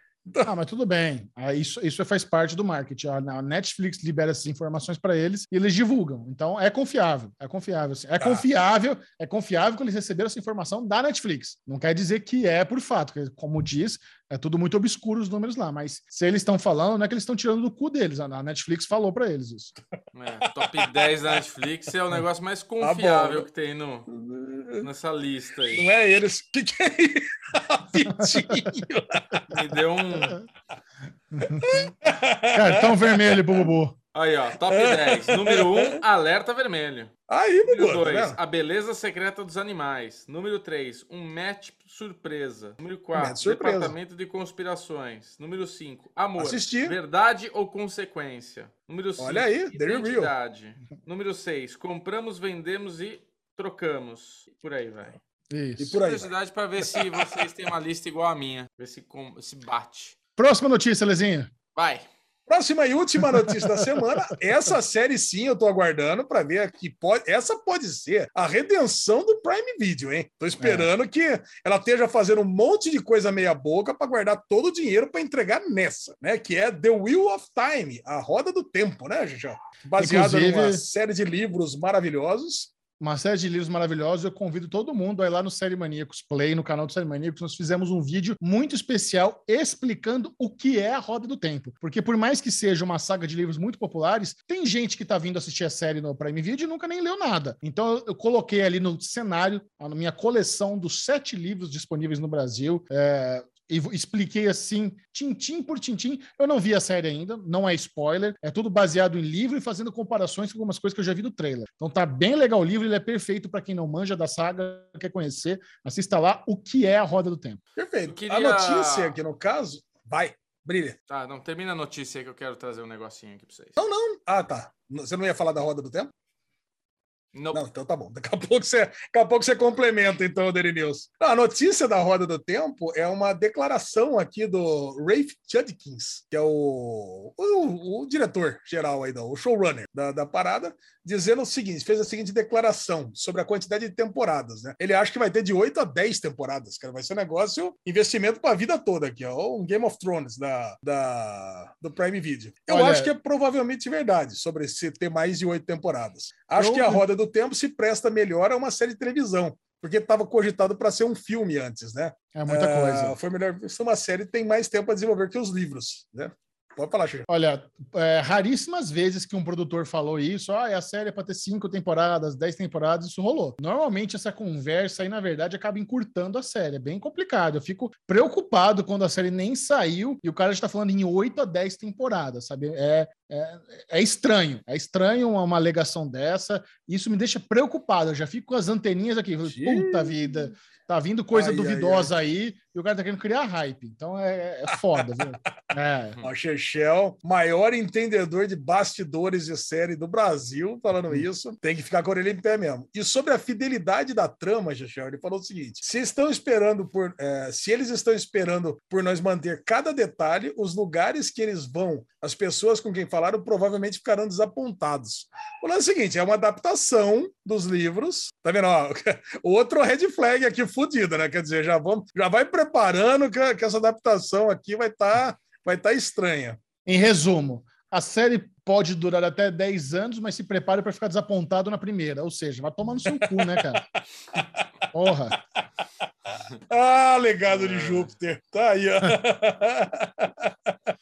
Ah, mas tudo bem. Ah, isso, isso faz parte do marketing. A Netflix libera essas informações para eles e eles divulgam. Então é confiável. É confiável. sim. É
Tá.
confiável. É confiável que eles receberam essa informação da Netflix. Não quer dizer que é por fato. Como diz, é tudo muito obscuro os números lá. Mas se eles estão falando, não é que eles estão tirando do cu deles. A Netflix falou para eles isso.
É, top 10 da Netflix é o negócio mais confiável que tem no, nessa lista aí.
Não é eles. Que que é isso?
Me deu um.
Cartão vermelho Bubu.
Aí, ó, top 10. Número 1, alerta vermelho.
Aí,
Número
Bubu, tá
2,
vendo?
a beleza secreta dos animais. Número 3, um match surpresa. Número 4,
Match surpresa.
departamento de conspirações. Número 5, amor.
Assisti.
Verdade ou consequência? Número 5,
Olha aí, very real.
identidade. Número 6, compramos, vendemos e trocamos. Por aí vai.
Isso.
E por aí.
Curiosidade para ver se vocês têm uma lista igual a minha. Ver se, com- se bate.
Próxima notícia, Lezinho.
Vai.
Próxima e última notícia da semana. Essa série sim eu tô aguardando para ver que pode, essa pode ser a redenção do Prime Video, hein? Tô esperando que ela esteja fazendo um monte de coisa meia boca para guardar todo o dinheiro para entregar nessa, né? Que é The Wheel of Time, a roda do tempo, né, Jujão? Baseada
Inclusive-
numa série de livros maravilhosos.
Uma série de livros maravilhosos. Eu convido todo mundo a ir lá no Série Maníacos Play, no canal do Série Maníacos. Nós fizemos um vídeo muito especial explicando o que é a Roda do Tempo. Porque por mais que seja uma saga de livros muito populares, tem gente que tá vindo assistir a série no Prime Video e nunca nem leu nada. Então eu, coloquei ali no cenário, a minha coleção dos sete livros disponíveis no Brasil. É, e expliquei assim, tintim por tintim. Eu não vi a série ainda, não é spoiler, é tudo baseado em livro e fazendo comparações com algumas coisas que eu já vi do trailer. Então tá bem legal o livro, ele é perfeito para quem não manja da saga, quer conhecer. Assista lá o que é a Roda do Tempo.
Perfeito.
Queria-
A notícia aqui no caso, vai, brilha.
Tá, não termina a notícia aí que eu quero trazer um negocinho aqui pra vocês.
Não, não. Ah, tá. Você não ia falar da roda do tempo?
Não.
Não, então tá bom. Daqui a pouco você, daqui a pouco você complementa, então. Não, a notícia da Roda do Tempo é uma declaração aqui do Rafe Judkins, que é o, o, o diretor geral aí, o showrunner da, da parada, dizendo o seguinte: fez a seguinte declaração sobre a quantidade de temporadas, né? Ele acha que vai ter de 8 a 10 temporadas, cara. Vai ser um negócio, investimento para a vida toda aqui, ó. Um Game of Thrones da, da, do Prime Video. Eu
Olha-
acho que é provavelmente verdade sobre se ter mais de oito tempoeradas. Acho
Eu-
que a Roda do Tempo se presta melhor a uma série de televisão. Porque estava cogitado para ser um filme antes, né?
É muita
Ah,
coisa.
Foi melhor uma série tem mais tempo a desenvolver que os livros, né? Pode falar, Chico.
Olha, é, raríssimas vezes que um produtor falou isso, ah, a série é para ter cinco temporadas, dez temporadas, isso rolou. Normalmente essa conversa aí, na verdade, acaba encurtando a série. É bem complicado. Eu fico preocupado quando a série nem saiu e o cara já tá falando em oito a dez temporadas, sabe? É, é, é estranho. É estranho uma, uma alegação dessa. Isso me deixa preocupado. Eu já fico com as anteninhas aqui. Puta vida. Tá vindo coisa
Ai, ai,
duvidosa aí e o cara tá querendo criar hype. Então é, é foda, viu? É.
O Chechel, maior entendedor de bastidores de série do Brasil, falando isso, tem que ficar com a orelha em pé mesmo. E sobre a fidelidade da trama, Chechel, ele falou o seguinte: se estão esperando por. eh, se eles estão esperando por nós manter cada detalhe, os lugares que eles vão, as pessoas com quem falaram, provavelmente ficarão desapontados. O lance é o seguinte: é uma adaptação dos livros. Tá vendo? Ó, outro red flag aqui fudido, né? Quer dizer, já vamos, já vai preparando que, que essa adaptação aqui vai estar vai estar estranha.
Em resumo, a série pode durar até 10 anos, mas se prepare para ficar desapontado na primeira. Ou seja, vai tomar no seu cu, né, cara? Porra.
Ah, legado de Júpiter. Tá aí, ó.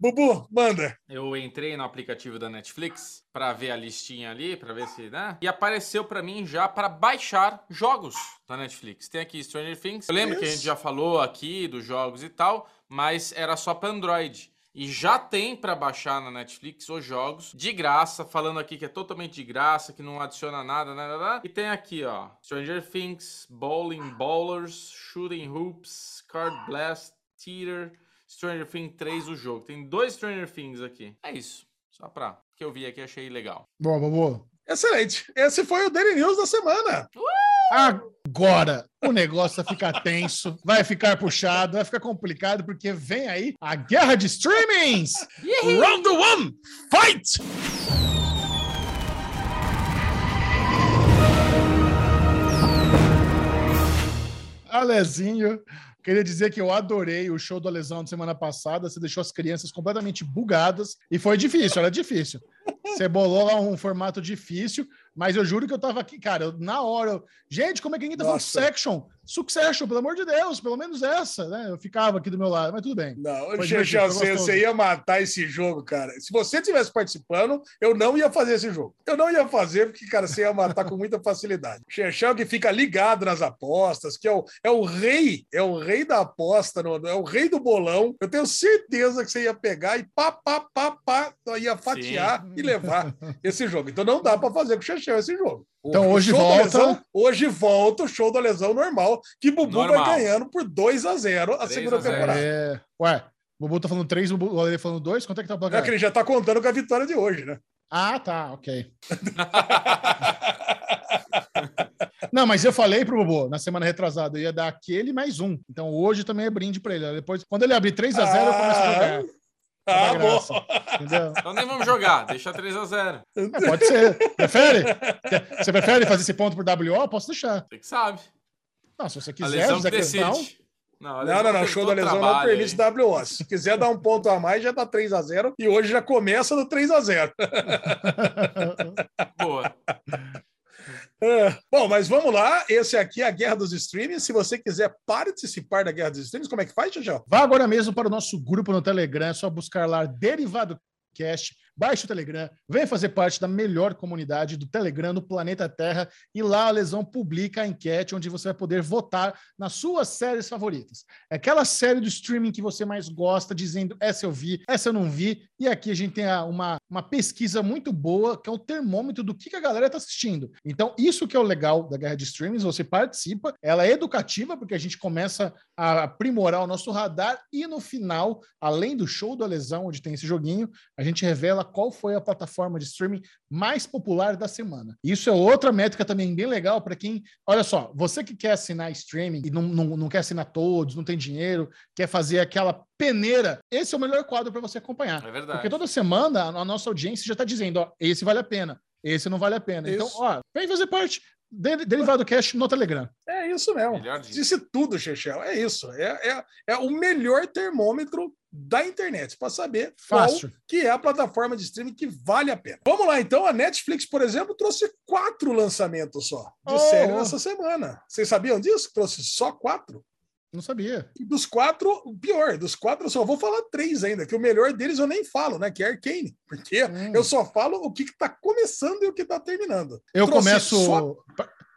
Bubu, manda.
Eu entrei no aplicativo da Netflix pra ver a listinha ali, pra ver se, né? E apareceu pra mim já pra baixar jogos da Netflix. Tem aqui Stranger Things. Eu lembro que a gente
Isso.
já falou aqui dos jogos e tal, mas era só pra Android. E já tem pra baixar na Netflix os jogos de graça, falando aqui que é totalmente de graça, que não adiciona nada, nada, nada. E tem aqui, ó, Stranger Things, Bowling Bowlers, Shooting Hoops, Card Blast, Theater, Stranger Things 3 o jogo. Tem dois Stranger Things aqui. É isso. Só pra que eu vi aqui achei legal.
Boa, boa.
Excelente. Esse foi o Daily News da semana.
Agora o negócio vai ficar tenso, vai ficar puxado, vai ficar complicado, porque vem aí a guerra de streamings!
Round one, fight!
Alezinho, queria dizer que eu adorei o show do Alesão de semana passada. Você deixou as crianças completamente bugadas e foi difícil, era difícil. Você bolou lá um formato difícil, mas eu juro que eu tava aqui, cara, eu- na hora. eu- Gente, como é que ninguém tá falando
Nossa.
Section? Succession, pelo amor de Deus, pelo menos essa, né? Eu ficava aqui do meu lado, mas tudo bem.
Não, Xexel, você, você ia matar esse jogo, cara. Se você tivesse participando, eu não ia fazer esse jogo. Eu não ia fazer, porque, cara, você ia matar com muita facilidade. Xexel que fica ligado nas apostas, que é o, é o rei, é o rei da aposta, no- é o rei do bolão. Eu tenho certeza que você ia pegar e pá, pá, pá, pá, ia fatiar e levar esse jogo. Então não dá pra fazer com o Xexel esse jogo.
Então
o
hoje volta-
lesão- hoje volta o show da lesão normal, que Bubu
Normal.
vai ganhando por 2 a 0 a
3
segunda
a 0.
temporada.
É... Ué, o Bubu tá falando três, o Bu- o Ale falando dois, quanto é que tá o
É
placar?
que ele já tá contando com a vitória de hoje, né?
Ah, tá, ok. Não, mas eu falei pro Bobo na semana retrasada, eu ia dar aquele mais um. Então hoje também é brinde pra ele. Depois, quando ele abrir 3 a 0 eu começo a jogar.
Ah,
Dá
bom.
graça, Entendeu?
Então nem vamos jogar, deixa 3x0.
É, pode ser. Prefere? Você prefere fazer esse ponto por WO? Posso deixar.
Você que sabe.
Não, se você
A
quiser,
que
Questão.
decide. Não,
Não, não, não.
tem
Show da lesão não permite
aí.
WO. Se quiser dar um ponto a mais, já dá 3 a 0 E hoje já começa no 3 a 0
Boa.
É. Bom, mas vamos lá. Esse aqui é a Guerra dos Streams. Se você quiser participar da Guerra dos Streams, como é que faz, Tchau?
Vá agora mesmo para o nosso grupo no Telegram, é só buscar lá Derivado Cast, baixe o Telegram, venha fazer parte da melhor comunidade do Telegram no planeta Terra e lá a Lesão publica a enquete onde você vai poder votar nas suas séries favoritas. É aquela série do streaming que você mais gosta, dizendo essa eu vi, essa eu não vi, e aqui a gente tem uma, uma pesquisa muito boa, que é o termômetro do que, que a galera está assistindo. Então, isso que é o legal da Guerra de Streamings, você participa, ela é educativa, porque a gente começa a aprimorar o nosso radar e no final, além do show da lesão, onde tem esse joguinho, a gente revela qual foi a plataforma de streaming mais popular da semana. Isso é outra métrica também bem legal para quem. Olha só, você que quer assinar streaming e não, não, não quer assinar todos, não tem dinheiro, quer fazer aquela peneira, esse é o melhor quadro para você acompanhar.
É verdade.
Porque toda semana a nossa audiência já está dizendo: ó, esse vale a pena, esse não vale a pena. Então,
Isso.
ó, vem fazer parte. De- Derivado Cash no Telegram.
É isso mesmo. Disse tudo, Chechel. É isso. É, é, é o melhor termômetro da internet para saber
Fácil.
qual que é a plataforma de streaming que vale a pena. Vamos lá, então. A Netflix, por exemplo, trouxe quatro lançamentos só de
Oh,
série nessa semana. Vocês sabiam disso? Trouxe só quatro?
Não sabia.
E dos quatro, o pior, dos quatro eu só vou falar três ainda, que o melhor deles eu nem falo, né? Que é Arcane. Porque
Hum.
eu só falo o que, que tá começando e o que tá terminando.
Eu
Trouxe
começo.
só-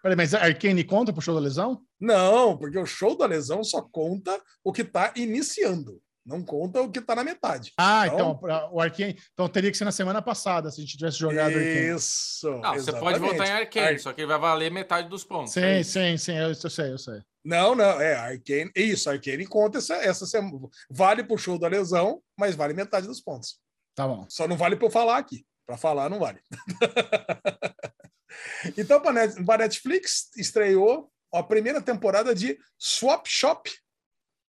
Peraí, mas Arcane conta pro show da lesão?
Não, porque o show da lesão só conta o que tá iniciando. Não conta o que tá na metade.
Ah,
Então-
então, o Arcane. Então teria que ser na semana passada, se a gente tivesse jogado Arcane.
Isso.
Não, você pode votar em Arcane,
Ar-
só que ele vai valer metade dos pontos.
Sim,
É
sim, sim, eu, eu sei, eu sei.
Não, não, é Arcane. Isso, Arcane conta essa, essa semana. Vale pro show da lesão, mas vale metade dos pontos.
Tá bom.
Só não vale para eu falar aqui. Para falar, não vale. então, para Netflix, estreou a primeira temporada de Swap Shop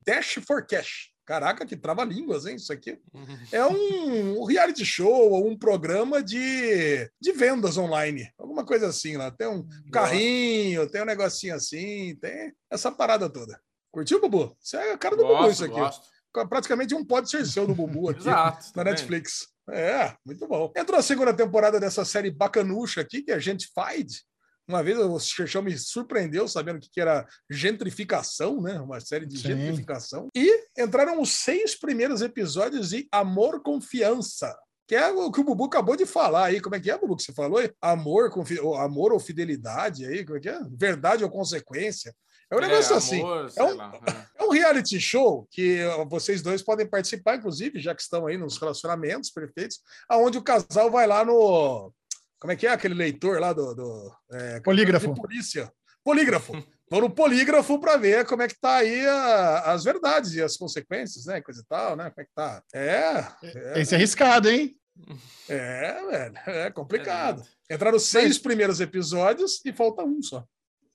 Dash for Cash. Caraca, que trava-línguas, hein? Isso aqui é um reality show ou um programa de, de vendas online. Alguma coisa assim lá. Tem um carrinho, tem um negocinho assim, tem essa parada toda. Curtiu, Bubu? Isso é a cara do Bubu,
Gosto,
isso aqui.
gosto.
Praticamente um pode ser seu do Bubu aqui
Exato.
na? Netflix. É, muito bom. Entrou a segunda temporada dessa série bacanucha aqui, que é Gentified. Uma vez o Xerxão me surpreendeu sabendo o que que era gentrificação, né? Uma série de
Sim.
gentrificação. E entraram os seis primeiros episódios de Amor Confiança. Que é o que o Bubu acabou de falar aí. Como é que é, Bubu, que você falou aí? Amor, confi... ou amor ou fidelidade aí? Como é que é? Verdade ou consequência? É um negócio
É,
assim.
amor,
É um-
é.
É um reality show que vocês dois podem participar, inclusive, já que estão aí nos relacionamentos perfeitos, aonde o casal vai lá no. Como é que é aquele leitor lá do. do é,
Polígrafo.
de polícia. Polígrafo. Vão no polígrafo para ver como é que tá aí a- as verdades e as consequências, né? Coisa e tal, né? Como é que tá? É. é.
Esse é arriscado, hein?
É, velho, é complicado.
É
Entraram seis primeiros episódios e falta um só.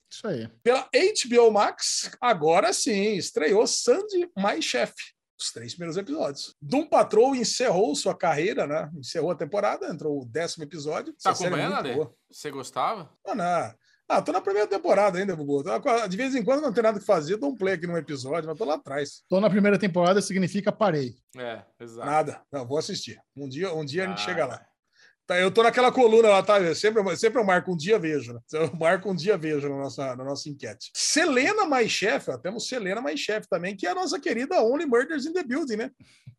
Isso aí.
Pela HBO Max, agora sim, estreou Sandy My Chef. Os três primeiros episódios. Doom Patrol encerrou sua carreira, né? Encerrou a temporada, entrou o décimo episódio.
Tá
é
acompanhando,
boa.
Você gostava?
Ah, não. Ah, tô na primeira temporada ainda, Bubu. De vez em quando não tem nada que fazer, dou um play aqui num episódio, mas tô lá atrás.
Tô na primeira temporada, significa parei.
É, exato.
Nada. Não, vou assistir. Um dia, um dia a gente
Ah,
chega lá. Tá, eu tô naquela coluna lá, tá? Sempre, eu sempre eu marco um dia vejo, né? Eu marco um dia vejo na nossa, na nossa enquete. Selena Mais Chef, ó, temos Selena Mais Chef também, que é a nossa querida Only Murders in the Building, né?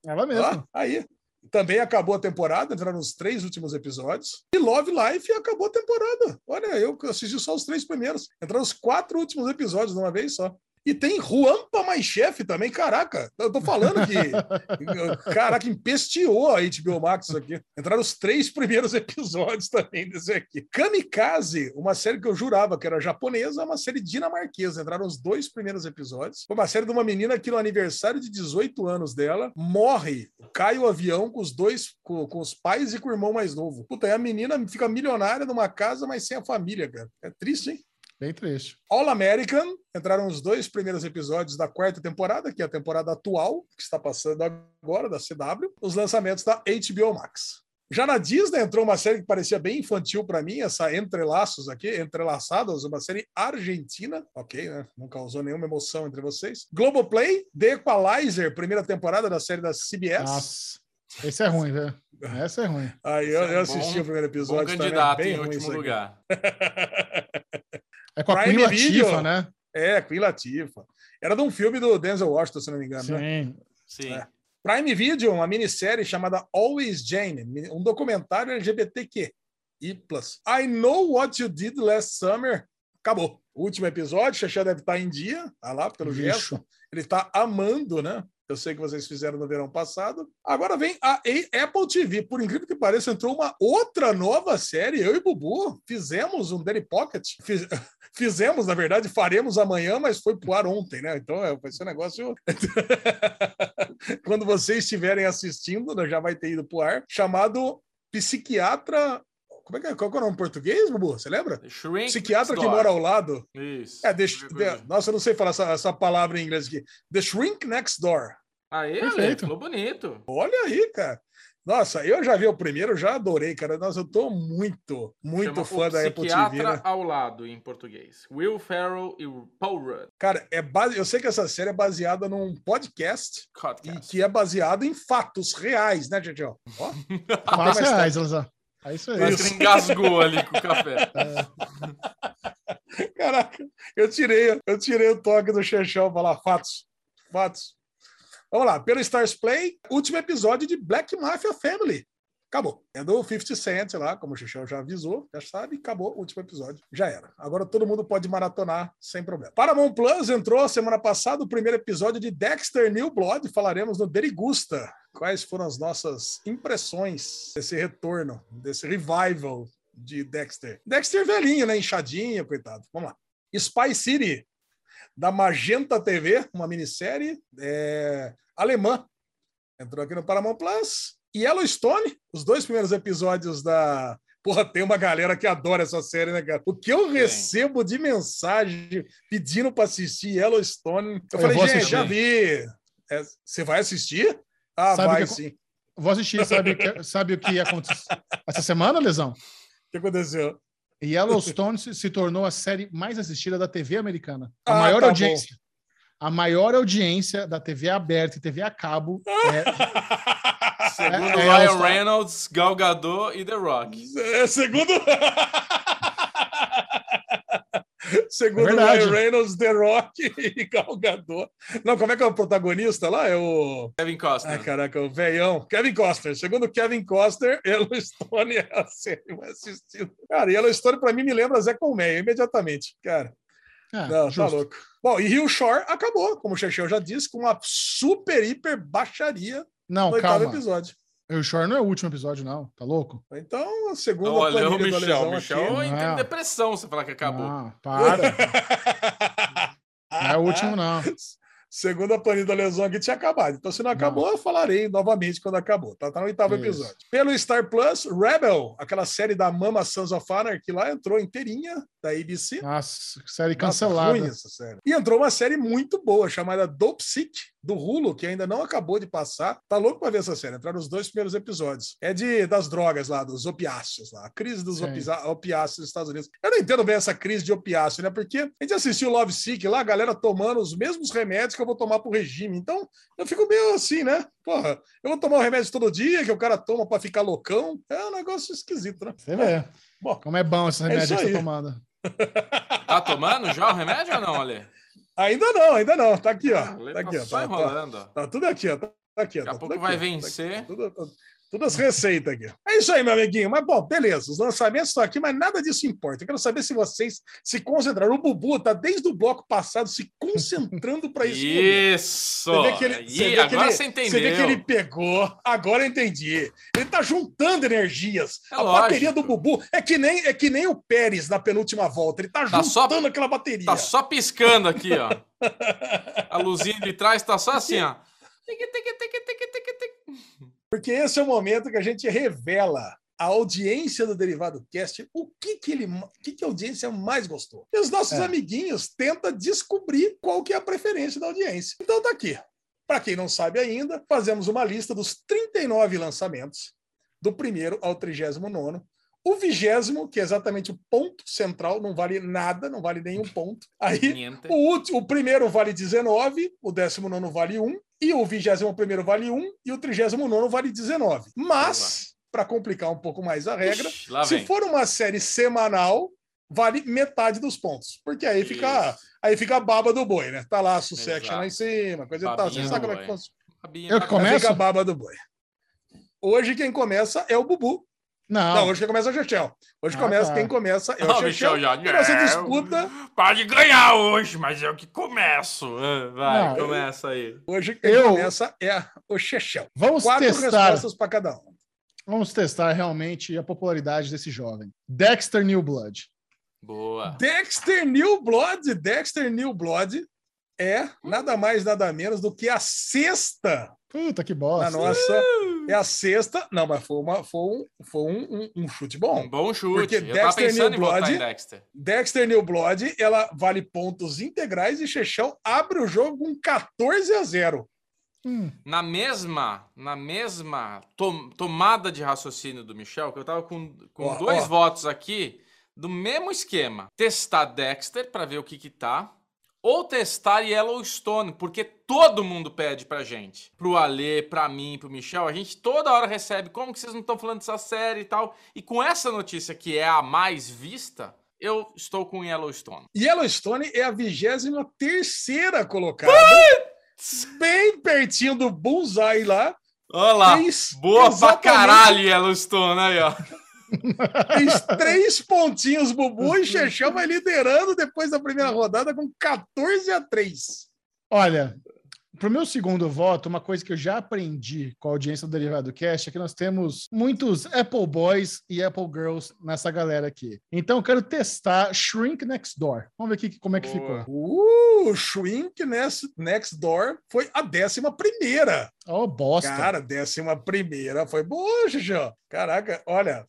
Ela mesmo.
Ó, aí. Também acabou a temporada, entraram os três últimos episódios. E Love Life acabou a temporada. Olha, eu assisti só os três primeiros. Entraram os quatro últimos episódios de uma vez só. E tem Juampa Mais Chef também, caraca. Eu tô falando que. caraca, empesteou a HBO Max isso aqui. Entraram os três primeiros episódios também desse aqui. Kamikaze, uma série que eu jurava que era japonesa, é uma série dinamarquesa. Entraram os dois primeiros episódios. Foi uma série de uma menina que no aniversário de 18 anos dela morre, cai o avião com os dois, com, com os pais e com o irmão mais novo. Puta, aí a menina fica milionária numa casa, mas sem a família, cara. É triste, hein?
Bem triste.
All American, entraram os dois primeiros episódios da quarta temporada, que é a temporada atual, que está passando agora, da CW, os lançamentos da HBO Max. Já na Disney entrou uma série que parecia bem infantil para mim, essa Entrelaços aqui, Entrelaçados, uma série argentina, ok, né? Não causou nenhuma emoção entre vocês. Globoplay, The Equalizer, primeira temporada da série da CBS.
Nossa. Esse é ruim, velho. Essa é ruim.
Aí eu,
é
eu assisti
bom-
o primeiro
Bom
episódio. também,
candidato
bem
em
ruim
último lugar.
É com a
Prime
Queen
Video.
Latifah, né?
É, Queen Latifah. Era de um filme do Denzel Washington, se não me engano. né?
Sim.
Sim.
É. Prime Video, uma minissérie chamada Always Jane, um documentário LGBTQ. E plus. I Know What You Did Last Summer. Acabou. Último episódio, Xaxá deve estar em dia, tá lá pelo gesto. Ele está amando, né? Eu sei que vocês fizeram no verão passado. Agora vem a Apple TV. Por incrível que pareça, entrou uma outra nova série. Eu e Bubu fizemos um Daily Pocket. Fiz- Fizemos, na verdade, faremos amanhã, mas foi pro ar ontem, né? Então é, vai ser um negócio. Quando vocês estiverem assistindo, né, já vai ter ido pro ar, chamado Psiquiatra. Como é que é? Qual é o nome em português, Bubu? Você lembra?
Shrink
Psiquiatra que mora ao lado.
Isso.
É, the, the- nossa, eu não sei falar essa, essa palavra em inglês aqui. The Shrink Next Door.
Aí,
Perfeito.
falou bonito.
Olha aí, cara. Nossa, eu já vi o primeiro, já adorei, cara. Nossa, eu tô muito, muito
Chama
fã
o
da Apple TV, né?
ao lado, em português. Will Ferrell e o Paul Rudd.
Cara, é base... eu sei que essa série é baseada num podcast e
Podcast.
que é baseado em fatos reais, né, gente? Ó, ó.
Fatos reais, Elza. É isso aí.
Mas engasgou ali com o café.
Caraca, eu tirei, eu tirei o toque do Xexão para falar fatos. Fatos. Vamos lá, pelo Stars Play, último episódio de Black Mafia Family. Acabou. É do 50 Cent lá, como o Xexão já avisou, já sabe, acabou o último episódio. Já era. Agora todo mundo pode maratonar sem problema. Paramount Plus entrou semana passada o primeiro episódio de Dexter New Blood. Falaremos no Derigusta. Quais foram as nossas impressões desse retorno, desse revival de Dexter? Dexter velhinho, né? Inchadinho, coitado. Vamos lá. Spy City, da Magenta TV, uma minissérie é, alemã. Entrou aqui no Paramount Plus. Yellowstone, os dois primeiros episódios da. Porra, tem uma galera que adora essa série, né, cara? O que eu recebo de mensagem pedindo para assistir Yellowstone. Eu,
Eu
falei, gente,
assistir.
já vi. É, você vai assistir? Ah,
Sabe
vai
que-
sim.
Vou assistir, sabe, o que- sabe o que aconteceu essa semana, Lesão?
O que aconteceu?
Yellowstone se, se tornou a série mais assistida da TV americana. A
Ah,
maior
tá
audiência. A maior audiência da TV aberta e TV a cabo é
Segundo
É, é,
Ryan. Reynolds, Gal Gadot e The Rock.
É, segundo. segundo
É.
Ryan Reynolds, The Rock e Gal Gadot. Não, como é que é o protagonista lá? É o.
Kevin Costner.
Ai, caraca, o veião. Kevin Costner. Segundo Kevin Costner, Yellowstone é a série mais assistida. Cara, Yellowstone pra mim me lembra Zé Colmeia, imediatamente. Cara,
é,
não, tá
justo.
louco. Bom, e Rio Shore acabou, como o Chechel já disse, com uma super, hiper baixaria
Não,
no oitavo
calma.
episódio.
O Shore não é o último episódio, não. Tá louco?
Então, segundo
Olha o
planilha do
Michel.
Lesão
Michel
aqui-
entra em
Não.
depressão se falar que acabou.
Não, para. Não é o último, não.
Segundo a planilha da lesão aqui, tinha acabado. Então, se não acabou, eu falarei novamente quando acabou. Tá, tá no oitavo
Isso.
episódio. Pelo Star Plus, Rebel, aquela série da Mama Sons of Anarchy lá, entrou inteirinha da ABC.
Nossa, série
Nossa,
cancelada.
ruim essa série. E entrou uma série muito boa, chamada Dope Sick, do Hulu, que ainda não acabou de passar. Tá louco pra ver essa série. Entraram os dois primeiros episódios. É de das drogas lá, dos opiáceos lá. A crise dos opiáceos nos Estados Unidos. Eu não entendo bem essa crise de opiáceo, né? Porque a gente assistiu Love Sick lá, a galera tomando os mesmos remédios que eu vou tomar pro regime. Então, eu fico meio assim, né? Porra, eu vou tomar o remédio todo dia que o cara toma pra ficar loucão. É um negócio esquisito, né?
Você vê.
Bom,
Como é bom esse
É
remédio
isso
que você tá tomando.
Tá tomando já o remédio ou não, Ale?
ainda não, ainda não. Tá aqui, ó.
Ale
Tá aqui,
tá
ó.
só
Tá- tá-
enrolando. ó.
Tá tudo aqui, ó. Tá aqui, ó.
Daqui a
tá
pouco vai
aqui, ó. Tá
vencer.
aqui, Tudo, tudo- todas as receitas aqui. É isso aí, meu amiguinho. Mas, bom, beleza. Os lançamentos estão aqui, mas nada disso importa. Eu quero saber se vocês se concentraram. O Bubu tá desde o bloco passado se concentrando para isso.
Isso!
Você vê que ele, você vê que
agora
ele-
você entendeu.
Você vê que ele pegou. Agora eu entendi. Ele tá juntando energias.
É
a
lógico.
bateria do Bubu é que nem é que nem o Pérez na penúltima volta. Ele tá,
Tá só-
juntando aquela bateria.
Tá só piscando aqui, ó. A luzinha de trás tá só assim, ó.
Porque esse é o momento que a gente revela a audiência do Derivado Cast, o que que ele, o que que a audiência mais gostou. E os nossos
É.
amiguinhos tentam descobrir qual que é a preferência da audiência. Então tá aqui. Para quem não sabe ainda, fazemos uma lista dos 39 lançamentos, do primeiro ao 39 o vigésimo, que é exatamente o ponto central, não vale nada, não vale nenhum ponto. Aí o, último, o primeiro vale 19, o 19 vale 1, e o 21 vale 1, e o 39 vale 19. Mas, para complicar um pouco mais a regra,
Ixi,
se
vem.
for uma série semanal, vale metade dos pontos. Porque aí fica, aí fica a baba do boi, né? Tá lá a Sussection lá em cima, coisa e tal. Você sabe como é que funciona.
Eu que começo?
Fica a baba do boi. Hoje quem começa é o Bubu.
Não,
Não, hoje quem começa é o Chechel. Hoje
Ah,
começa,
tá.
quem começa é o
o
Chechel.
Já-
você disputa.
Pode ganhar hoje, mas eu que começo. Ah, Vai,
Não,
começa aí.
Hoje quem
Eu-
começa é o Chechel.
vamos
Quatro
testar.
respostas para cada um.
Vamos testar realmente a popularidade desse jovem. Dexter New Blood.
Boa.
Dexter New Blood. Dexter New Blood é nada mais, nada menos do que a sexta
Puta que
na
bosta.
nossa. É a sexta. Não, mas foi, uma, foi, um, foi um, um- um chute bom.
Um bom chute.
Porque
eu
Dexter
pensando
New Blood-
em Dexter.
Dexter New Blood, ela vale pontos integrais e Chechel abre o jogo com 14 a 0.
Hum,
Na mesma, na mesma tom- tomada de raciocínio do Michel, que eu tava com, com
Ó,
dois
ó.
votos aqui, do mesmo esquema. Testar Dexter pra ver o que que tá, ou testar Yellowstone, porque todo mundo pede pra gente. Pro Alê, pra mim, pro Michel, a gente toda hora recebe, como que vocês não estão falando dessa série e tal. E com essa notícia que é a mais vista, eu estou com Yellowstone.
Yellowstone é a 23 terceira colocada. Bem pertinho do Bullseye lá.
Olha lá, boa pra caralho Yellowstone aí, ó.
Fez três pontinhos, Bubu, e Chechel vai liderando depois da primeira rodada com 14 a 3.
Olha, para o meu segundo voto, uma coisa que eu já aprendi com a audiência do Derivado Cast é que nós temos muitos Apple Boys e Apple Girls nessa galera aqui. Então eu quero testar Shrink Next Door. Vamos ver aqui como é que
Boa.
ficou.
Uh, Shrink Next, Next Door foi a décima primeira.
Oh, bosta.
Cara, décima primeira foi boa, Xixão. Caraca, olha,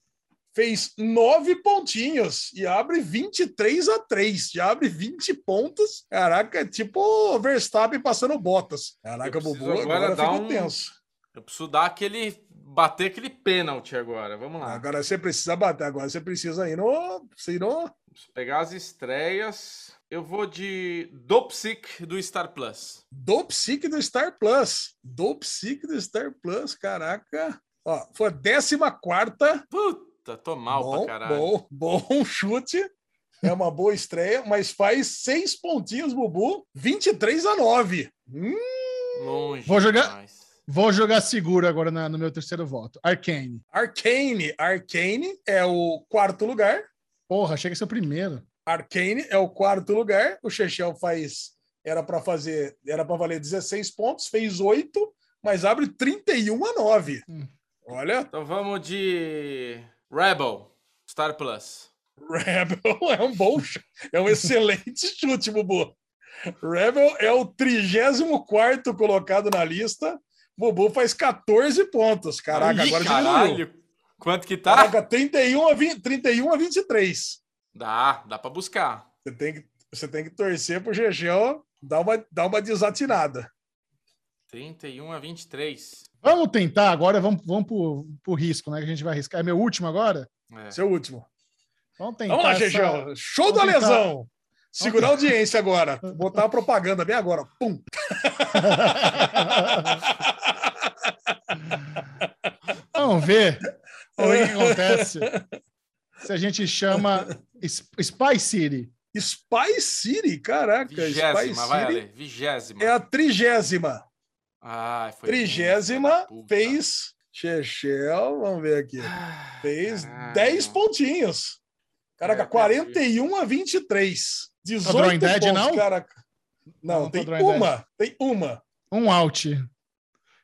fez nove pontinhos e abre 23 a 3. Já abre 20 pontos. Caraca, é tipo Verstappen passando botas. Caraca, Bubu,
agora
agora,
um-
tenso.
Eu preciso dar aquele. bater aquele pênalti agora. Vamos lá.
Agora você precisa bater, agora você precisa ir no. ir no
pegar as estreias. Eu vou de Dopsic do Star Plus.
Dope Sick do Star Plus. Dope Sick do Star Plus, caraca. Ó, foi a décima quarta.
Puta, tô mal
bom,
pra caralho.
bom, bom chute. É uma boa estreia, mas faz seis pontinhos, Bubu. 23 a 9. Hum,
Longe.
Vou jogar-
demais.
Vou jogar seguro agora na- no meu terceiro voto. Arcane.
Arcane. Arcane é o quarto lugar.
Porra, chega a ser o primeiro.
Arcane é o quarto lugar. O Chechel faz. Era para fazer. Era para valer 16 pontos, fez 8, mas abre 31 a 9.
Hum.
Olha,
Então vamos de Rebel, Star Plus.
Rebel é um bom, é um excelente chute, Bubu. Rebel é o 34 colocado na lista. Bubu faz 14 pontos. Caraca,
Ih,
agora diminuiu.
caralho. Quanto que tá?
Caraca, 31 a, 20, 31 a 23.
Dá, dá pra buscar.
Você tem que, você tem que torcer pro Gegel dar uma, dar uma desatinada.
31 a 23.
Vamos tentar agora, vamos, vamos pro, pro risco, né? Que a gente vai arriscar. É meu último agora?
É.
Seu último.
Vamos tentar.
Vamos lá,
essa-
Gegel. Show da
Vamos tentar.
lesão. Segurar a audiência agora. Botar a propaganda bem agora. Pum.
Vamos ver o que acontece se a gente chama Spy City.
Spy City, caraca. Spy
Vigésima, vai,
City
Ale. Vigésima.
é a trigésima.
Ai, foi
Trigésima fez Chechel, vamos ver aqui.
Ah,
Fez
caralho.
10 pontinhos. Caraca,
É,
41 a 23. 18
Drawing Dead,
pontos,
não?
caraca. Não,
Não,
tem
Drawing
uma. Tem uma.
Um out.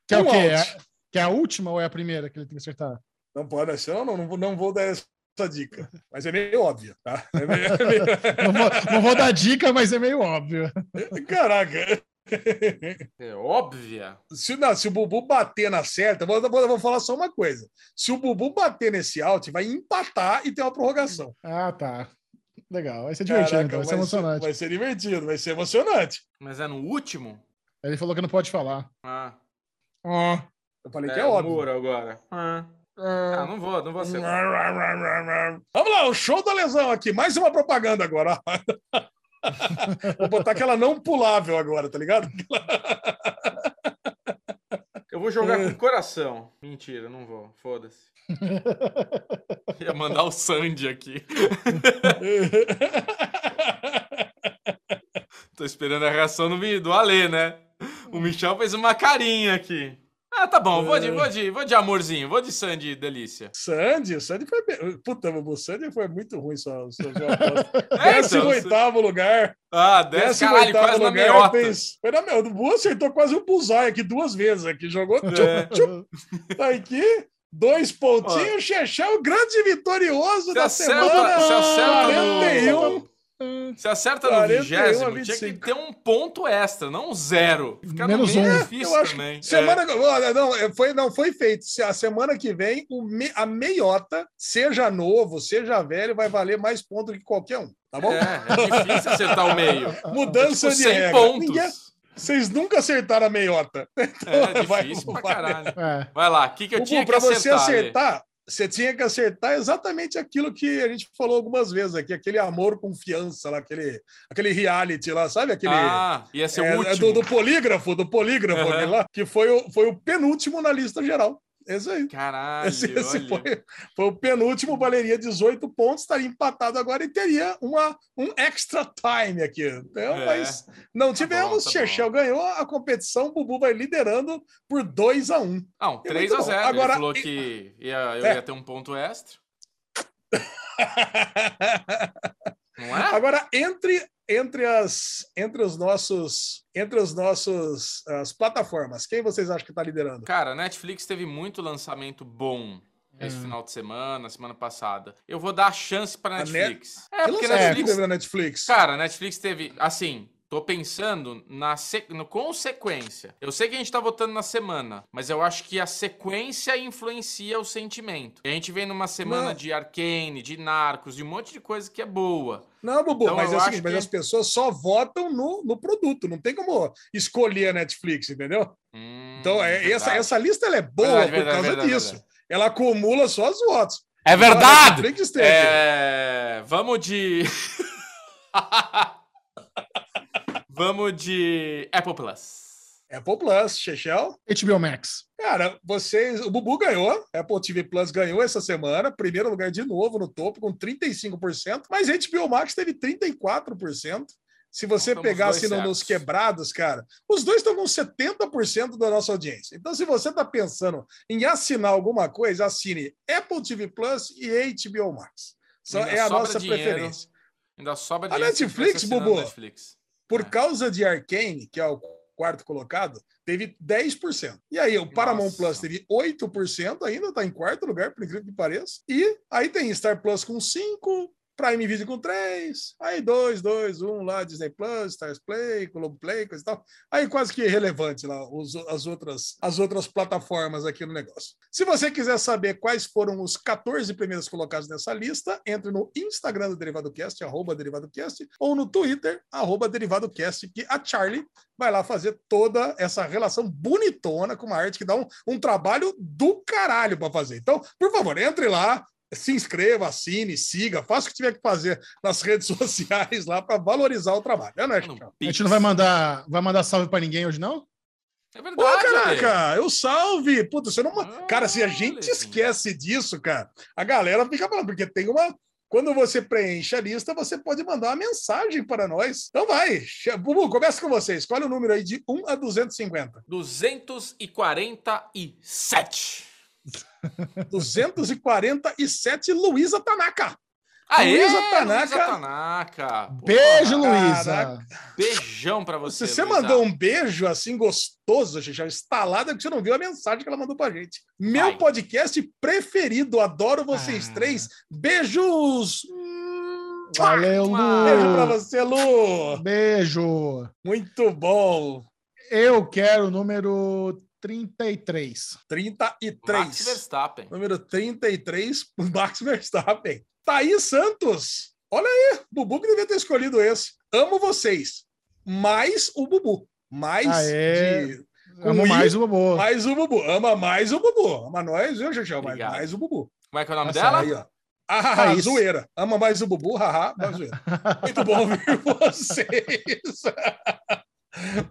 Que é
Um
o quê?
out.
É- que é a última ou é a primeira que ele tem que acertar?
Não pode ser, não, não, vou- não vou dar essa dica. Mas é meio óbvio, tá? É meio- é meio-
Não vou, não vou dar dica, mas é meio óbvio.
Caraca.
É óbvia.
Se, não, se o Bubu bater na certa, vou, vou, vou falar só uma coisa. Se o Bubu bater nesse out, vai empatar e ter uma prorrogação.
Ah, tá. Legal. Vai ser divertido,
Caraca,
então. Vai ser
vai,
emocionante.
vai ser divertido, vai ser emocionante.
Mas é no último?
Ele falou que não pode falar.
Ah,
Ó.
Eu falei
é,
que é óbvio.
Moro agora. Ah, Ah, não vou, não vou ser.
Vamos lá, o show da lesão aqui. Mais uma propaganda agora. Vou botar aquela não pulável agora, tá ligado?
Eu vou jogar
É.
com coração. Mentira, não vou. Foda-se. Ia mandar o Sandy aqui. Tô esperando a reação do, do Ale, né? O Michel fez uma carinha aqui. Ah, tá bom, vou de, vou de, vou de amorzinho, vou de Sandy delícia.
Sandy, o Sandy foi. Puta, o Sandy foi muito ruim sua, sua.
É, então,
oitavo lugar.
Ah, desce,
Décimo
caralho,
oitavo
quase na
lugar.
meiota.
Fez... Foi na meiota. O Bu acertou quase um bullseye aqui duas vezes aqui. Jogou.
É.
Tá aqui. Dois pontinhos. Chechel, grande vitorioso
Se
da
acerta,
semana.
se acerta
41.
no... Se acerta no
41 a
vigésimo, tinha que
25.
ter um ponto extra, não um zero. Fica no
Menos
meio
um.
difícil
Eu acho
também.
que semana olha, não, é, foi não foi feito. Se A semana que vem me- a meiota, seja novo, seja velho, vai valer mais ponto que qualquer um, tá bom?
É, é difícil acertar o meio.
Mudança
Tipo,
de
100
regra.
pontos.
Ninguém- vocês nunca acertaram a meiota.
É
vai-
difícil pra
vai-
caralho.
É.
Vai lá, o que, que eu
Bubu,
tinha que
pra você
acertar? Ale?
acertar, você tinha que acertar exatamente aquilo que a gente falou algumas vezes aqui, aquele amor, confiança lá, aquele, aquele reality lá, sabe? Aquele.
Ah, ia ser
é,
o
é
último.
do, do polígrafo, do polígrafo, aquele lá, que foi o, foi o penúltimo na lista geral. Esse aí.
Caralho,
Esse, esse foi, foi o penúltimo, valeria 18 pontos, estaria empatado agora e teria uma, um extra time aqui. Então,
É.
Mas não tivemos.
tá
Chechel ganhou a competição, o Bubu vai liderando por 2 a 1
Não,
É
3
muito
a
bom.
0
Agora,
Ele falou
e-
que ia, eu
É.
ia ter um ponto extra. Não é?
Agora, entre, entre, as, entre os nossos. Entre os nossos as plataformas, quem vocês acham que está liderando?
Cara, a Netflix teve muito lançamento bom esse
É.
final de semana, semana passada. Eu vou dar a chance pra
A
Netflix. É,
Que
porque Netflix.
teve na Netflix?
Cara, a Netflix teve. Assim, tô pensando na se... no consequência. Eu sei que a gente tá votando na semana, mas eu acho que a sequência influencia o sentimento. A gente vem numa semana
Não.
de Arcane, de Narcos, de um monte de coisa que é boa.
Não, Bubu,
Então,
mas é o seguinte, mas
que-
as pessoas só votam no, no produto, não tem como escolher a Netflix, entendeu?
Hum,
Então, é, essa, essa lista ela é boa
Verdade,
por
verdade,
causa
verdade,
disso. Ela acumula só os votos.
É verdade!
Netflix.
É... Vamos de. Vamos de Apple Plus.
Apple Plus, Chechel.
HBO Max.
Cara, vocês. O Bubu ganhou, Apple TV Plus ganhou essa semana, primeiro lugar de novo no topo, com 35%, mas HBO Max teve 34%. Se você
Então,
pegar assim no- nos quebrados, cara, os dois estão com 70% da nossa audiência. Então, se você está pensando em assinar alguma coisa, assine Apple TV Plus e HBO Max. Só é a nossa
dinheiro.
preferência.
Ainda sobra
A
dinheiro se
Netflix, Bubu?
Netflix.
Por
É.
causa de Arcane, que é o quarto colocado, teve 10%. E aí, o Paramount
Nossa.
Plus teve 8%, ainda está em quarto lugar, por incrível que pareça. E aí tem Star Plus com 5%, Prime Video com três, aí dois, dois, um lá, Disney Plus, Stars Play, Globo Play, coisa e tal. Aí quase que irrelevante lá os, as, outras, as outras plataformas aqui no negócio. Se você quiser saber quais foram os 14 primeiros colocados nessa lista, entre no Instagram do Derivado Cast, arroba Derivado Cast, ou no Twitter, arroba Derivado Cast, que a Charlie vai lá fazer toda essa relação bonitona com uma arte que dá um, um trabalho do caralho para fazer. Então, por favor, entre lá, se inscreva, assine, siga, faça o que tiver que fazer nas redes sociais lá para valorizar o trabalho. É, né, Chico?
A gente não vai mandar, vai mandar salve para ninguém hoje, não?
É verdade, Ale.
caraca, eu salve! Puta, você não.
Ah,
cara, se a gente esquece disso, cara, a galera fica falando, porque tem uma. Quando você preenche a lista, você pode mandar uma mensagem para nós. Então vai. Bubu, começa com você. Escolhe o número aí de 1 a 250.
247.
247, Luísa Tanaka.
Aê,
Luísa Tanaka.
Luísa Tanaka. Pô,
Beijo. Luísa.
Beijão pra você,
Você, você
Luísa.
mandou um beijo assim gostoso, Xixi, instalada, que você não viu a mensagem que ela mandou pra gente. Meu
Vai.
podcast preferido, adoro vocês
Ah.
três. Beijos!
Valeu, Lu.
Beijo pra você, Lu!
Beijo.
Muito bom!
Eu quero o número 33.
33.
Max Verstappen.
Número 33, Max Verstappen. Thaís Santos. Olha aí, Bubu que devia ter escolhido esse. Amo vocês. Mais o Bubu. Mais
Aê.
de
Amo
I,
mais o Bobo.
Mais o Bubu. Ama mais o Bubu. Ama nós, viu? Mas
Obrigado.
mais o Bubu.
Como é que é o nome
Essa
dela?
Aí, ó. Ah,
Thaís.
zoeira. Ama mais o Bubu, haha, mais zoeira. Muito bom ouvir vocês.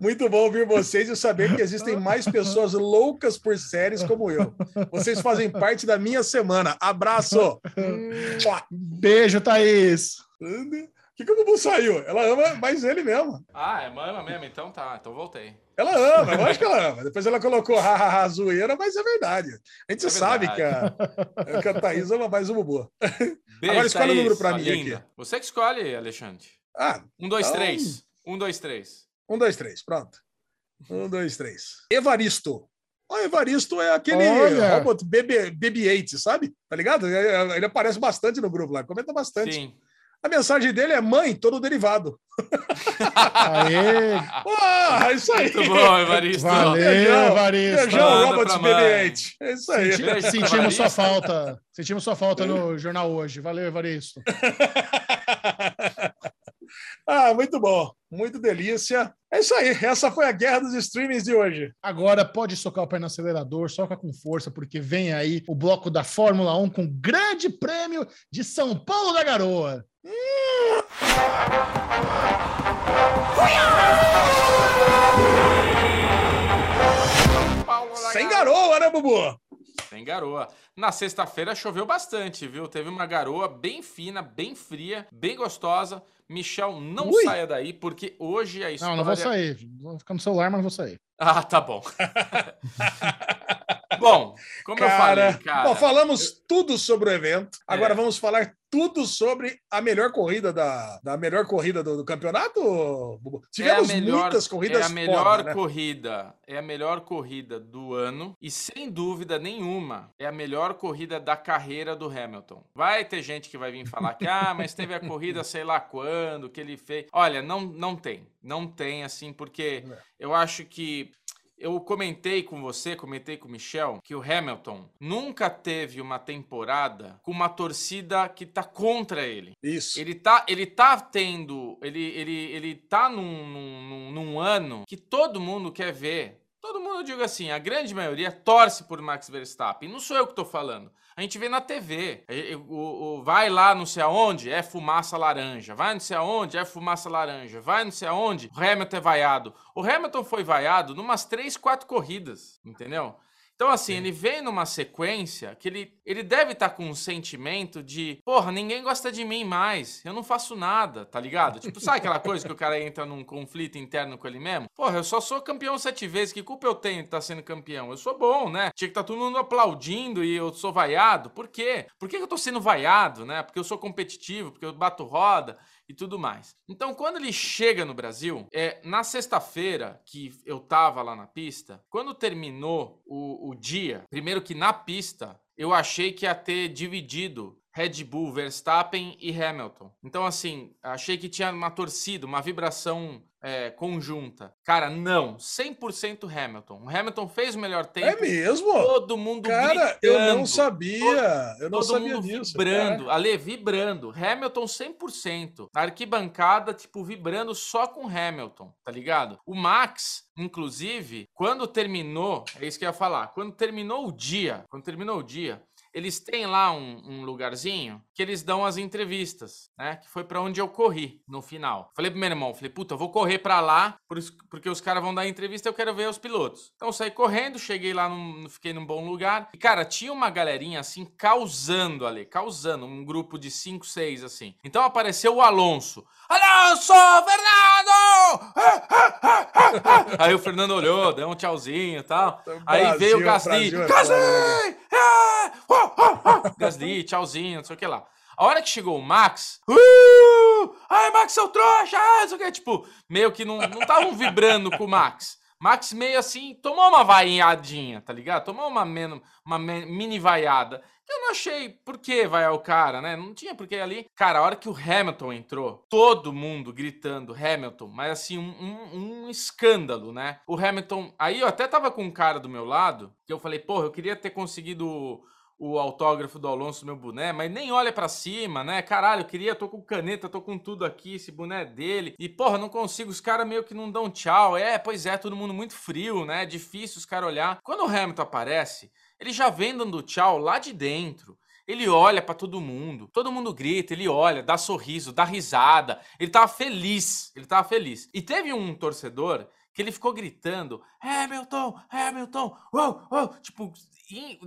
Muito bom ouvir vocês e saber que existem mais pessoas loucas por séries como eu. Vocês fazem parte da minha semana. Abraço. Mua.
Beijo, Thaís.
O que, que o Bubu saiu? Ela ama mais ele mesmo.
Ah, é mama mesmo? Então tá, então voltei.
Ela ama, eu acho que ela ama. Depois ela colocou hahaha, zoeira, mas é verdade. A gente
É
sabe que a, que a Thaís ama mais o Bubu.
Beijo,
Agora escolhe o
Thaís,
número pra mim
linda.
aqui.
Você que escolhe, Alexandre.
Ah,
Um, dois,
Então-
três. Um, dois, três.
Um, dois, três, pronto. Um, dois, três. Evaristo. O Evaristo é aquele
Olha.
robot BB, BB-8, sabe? Tá ligado? Ele aparece bastante no grupo lá, comenta bastante.
Sim.
A mensagem dele é mãe, todo derivado.
Aê.
Ah, isso aí.
Muito bom, Evaristo.
Valeu,
Beijão.
Evaristo.
Beijão,
Manda
robot
pra mãe.
BB-8. É isso aí.
Pra
Sentimos sua falta. Sentimos sua falta no jornal hoje. Valeu, Evaristo.
ah, muito bom. Muito delícia. É isso aí. Essa foi a guerra dos streamings de hoje.
Agora pode socar o pé no acelerador, soca com força, porque vem aí o bloco da Fórmula 1 com o grande prêmio de São Paulo da Garoa.
Da
Sem garoa, né, Bubu?
Sem garoa. Na sexta-feira choveu bastante, viu? Teve uma garoa bem fina, bem fria, bem gostosa. Michel, não
Ui.
saia daí, porque hoje a história...
Não, não vou sair. Vou ficar no celular, mas não vou sair.
Ah, tá bom. bom, como eu falei, cara...
Bom, falamos tudo sobre o evento. Agora
É.
vamos falar tudo sobre a melhor corrida da, da melhor corrida do, do campeonato, Bubu. Tivemos
é a melhor,
muitas corridas
É a melhor
foda, né?
corrida. É a melhor corrida do ano. E sem dúvida nenhuma, é a melhor corrida da carreira do Hamilton. Vai ter gente que vai vir falar que, ah, mas teve a corrida sei lá quando, que ele fez. Olha, não, não tem. Não tem, assim, porque
É.
eu acho que. Eu comentei com você, comentei com o Michel, que o Hamilton nunca teve uma temporada com uma torcida que tá contra ele.
Isso.
Ele tá, ele tá tendo. Ele, ele, ele tá num, num, num- num ano que todo mundo quer ver. Todo mundo, eu digo assim, a grande maioria torce por Max Verstappen. Não sou eu que tô falando. A gente vê na TV. O- vai lá não sei aonde, é fumaça laranja. Vai não sei aonde, é fumaça laranja. Vai não sei aonde, o Hamilton é vaiado. O Hamilton foi vaiado numas três, quatro corridas, entendeu? Então, assim, ele vem numa sequência que ele, ele deve estar com um sentimento de, porra, ninguém gosta de mim mais, eu não faço nada, tá ligado? Tipo, sabe aquela coisa que o cara entra num conflito interno com ele mesmo? Porra, eu só sou campeão sete vezes, que culpa eu tenho de estar sendo campeão? Eu sou bom, né? Tinha que estar todo mundo aplaudindo e eu sou vaiado. Por quê? Por que que eu tô sendo vaiado, né? Porque eu sou competitivo, porque eu bato roda e tudo mais. Então, quando ele chega no Brasil, é na sexta-feira que eu tava lá na pista, quando terminou o, o dia, primeiro que na pista eu achei que ia ter dividido Red Bull, Verstappen e Hamilton. Então, assim, achei que tinha uma torcida, uma vibração é, conjunta. Cara, não. 100% Hamilton. O Hamilton fez o melhor tempo.
É mesmo?
Todo mundo
Cara, eu não
gritando,
sabia. Eu não
Todo
sabia
mundo
disso.
vibrando. Ale, vibrando. Hamilton 100%. Na arquibancada, tipo, vibrando só com Hamilton, tá ligado? O Max, inclusive, quando terminou, é isso que eu ia falar, quando terminou o dia, quando terminou o dia, eles têm lá um, um lugarzinho que eles dão as entrevistas, né? Que foi pra onde eu corri no final. Falei pro meu irmão, falei, puta, eu vou correr pra lá, porque os caras vão dar entrevista, eu quero ver os pilotos. Então eu saí correndo, cheguei lá, num, fiquei num bom lugar. E, cara, tinha uma galerinha assim, causando ali, causando, um grupo de 5, 6, assim. Então apareceu o Alonso. Alonso! Fernando! Aí o Fernando olhou, deu um tchauzinho e tal. Aí
Brasil,
veio o Gasly.
Brasil é
Gasly!
foda, né?
É! Gasly, tchauzinho, não sei o que lá. A hora que chegou o Max, uh! ai, Max, seu trouxa, não sei o que, tipo, meio que não estavam vibrando com o Max. Max meio assim, tomou uma vaiadinha, tá ligado? Tomou uma, men- uma men- mini vaiada. Eu não achei por que vaiar o cara, né? Não tinha por que ali. Cara, a hora que o Hamilton entrou, todo mundo gritando Hamilton, mas assim, um, um- um escândalo, né? O Hamilton. Aí eu até tava com um cara do meu lado, que eu falei, porra, eu queria ter conseguido o- autógrafo do Alonso meu boné, mas nem olha pra cima, né? Caralho, eu queria, tô com caneta, tô com tudo aqui, esse boné é dele. E, porra, não consigo, os caras meio que não dão tchau. É, pois é, todo mundo muito frio, né? É difícil os caras olhar. Quando o Hamilton aparece, ele já vem dando tchau lá de dentro. Ele olha pra todo mundo, todo mundo grita, ele olha, dá sorriso, dá risada. Ele tava feliz, ele tava feliz. E teve um torcedor que ele ficou gritando: Hamilton, Hamilton, uou, uou, tipo,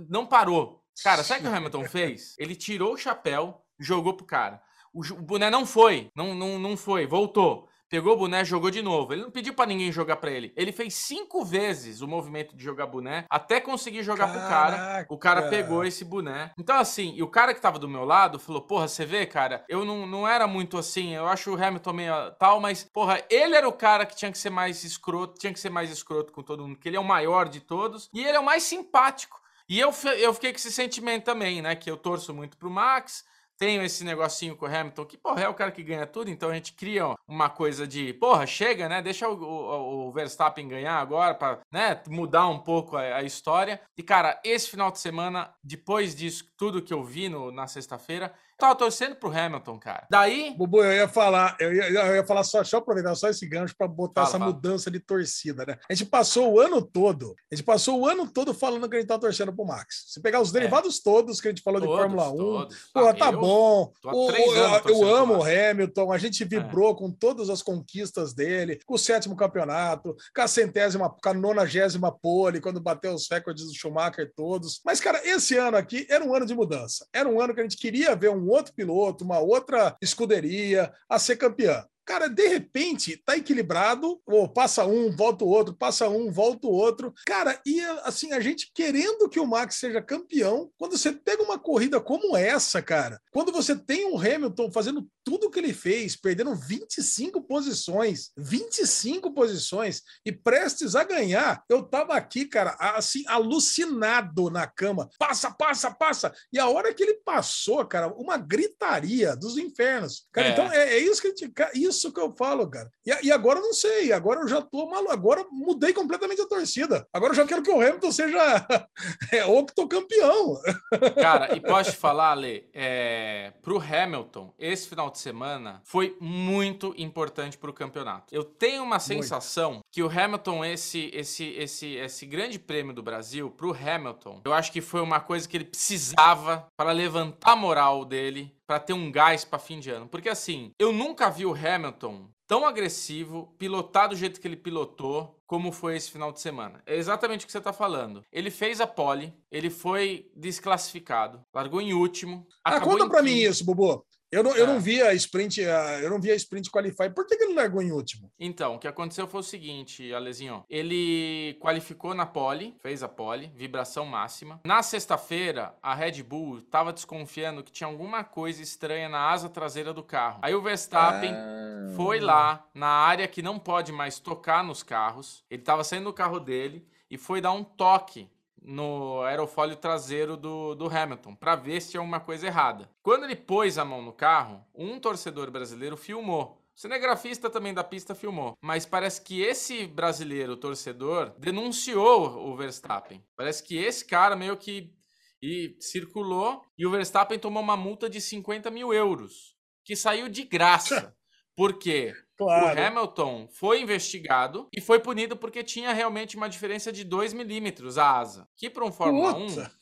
não parou. Cara, sabe o que o Hamilton fez? Ele tirou o chapéu, jogou pro cara. O, o boné não foi, não, não, não foi, voltou. Pegou o boné, jogou de novo. Ele não pediu pra ninguém jogar pra ele. Ele fez cinco vezes o movimento de jogar boné até conseguir jogar pro cara.
Caraca.
O cara pegou esse boné. Então, assim, e o cara que tava do meu lado falou: Porra, você vê, cara, eu não, não era muito assim. Eu acho o Hamilton meio tal, mas, porra, ele era o cara que tinha que ser mais escroto, tinha que ser mais escroto com todo mundo, que ele é o maior de todos e ele é o mais simpático. E eu, eu fiquei com esse sentimento também, né? Que eu torço muito pro Max. Tenho esse negocinho com o Hamilton, que, porra, é o cara que ganha tudo, então a gente cria uma coisa de, porra, chega, né? Deixa o, o- o Verstappen ganhar agora pra, né, mudar um pouco a, a história. E, cara, esse final de semana, depois disso, tudo que eu vi no- na sexta-feira, tava torcendo pro Hamilton, cara. Daí,
Bubu, eu ia falar, eu ia, eu ia falar só, deixa eu aproveitar só esse gancho para botar
Fala,
essa
fala.
mudança de torcida, né? A gente passou o ano todo, a gente passou o ano todo falando que a gente tá torcendo pro Max. Se pegar os derivados todos que a gente falou de
É. todos,
Fórmula 1,
todos.
Pô,
Ah,
tá
eu-
bom.
tô há
O-
três
o-
anos
eu,
pro
amo o. Hamilton. A gente vibrou com todas as conquistas dele, com o sétimo campeonato, com a centésima, com a nonagésima pole, quando bateu os recordes do Schumacher todos. Mas, cara, esse ano aqui era um ano de mudança. Era um ano que a gente queria ver um outro piloto, uma outra escuderia a ser campeã. Cara, de repente, tá equilibrado, ou passa um, volta o outro, passa um, volta o outro. Cara, e assim, a gente querendo que o Max seja campeão, quando você pega uma corrida como essa, cara, quando você tem um Hamilton fazendo tudo o que ele fez, perdendo 25 posições, 25 posições e prestes a ganhar, eu tava aqui, cara, assim, alucinado na cama. Passa, passa, passa. E a hora que ele passou, cara, uma gritaria dos infernos. Cara,
É.
então é, é isso que a gente, ca- isso que eu falo, cara. E, e agora eu não sei, agora eu já tô maluco, agora eu mudei completamente a torcida. Agora eu já quero que o Hamilton seja é, octocampeão.
Cara, e posso te falar, Ale, é, pro Hamilton, esse final de semana foi muito importante pro campeonato. Eu tenho uma sensação que o Hamilton, esse, esse, esse, esse grande prêmio do Brasil, pro Hamilton, eu acho que foi uma coisa que ele precisava para levantar a moral dele, para ter um gás para fim de ano. Porque assim, eu nunca vi o Hamilton tão agressivo, pilotar do jeito que ele pilotou, como foi esse final de semana. É exatamente o que você tá falando. Ele fez a pole, ele foi desclassificado, largou em último.
Ah, conta pra mim isso, Bubu. Eu não, eu não vi a sprint, a- eu não vi a sprint qualify. Por que, que ele largou em último?
Então, o que aconteceu foi o seguinte, Alezinho. Ele qualificou na pole, fez a pole, vibração máxima. Na sexta-feira, a Red Bull estava desconfiando que tinha alguma coisa estranha na asa traseira do carro. Aí o Verstappen
Ah.
foi lá na área que não pode mais tocar nos carros. Ele estava saindo do carro dele e foi dar um toque no aerofólio traseiro do, do Hamilton, para ver se tinha alguma coisa errada. Quando ele pôs a mão no carro, um torcedor brasileiro filmou. O cinegrafista também da pista filmou. Mas parece que esse brasileiro torcedor denunciou o Verstappen. Parece que esse cara meio que e circulou e o Verstappen tomou uma multa de 50 mil euros, que saiu de graça. Porque claro. o Hamilton foi investigado e foi punido porque tinha realmente uma diferença de 2 milímetros a asa. Que para um Fórmula Puta. 1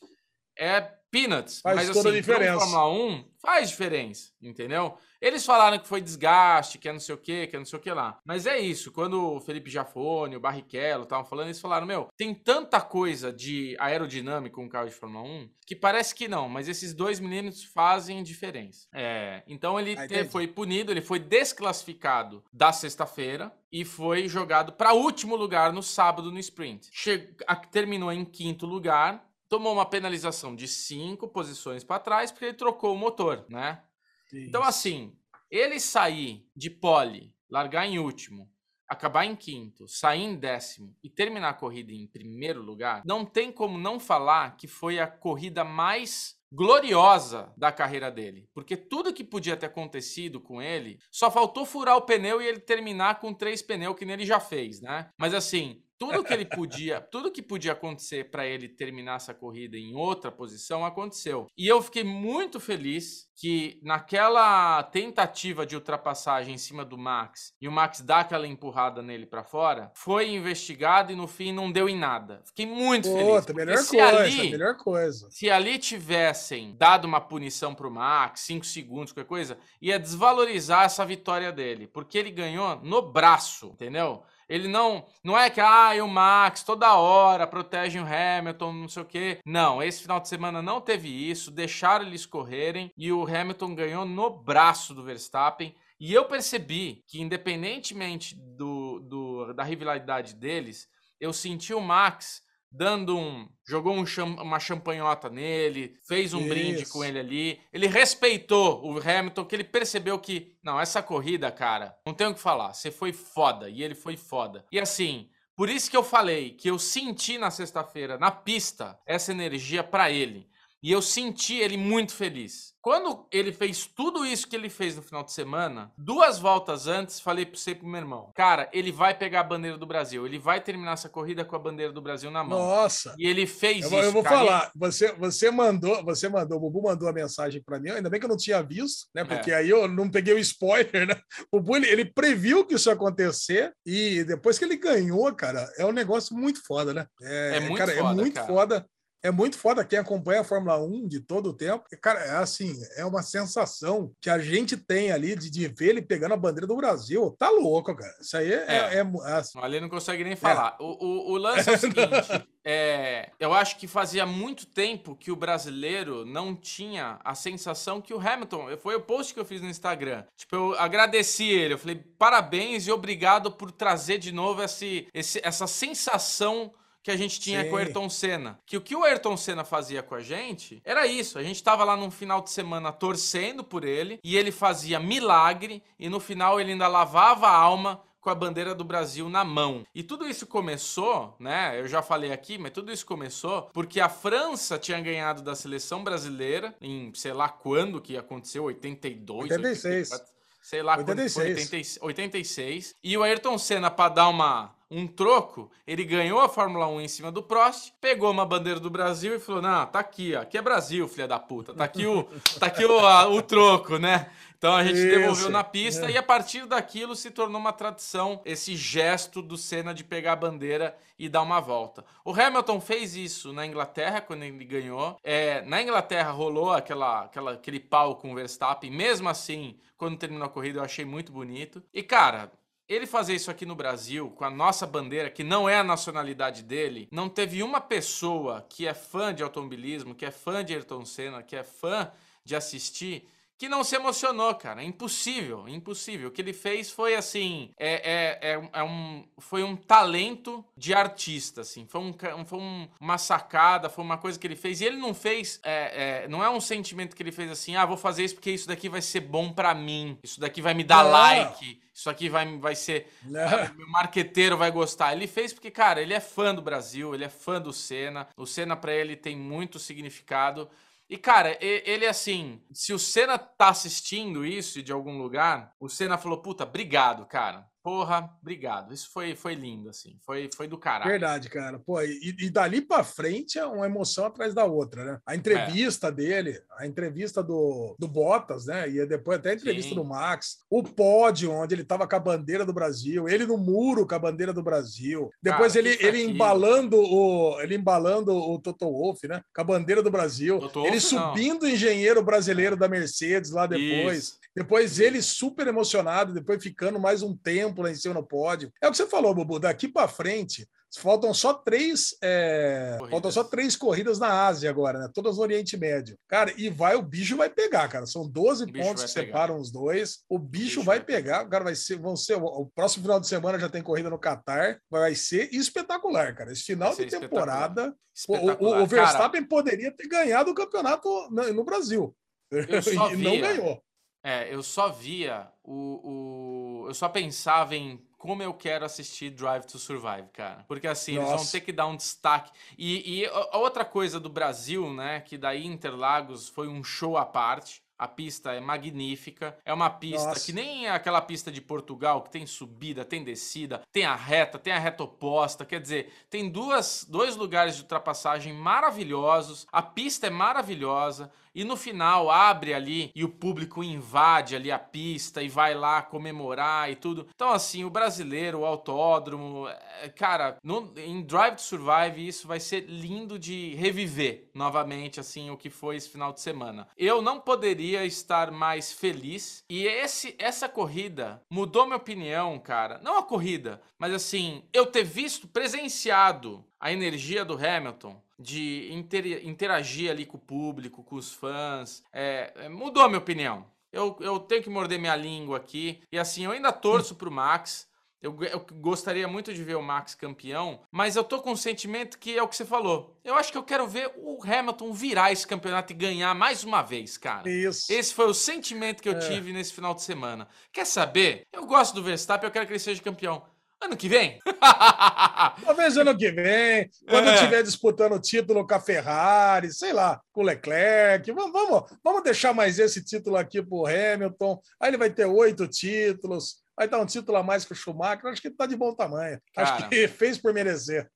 é peanuts.
Faz
mas
toda
assim,
a diferença.
Fórmula 1 faz diferença, entendeu? Eles falaram que foi desgaste, que é não sei o que, que é não sei o que lá. Mas é isso, quando o Felipe Jafone, o Barrichello estavam falando, eles falaram, meu, tem tanta coisa de aerodinâmica com um carro de Fórmula 1 que parece que não, mas esses dois milímetros fazem diferença. É, então ele te, foi punido, ele foi desclassificado da sexta-feira e foi jogado para último lugar no sábado no sprint. Che terminou em quinto lugar, tomou uma penalização de cinco posições para trás porque ele trocou o motor, né? Isso. Então, assim, ele sair de pole, largar em último, acabar em quinto, sair em décimo e terminar a corrida em primeiro lugar, não tem como não falar que foi a corrida mais gloriosa da carreira dele. Porque tudo que podia ter acontecido com ele, só faltou furar o pneu e ele terminar com três pneus que ele já fez, né? Mas assim, tudo que ele podia, tudo que podia acontecer para ele terminar essa corrida em outra posição aconteceu. E eu fiquei muito feliz que naquela tentativa de ultrapassagem em cima do Max e o Max dá aquela empurrada nele para fora, foi investigado e no fim não deu em nada. Fiquei muito
Puta,
feliz.
Melhor coisa, ali, melhor coisa.
Se ali tivessem dado uma punição pro Max, 5 segundos, qualquer coisa, ia desvalorizar essa vitória dele, porque ele ganhou no braço, entendeu? Ele não. Não é que, ah, o Max toda hora protege o Hamilton, não sei o quê. Não, esse final de semana não teve isso. Deixaram eles correrem e o Hamilton ganhou no braço do Verstappen. E eu percebi que, independentemente do, do da rivalidade deles, eu senti o Max dando um. jogou um cham, uma champanhota nele, fez um Isso. brinde com ele ali. Ele respeitou o Hamilton, que ele percebeu que, não, essa corrida, cara, não tenho o que falar. Você foi foda. E ele foi foda. E assim. Por isso que eu falei que eu senti na sexta-feira, na pista, essa energia para ele. E eu senti ele muito feliz. Quando ele fez tudo isso que ele fez no final de semana, duas voltas antes, falei para você pro meu irmão: Cara, ele vai pegar a bandeira do Brasil. Ele vai terminar essa corrida com a bandeira do Brasil na mão.
Nossa!
E ele fez
eu,
isso.
Eu vou cara. falar. Você, você mandou, você mandou, o Bubu mandou a mensagem para mim. Ainda bem que eu não tinha visto, né? Porque é. aí eu não peguei o spoiler, né? O Bubu, ele, ele, previu que isso ia acontecer e depois que ele ganhou, cara, é um negócio muito foda, né?
É, é muito cara, foda.
É muito
cara.
foda é muito foda quem acompanha a Fórmula 1 de todo o tempo. Cara, é assim, é uma sensação que a gente tem ali de, de ver ele pegando a bandeira do Brasil. Tá louco, cara. Isso aí é. é. é, é
assim. Ali não consegue nem falar. É. O, o, o, lance é o seguinte: é, eu acho que fazia muito tempo que o brasileiro não tinha a sensação que o Hamilton. Foi o post que eu fiz no Instagram. Tipo, eu agradeci ele. Eu falei, parabéns e obrigado por trazer de novo esse, esse essa sensação que a gente tinha Sim. com o Ayrton Senna. Que o que o Ayrton Senna fazia com a gente era isso. A gente estava lá num final de semana torcendo por ele e ele fazia milagre e no final ele ainda lavava a alma com a bandeira do Brasil na mão. E tudo isso começou, né? Eu já falei aqui, mas tudo isso começou porque a França tinha ganhado da seleção brasileira em sei lá quando que aconteceu, 82,
86.
84, sei lá 86. quando foi, 80, 86. E o Ayrton Senna, para dar uma um troco, ele ganhou a Fórmula 1 em cima do Prost, pegou uma bandeira do Brasil e falou: Não, tá aqui, ó, aqui é Brasil, filha da puta, tá aqui o, tá aqui o, a, o troco, né? Então a gente Isso. devolveu na pista é. e a partir daquilo se tornou uma tradição esse gesto do Senna de pegar a bandeira e dar uma volta. O Hamilton fez isso na Inglaterra quando ele ganhou. É, na Inglaterra rolou aquela, aquela, aquele pau com o Verstappen. Mesmo assim, quando terminou a corrida, eu achei muito bonito. E cara, ele fazer isso aqui no Brasil, com a nossa bandeira, que não é a nacionalidade dele, não teve uma pessoa que é fã de automobilismo, que é fã de Ayrton Senna, que é fã de assistir, que não se emocionou, cara. Impossível, impossível. O que ele fez foi assim, é, é, é, é um, foi um talento de artista, assim. Foi, um, foi um- uma sacada, foi uma coisa que ele fez. E ele não fez, é, é, não é um sentimento que ele fez assim, ah, vou fazer isso porque isso daqui vai ser bom pra mim. Isso daqui vai me dar
Não.
like. Isso aqui vai, vai ser
Né?
meu marqueteiro vai gostar. Ele fez porque, cara, ele é fã do Brasil, ele é fã do Senna. O Senna pra ele tem muito significado. E, cara, ele assim, se o Senna tá assistindo isso de algum lugar, o Senna falou, puta, obrigado, cara. Porra, obrigado. Isso foi, foi lindo, assim. Foi, foi do caralho.
Verdade, cara. Pô, e, e dali pra frente é uma emoção atrás da outra, né? A entrevista dele, a entrevista do, do Bottas, né? E depois até a entrevista
Sim.
do Max, o pódio onde ele tava com a bandeira do Brasil, ele no muro com a bandeira do Brasil. Depois
Cara,
ele,
é
ele
aquilo.
embalando o ele embalando o Toto Wolff, né? Com a bandeira do Brasil.
Toto
ele
Wolff, não.
subindo o engenheiro brasileiro da Mercedes lá depois.
Isso.
Depois ele super emocionado, depois ficando mais um tempo lá em cima no pódio. É o que você falou, Bubu. Daqui para frente, faltam só três. é,
Corridas.
Faltam só três corridas na Ásia agora, né? Todas no Oriente Médio. Cara, e vai, o bicho vai pegar, cara. São 12
O bicho
pontos que
pegar.
separam os dois. O bicho,
bicho
vai
vai
pegar. O cara vai ser. Vão ser. O próximo final de semana já tem corrida no Catar. Vai ser espetacular, cara. Esse final de temporada. O, o-
Espetacular.
o Verstappen poderia ter ganhado o campeonato no, no Brasil. E não
via.
ganhou.
É, eu só via o, o. Eu só pensava em como eu quero assistir Drive to Survive, cara. Porque assim, eles vão
Nossa.
ter que dar um destaque. E, e a a outra coisa do Brasil, né? Que daí Interlagos foi um show à parte. A pista é magnífica. É uma pista
Nossa.
que nem é aquela pista de Portugal, que tem subida, tem descida, tem a reta, tem a reta oposta. Quer dizer, tem duas, dois lugares de ultrapassagem maravilhosos. A pista é maravilhosa. E no final abre ali e o público invade ali a pista e vai lá comemorar e tudo. Então, assim, o brasileiro, o autódromo, é, cara, no- em Drive to Survive isso vai ser lindo de reviver novamente, assim, o que foi esse final de semana. Eu não poderia estar mais feliz e esse essa corrida mudou minha opinião, cara. Não a corrida, mas assim, eu ter visto, presenciado a energia do Hamilton de inter- interagir ali com o público, com os fãs, é, é, mudou a minha opinião. Eu, eu tenho que morder minha língua aqui. E assim, eu ainda torço pro Max. Eu, eu gostaria muito de ver o Max campeão, mas eu tô com um sentimento que é o que você falou. Eu acho que eu quero ver o Hamilton virar esse campeonato e ganhar mais uma vez, cara.
Isso.
Esse foi o sentimento que eu tive nesse final de semana. Quer saber? Eu gosto do Verstappen, eu quero que ele seja campeão. Ano que vem?
Talvez ano que vem, quando
É.
estiver disputando o título com a Ferrari, sei lá, com o Leclerc. Vamos, vamos, vamos deixar mais esse título aqui pro Hamilton. Aí ele vai ter oito títulos. Vai dar um título a mais que o Schumacher. Acho que ele tá de bom tamanho. Acho
Cara.
que fez por merecer.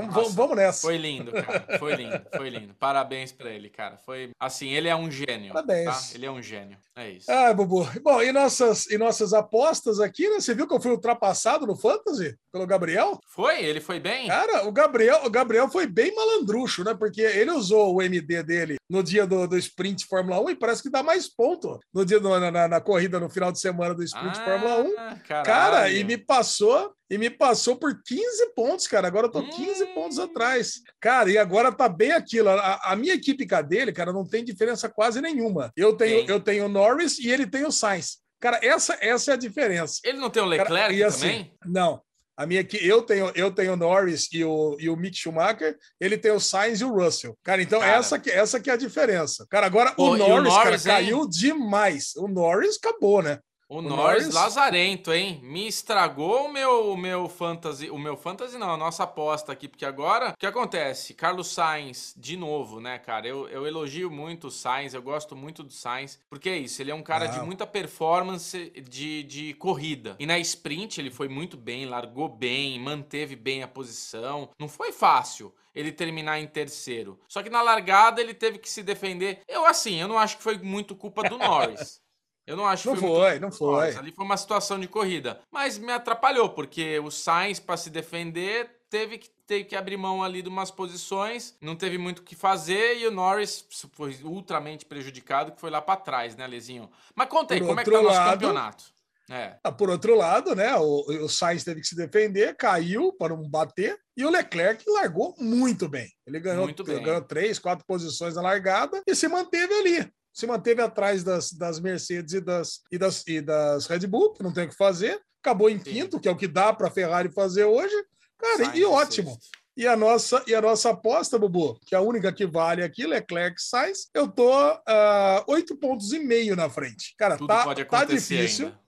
Vamos,
Nossa,
vamos, nessa.
Foi lindo, cara. Foi lindo, foi lindo. Parabéns pra ele, cara. Foi assim, ele é um gênio.
Parabéns.
Tá? Ele é um gênio. É isso.
Ah, Bubu. Bom, e nossas, e nossas apostas aqui, né? Você viu que eu fui ultrapassado no Fantasy pelo Gabriel?
Foi? Ele foi bem?
Cara, o Gabriel, o Gabriel foi bem malandrucho, né? Porque ele usou o MD dele no dia do, do sprint Fórmula 1 e parece que dá mais ponto no dia do- na, na- na corrida no final de semana do sprint
Ah,
Fórmula 1.
caralho.
Cara, e me passou, e me passou por 15 pontos, cara. Agora eu tô 15
Hum.
pontos atrás. Cara, e agora tá bem aquilo. A, a minha equipe com dele, cara, não tem diferença quase nenhuma. Eu tenho, eu tenho o Norris e ele tem o Sainz. Cara, essa, essa é a diferença.
Ele não tem o
Cara,
Leclerc
e assim,
também?
Não. A minha aqui, eu tenho, eu tenho o Norris e o, e o Mick Schumacher, ele tem o Sainz e o Russell. Cara, então
Cara.
essa que essa que é a diferença. Cara, agora
Pô,
o
e o
Norris,
Norris,
cara, caiu demais. O Norris acabou, né?
O,
o
Norris,
Norris-
Lazarento, hein? Me estragou o meu, o meu fantasy. O meu fantasy não, a nossa aposta aqui. Porque agora, o que acontece? Carlos Sainz, de novo, né, cara? Eu, eu elogio muito o Sainz, eu gosto muito do Sainz. Porque é isso, ele é um cara de muita performance de, de corrida. E na sprint ele foi muito bem, largou bem, manteve bem a posição. Não foi fácil ele terminar em terceiro. Só que na largada ele teve que se defender. Eu, assim, eu não acho que foi muito culpa do Norris. Eu não acho que
Não
foi,
não foi.
Ali foi uma situação de corrida. Mas me atrapalhou, porque o Sainz, para se defender, teve que, teve que abrir mão ali de umas posições, não teve muito o que fazer, e o Norris foi ultramente prejudicado, que foi lá para trás, né, Lezinho? Mas conta aí,
Por
como é que tá nosso
lado-
campeonato? É.
Ah, Por outro lado, né? O, o Sainz teve que se defender, caiu para não bater, e o Leclerc largou muito bem. Ele ganhou,
Muito bem.
ganhou três, quatro posições na largada e se manteve ali. Se manteve atrás das, das Mercedes e das, e, das, e das Red Bull, que não tem o que fazer. Acabou em
Sim.
quinto, que é o que dá para a Ferrari fazer hoje. Cara,
Sainz
e ótimo.
sexto.
E a nossa e a nossa aposta, Bubu, que é a única que vale aqui, Leclerc Sainz, eu tô ah, oito pontos e meio na frente. Cara,
Tudo
tá,
pode
tá difícil,
ainda.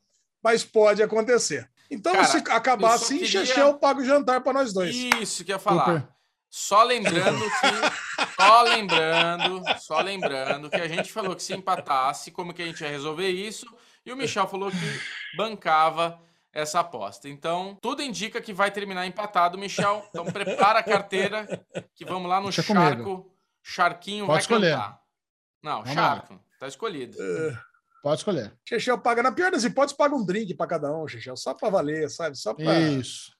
mas pode acontecer. Então,
Cara,
se acabar
eu
assim,
queria-
Chechel paga o jantar para nós dois.
Isso que eu ia falar.
Super.
Só lembrando que. Só lembrando, só lembrando que a gente falou que se empatasse, como que a gente ia resolver isso? E o Michel falou que bancava essa aposta. Então, tudo indica que vai terminar empatado, Michel. Então, prepara a carteira, que vamos lá no
Deixa
charco.
comigo.
Charquinho
Pode
vai
escolher.
cantar. Não,
Vamos
charco. Tá escolhido.
Pode escolher.
Chechel paga, na pior das hipóteses, paga um drink para cada um, Chechel, só para valer, sabe? Só para.
Isso.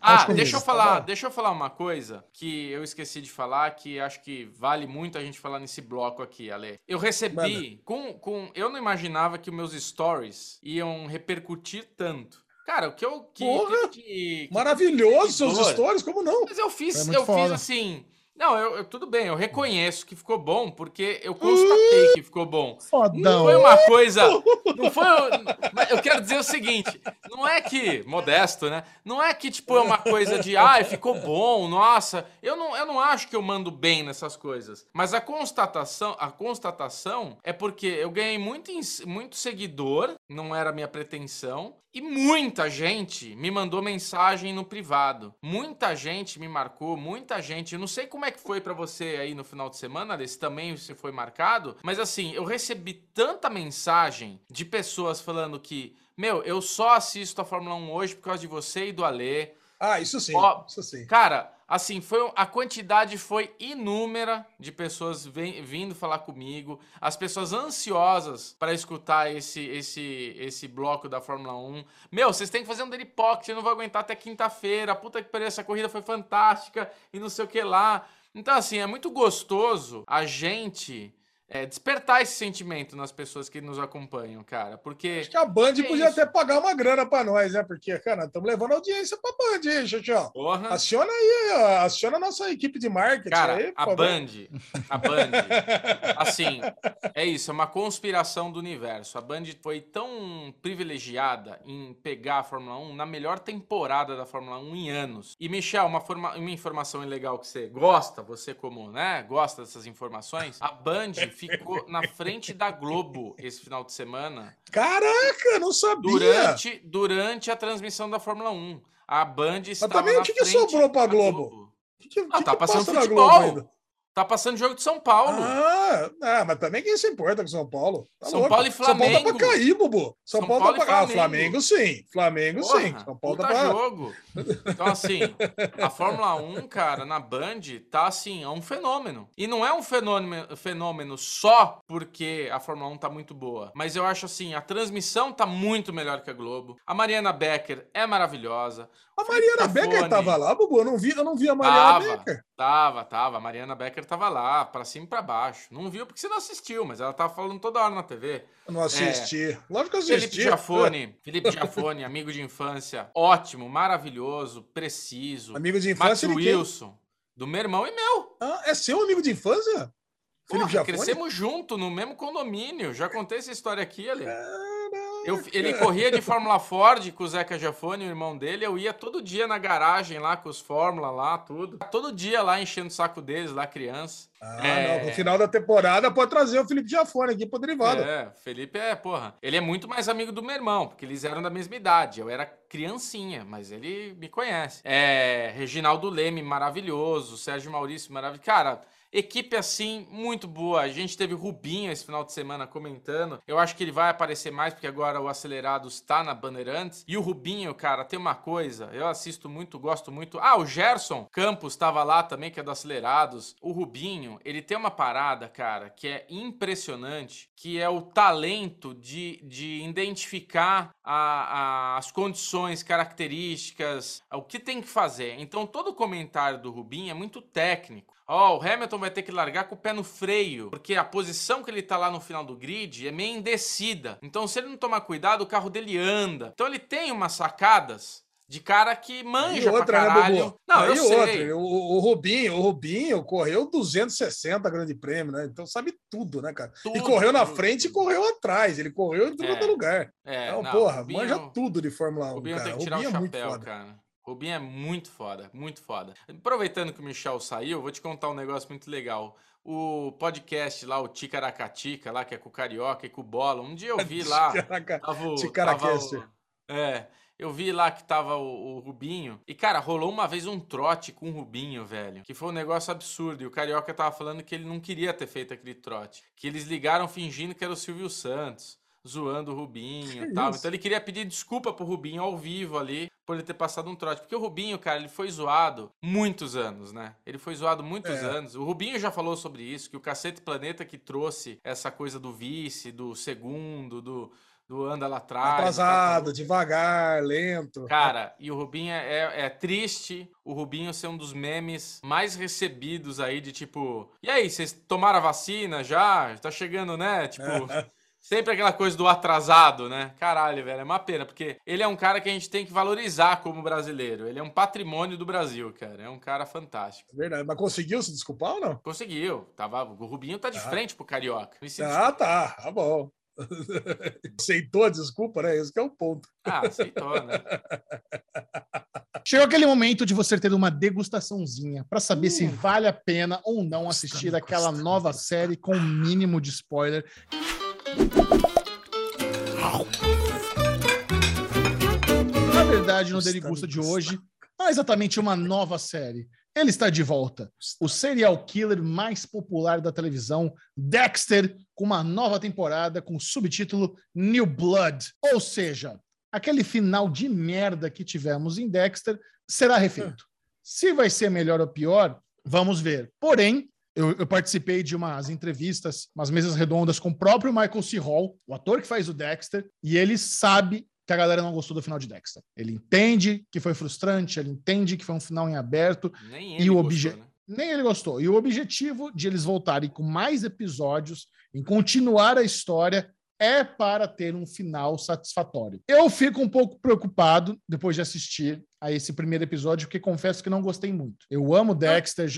Ah, deixa eu falar, deixa eu falar uma coisa que eu esqueci de falar, que acho que vale muito a gente falar nesse bloco aqui, Ale. Eu recebi com, com. Eu não imaginava que os meus stories iam repercutir tanto. Cara, o que eu que,
Porra!
que- que-
Maravilhoso seus stories, como não?
Mas eu fiz,
É
eu fiz
foda.
assim. Não, eu, eu- tudo bem, eu reconheço que ficou bom, porque eu constatei que ficou bom. Não
Fodão.
foi uma coisa. Não foi. Eu quero dizer o seguinte: não é que. Modesto, né? Não é que, tipo, é uma coisa de. Ai, ficou bom, nossa. Eu não, eu não acho que eu mando bem nessas coisas. Mas a constatação, a constatação é porque eu ganhei muito, muito seguidor, não era minha pretensão. E muita gente me mandou mensagem no privado. Muita gente me marcou, muita gente. Eu não sei como é que foi pra você aí no final de semana, Alice, se também você foi marcado, mas assim, eu recebi tanta mensagem de pessoas falando que, meu, eu só assisto a Fórmula 1 hoje por causa de você e do Alê.
Ah, isso sim,
Ó,
isso sim.
Cara, assim, foi a quantidade foi inúmera de pessoas vem- vindo falar comigo, as pessoas ansiosas para escutar esse esse esse bloco da Fórmula 1. Meu, vocês têm que fazer um daily pocket, eu não vou aguentar até quinta-feira. Puta que pariu, essa corrida foi fantástica e não sei o que lá. Então, assim, é muito gostoso a gente é, despertar esse sentimento nas pessoas que nos acompanham, cara. Porque
Acho que a Band
Que
podia
isso?
até pagar uma grana para nós, né? Porque, cara, estamos levando audiência para a Band, hein?
Porra.
Aciona aí, ó, aciona a nossa equipe de marketing
Cara,
aí,
a. Band, a Band, assim, é isso, é uma conspiração do universo. A Band foi tão privilegiada em pegar a Fórmula 1 na melhor temporada da Fórmula 1 em anos. E, Michel, uma, forma- uma informação legal que você gosta, você como, né, gosta dessas informações, a Band ficou na frente da Globo esse final de semana
Caraca, não sabia.
durante, durante a transmissão da Fórmula 1. A Band estava
também o que que sobrou pra
da
Globo? Que, que,
Ah,
que
tá
que
passando
passa na
futebol. Tá passando jogo de São Paulo.
Ah, ah, mas também quem se importa com São Paulo? Tá
São
louco.
Paulo e
São Paulo tá
Flamengo.
pra cair, Bubu. São,
São
Paulo,
Paulo e
tá pra cair. Ah,
Flamengo.
Flamengo sim. Flamengo
Porra,
sim. São Paulo tá pra...
jogo. Então, assim, a Fórmula 1, cara, na Band, tá assim, é um fenômeno. E não é um fenômeno, fenômeno só porque a Fórmula 1 tá muito boa. Mas eu acho assim, a transmissão tá muito melhor que a Globo. A Mariana Becker é maravilhosa.
A Mariana
Felipe
Becker
Zafoni.
tava lá, Bubu. Eu não vi, eu não vi a Mariana
Tava,
Becker.
tava, tava. A Mariana Becker tava lá, pra cima e pra baixo. Não viu porque você não assistiu, mas ela tava falando toda hora na TV.
Eu não assisti. Lógico que eu
Felipe
assisti.
Giafone, Felipe Giafone, amigo de infância, ótimo, maravilhoso, preciso.
Amigo de
Max
infância quem?
Wilson, do meu irmão e meu.
Ah, é seu amigo de infância? Felipe
Porra,
Giafone?
crescemos junto no mesmo condomínio. Já contei essa história aqui, Ale.
Caraca.
Eu, ele corria de Fórmula Ford com o Zeca Giafone, o irmão dele. Eu ia todo dia na garagem lá com os Fórmula lá, tudo. Todo dia lá enchendo o saco deles, lá criança.
Ah,
É.
não. No final da temporada pode trazer o Felipe Giafone aqui pro derivado.
É, Felipe é, porra. Ele é muito mais amigo do meu irmão, porque eles eram da mesma idade. Eu era criancinha, mas ele me conhece. É, Reginaldo Leme, maravilhoso. Sérgio Maurício, maravilhoso. Cara, equipe assim, muito boa. A gente teve Rubinho esse final de semana comentando. Eu acho que ele vai aparecer mais, porque agora o Acelerados está na Bandeirantes. E o Rubinho, cara, tem uma coisa. Eu assisto muito, gosto muito. Ah, o Gerson Campos estava lá também, que é do Acelerados. O Rubinho, ele tem uma parada, cara, que é impressionante, que é o talento de, de identificar a- a- as condições, características, o que tem que fazer. Então, todo comentário do Rubinho é muito técnico. Ó, o Hamilton vai ter que largar com o pé no freio, porque a posição que ele tá lá no final do grid é meio indecida. Então, se ele não tomar cuidado, o carro dele anda. Então, ele tem umas sacadas de cara que manja
E outra,
pra
né,
caralho.
Bubu?
Não,
Aí
eu sei.
outra, o, o Rubinho, o Rubinho correu 260 grande prêmio, né? Então sabe tudo, né, cara? e
Tudo,
correu na
tudo,
frente e correu atrás. Ele correu em todo
É.
lugar.
É,
Então,
não,
porra,
Rubinho-
manja tudo de Fórmula 1,
Rubinho
cara.
tem que tirar
Rubinho
o
é muito
chapéu,
foda.
cara. Rubinho é muito foda, muito foda. Aproveitando que o Michel saiu, vou te contar um negócio muito legal. O podcast lá, o Ticaracatica, lá, que é com o Carioca e com o Bola, um dia eu vi lá. Tava o, tava o- É, eu vi lá que tava o, o Rubinho. E, cara, rolou uma vez um trote com o Rubinho, velho. Que foi um negócio absurdo. E o Carioca tava falando que ele não queria ter feito aquele trote. Que eles ligaram fingindo que era o Silvio Santos. Zoando o Rubinho e tal.
isso?
Então ele queria pedir desculpa pro Rubinho ao vivo ali por ele ter passado um trote. Porque o Rubinho, cara, ele foi zoado muitos anos, né? Ele foi zoado muitos
É.
anos. O Rubinho já falou sobre isso, que o Cacete Planeta que trouxe essa coisa do vice, do segundo, do, do anda lá atrás. do
Atrasado, devagar, lento.
Cara, e o Rubinho é, é triste o Rubinho ser um dos memes mais recebidos aí de tipo, e aí, vocês tomaram a vacina já? Tá chegando, né? Tipo, sempre aquela coisa do atrasado, né? Caralho, velho, é uma pena, porque ele é um cara que a gente tem que valorizar como brasileiro. Ele é um patrimônio do Brasil, cara. É um cara fantástico.
Verdade. Mas conseguiu se desculpar ou não?
Conseguiu. Tava, o Rubinho tá de
Ah.
frente pro Carioca.
Ah, tá. Tá bom. Aceitou a desculpa, né? Esse que é o ponto.
Ah, aceitou, né?
Chegou aquele momento de você ter uma degustaçãozinha para saber se vale a pena ou não assistir aquela nova série com o mínimo de spoiler. Na verdade, no Derigusta de hoje, não é exatamente uma nova série. Ele está de volta. O serial killer mais popular da televisão, Dexter, com uma nova temporada com o subtítulo New Blood. Ou seja, aquele final de merda que tivemos em Dexter será refeito. Se vai ser melhor ou pior, vamos ver. Porém, eu, eu participei de umas entrevistas, umas mesas redondas com o próprio Michael C. Hall, o ator que faz o Dexter, e ele sabe que a galera não gostou do final de Dexter. Ele entende que foi frustrante, ele entende que foi um final em aberto,
Nem
E
ele
o
gostou,
obje-
né?
nem ele gostou. E o objetivo de eles voltarem com mais episódios, em continuar a história, é para ter um final satisfatório. Eu fico um pouco preocupado depois de assistir a esse primeiro episódio, porque confesso que não gostei muito. Eu amo Dexter,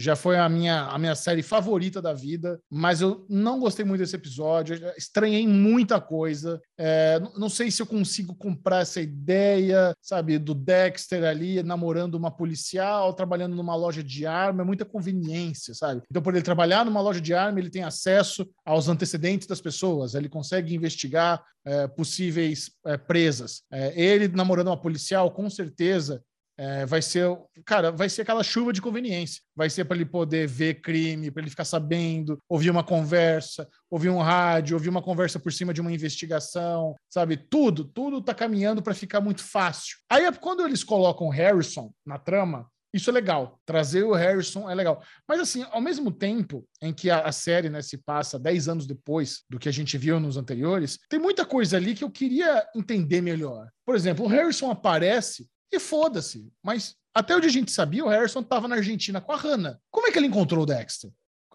já foi a minha, a minha série favorita da vida, mas eu não gostei muito desse episódio, estranhei muita coisa. É, não sei se eu consigo comprar essa ideia, sabe, do Dexter ali namorando uma policial, trabalhando numa loja de arma, é muita conveniência, sabe? Então, por ele trabalhar numa loja de arma, ele tem acesso aos antecedentes das pessoas, ele consegue investigar é, possíveis é, presas. É, ele namorando uma policial, com certeza. É, vai ser, cara, vai ser aquela chuva de conveniência. Vai ser para ele poder ver crime, para ele ficar sabendo, ouvir uma conversa, ouvir um rádio, ouvir uma conversa por cima de uma investigação, sabe? Tudo, tudo tá caminhando para ficar muito fácil. Aí, quando eles colocam o Harrison na trama, isso é legal. Trazer o Harrison é legal. Mas, assim, ao mesmo tempo em que a, a série né, se passa 10 anos depois do que a gente viu nos anteriores, tem muita coisa ali que eu queria entender melhor. Por exemplo, o Harrison aparece e foda-se. Mas até onde a gente sabia, o Harrison estava na Argentina com a Hannah. Como é que ele encontrou o Dexter?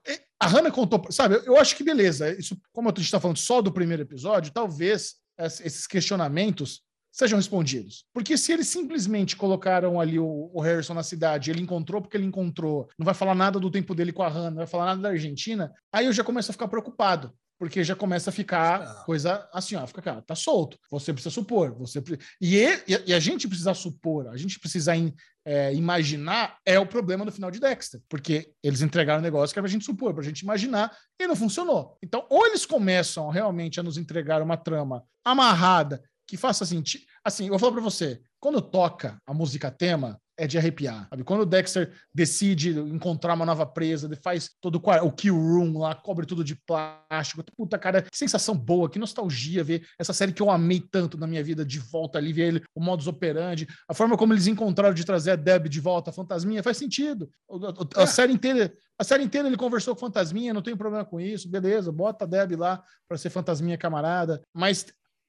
E A Hannah contou, sabe? Eu acho que beleza. Isso, como a gente está falando só do primeiro episódio, talvez es- esses questionamentos sejam respondidos. Porque se eles simplesmente colocaram ali o, o Harrison na cidade, ele encontrou porque ele encontrou, não vai falar nada do tempo dele com a Hannah, não vai falar nada da Argentina, aí eu já começo a ficar preocupado. Porque já começa a ficar coisa assim, ó, fica, cara, tá solto. Você precisa supor, você e, e, a gente precisa supor, a gente precisa in- é, imaginar é o problema do final de Dexter, porque eles entregaram um negócio que era pra gente supor, pra gente imaginar, e não funcionou. Então, ou eles começam realmente a nos entregar uma trama amarrada, que faça sentido. Assim, eu vou falar pra você, quando toca a música tema, é de arrepiar. Sabe? Quando o Dexter decide encontrar uma nova presa, ele faz todo o kill room lá, cobre tudo de plástico. Puta, cara, que sensação boa, que nostalgia ver essa série que eu amei tanto na minha vida de volta ali, ver ele, o modus operandi, a forma como eles encontraram de trazer a Deb de volta, a Fantasminha, faz sentido. O- o- A,
É.
série inteira, a série inteira ele conversou com Fantasminha, não tem problema com isso, beleza, bota a Deb lá para ser Fantasminha camarada, mas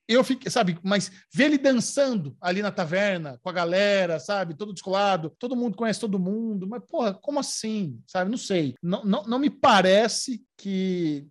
eu fiquei, sabe, mas ver ele dançando ali na taverna com a galera, sabe, todo descolado, todo mundo conhece todo mundo, mas porra, como assim, sabe, não sei, não, não, não me parece que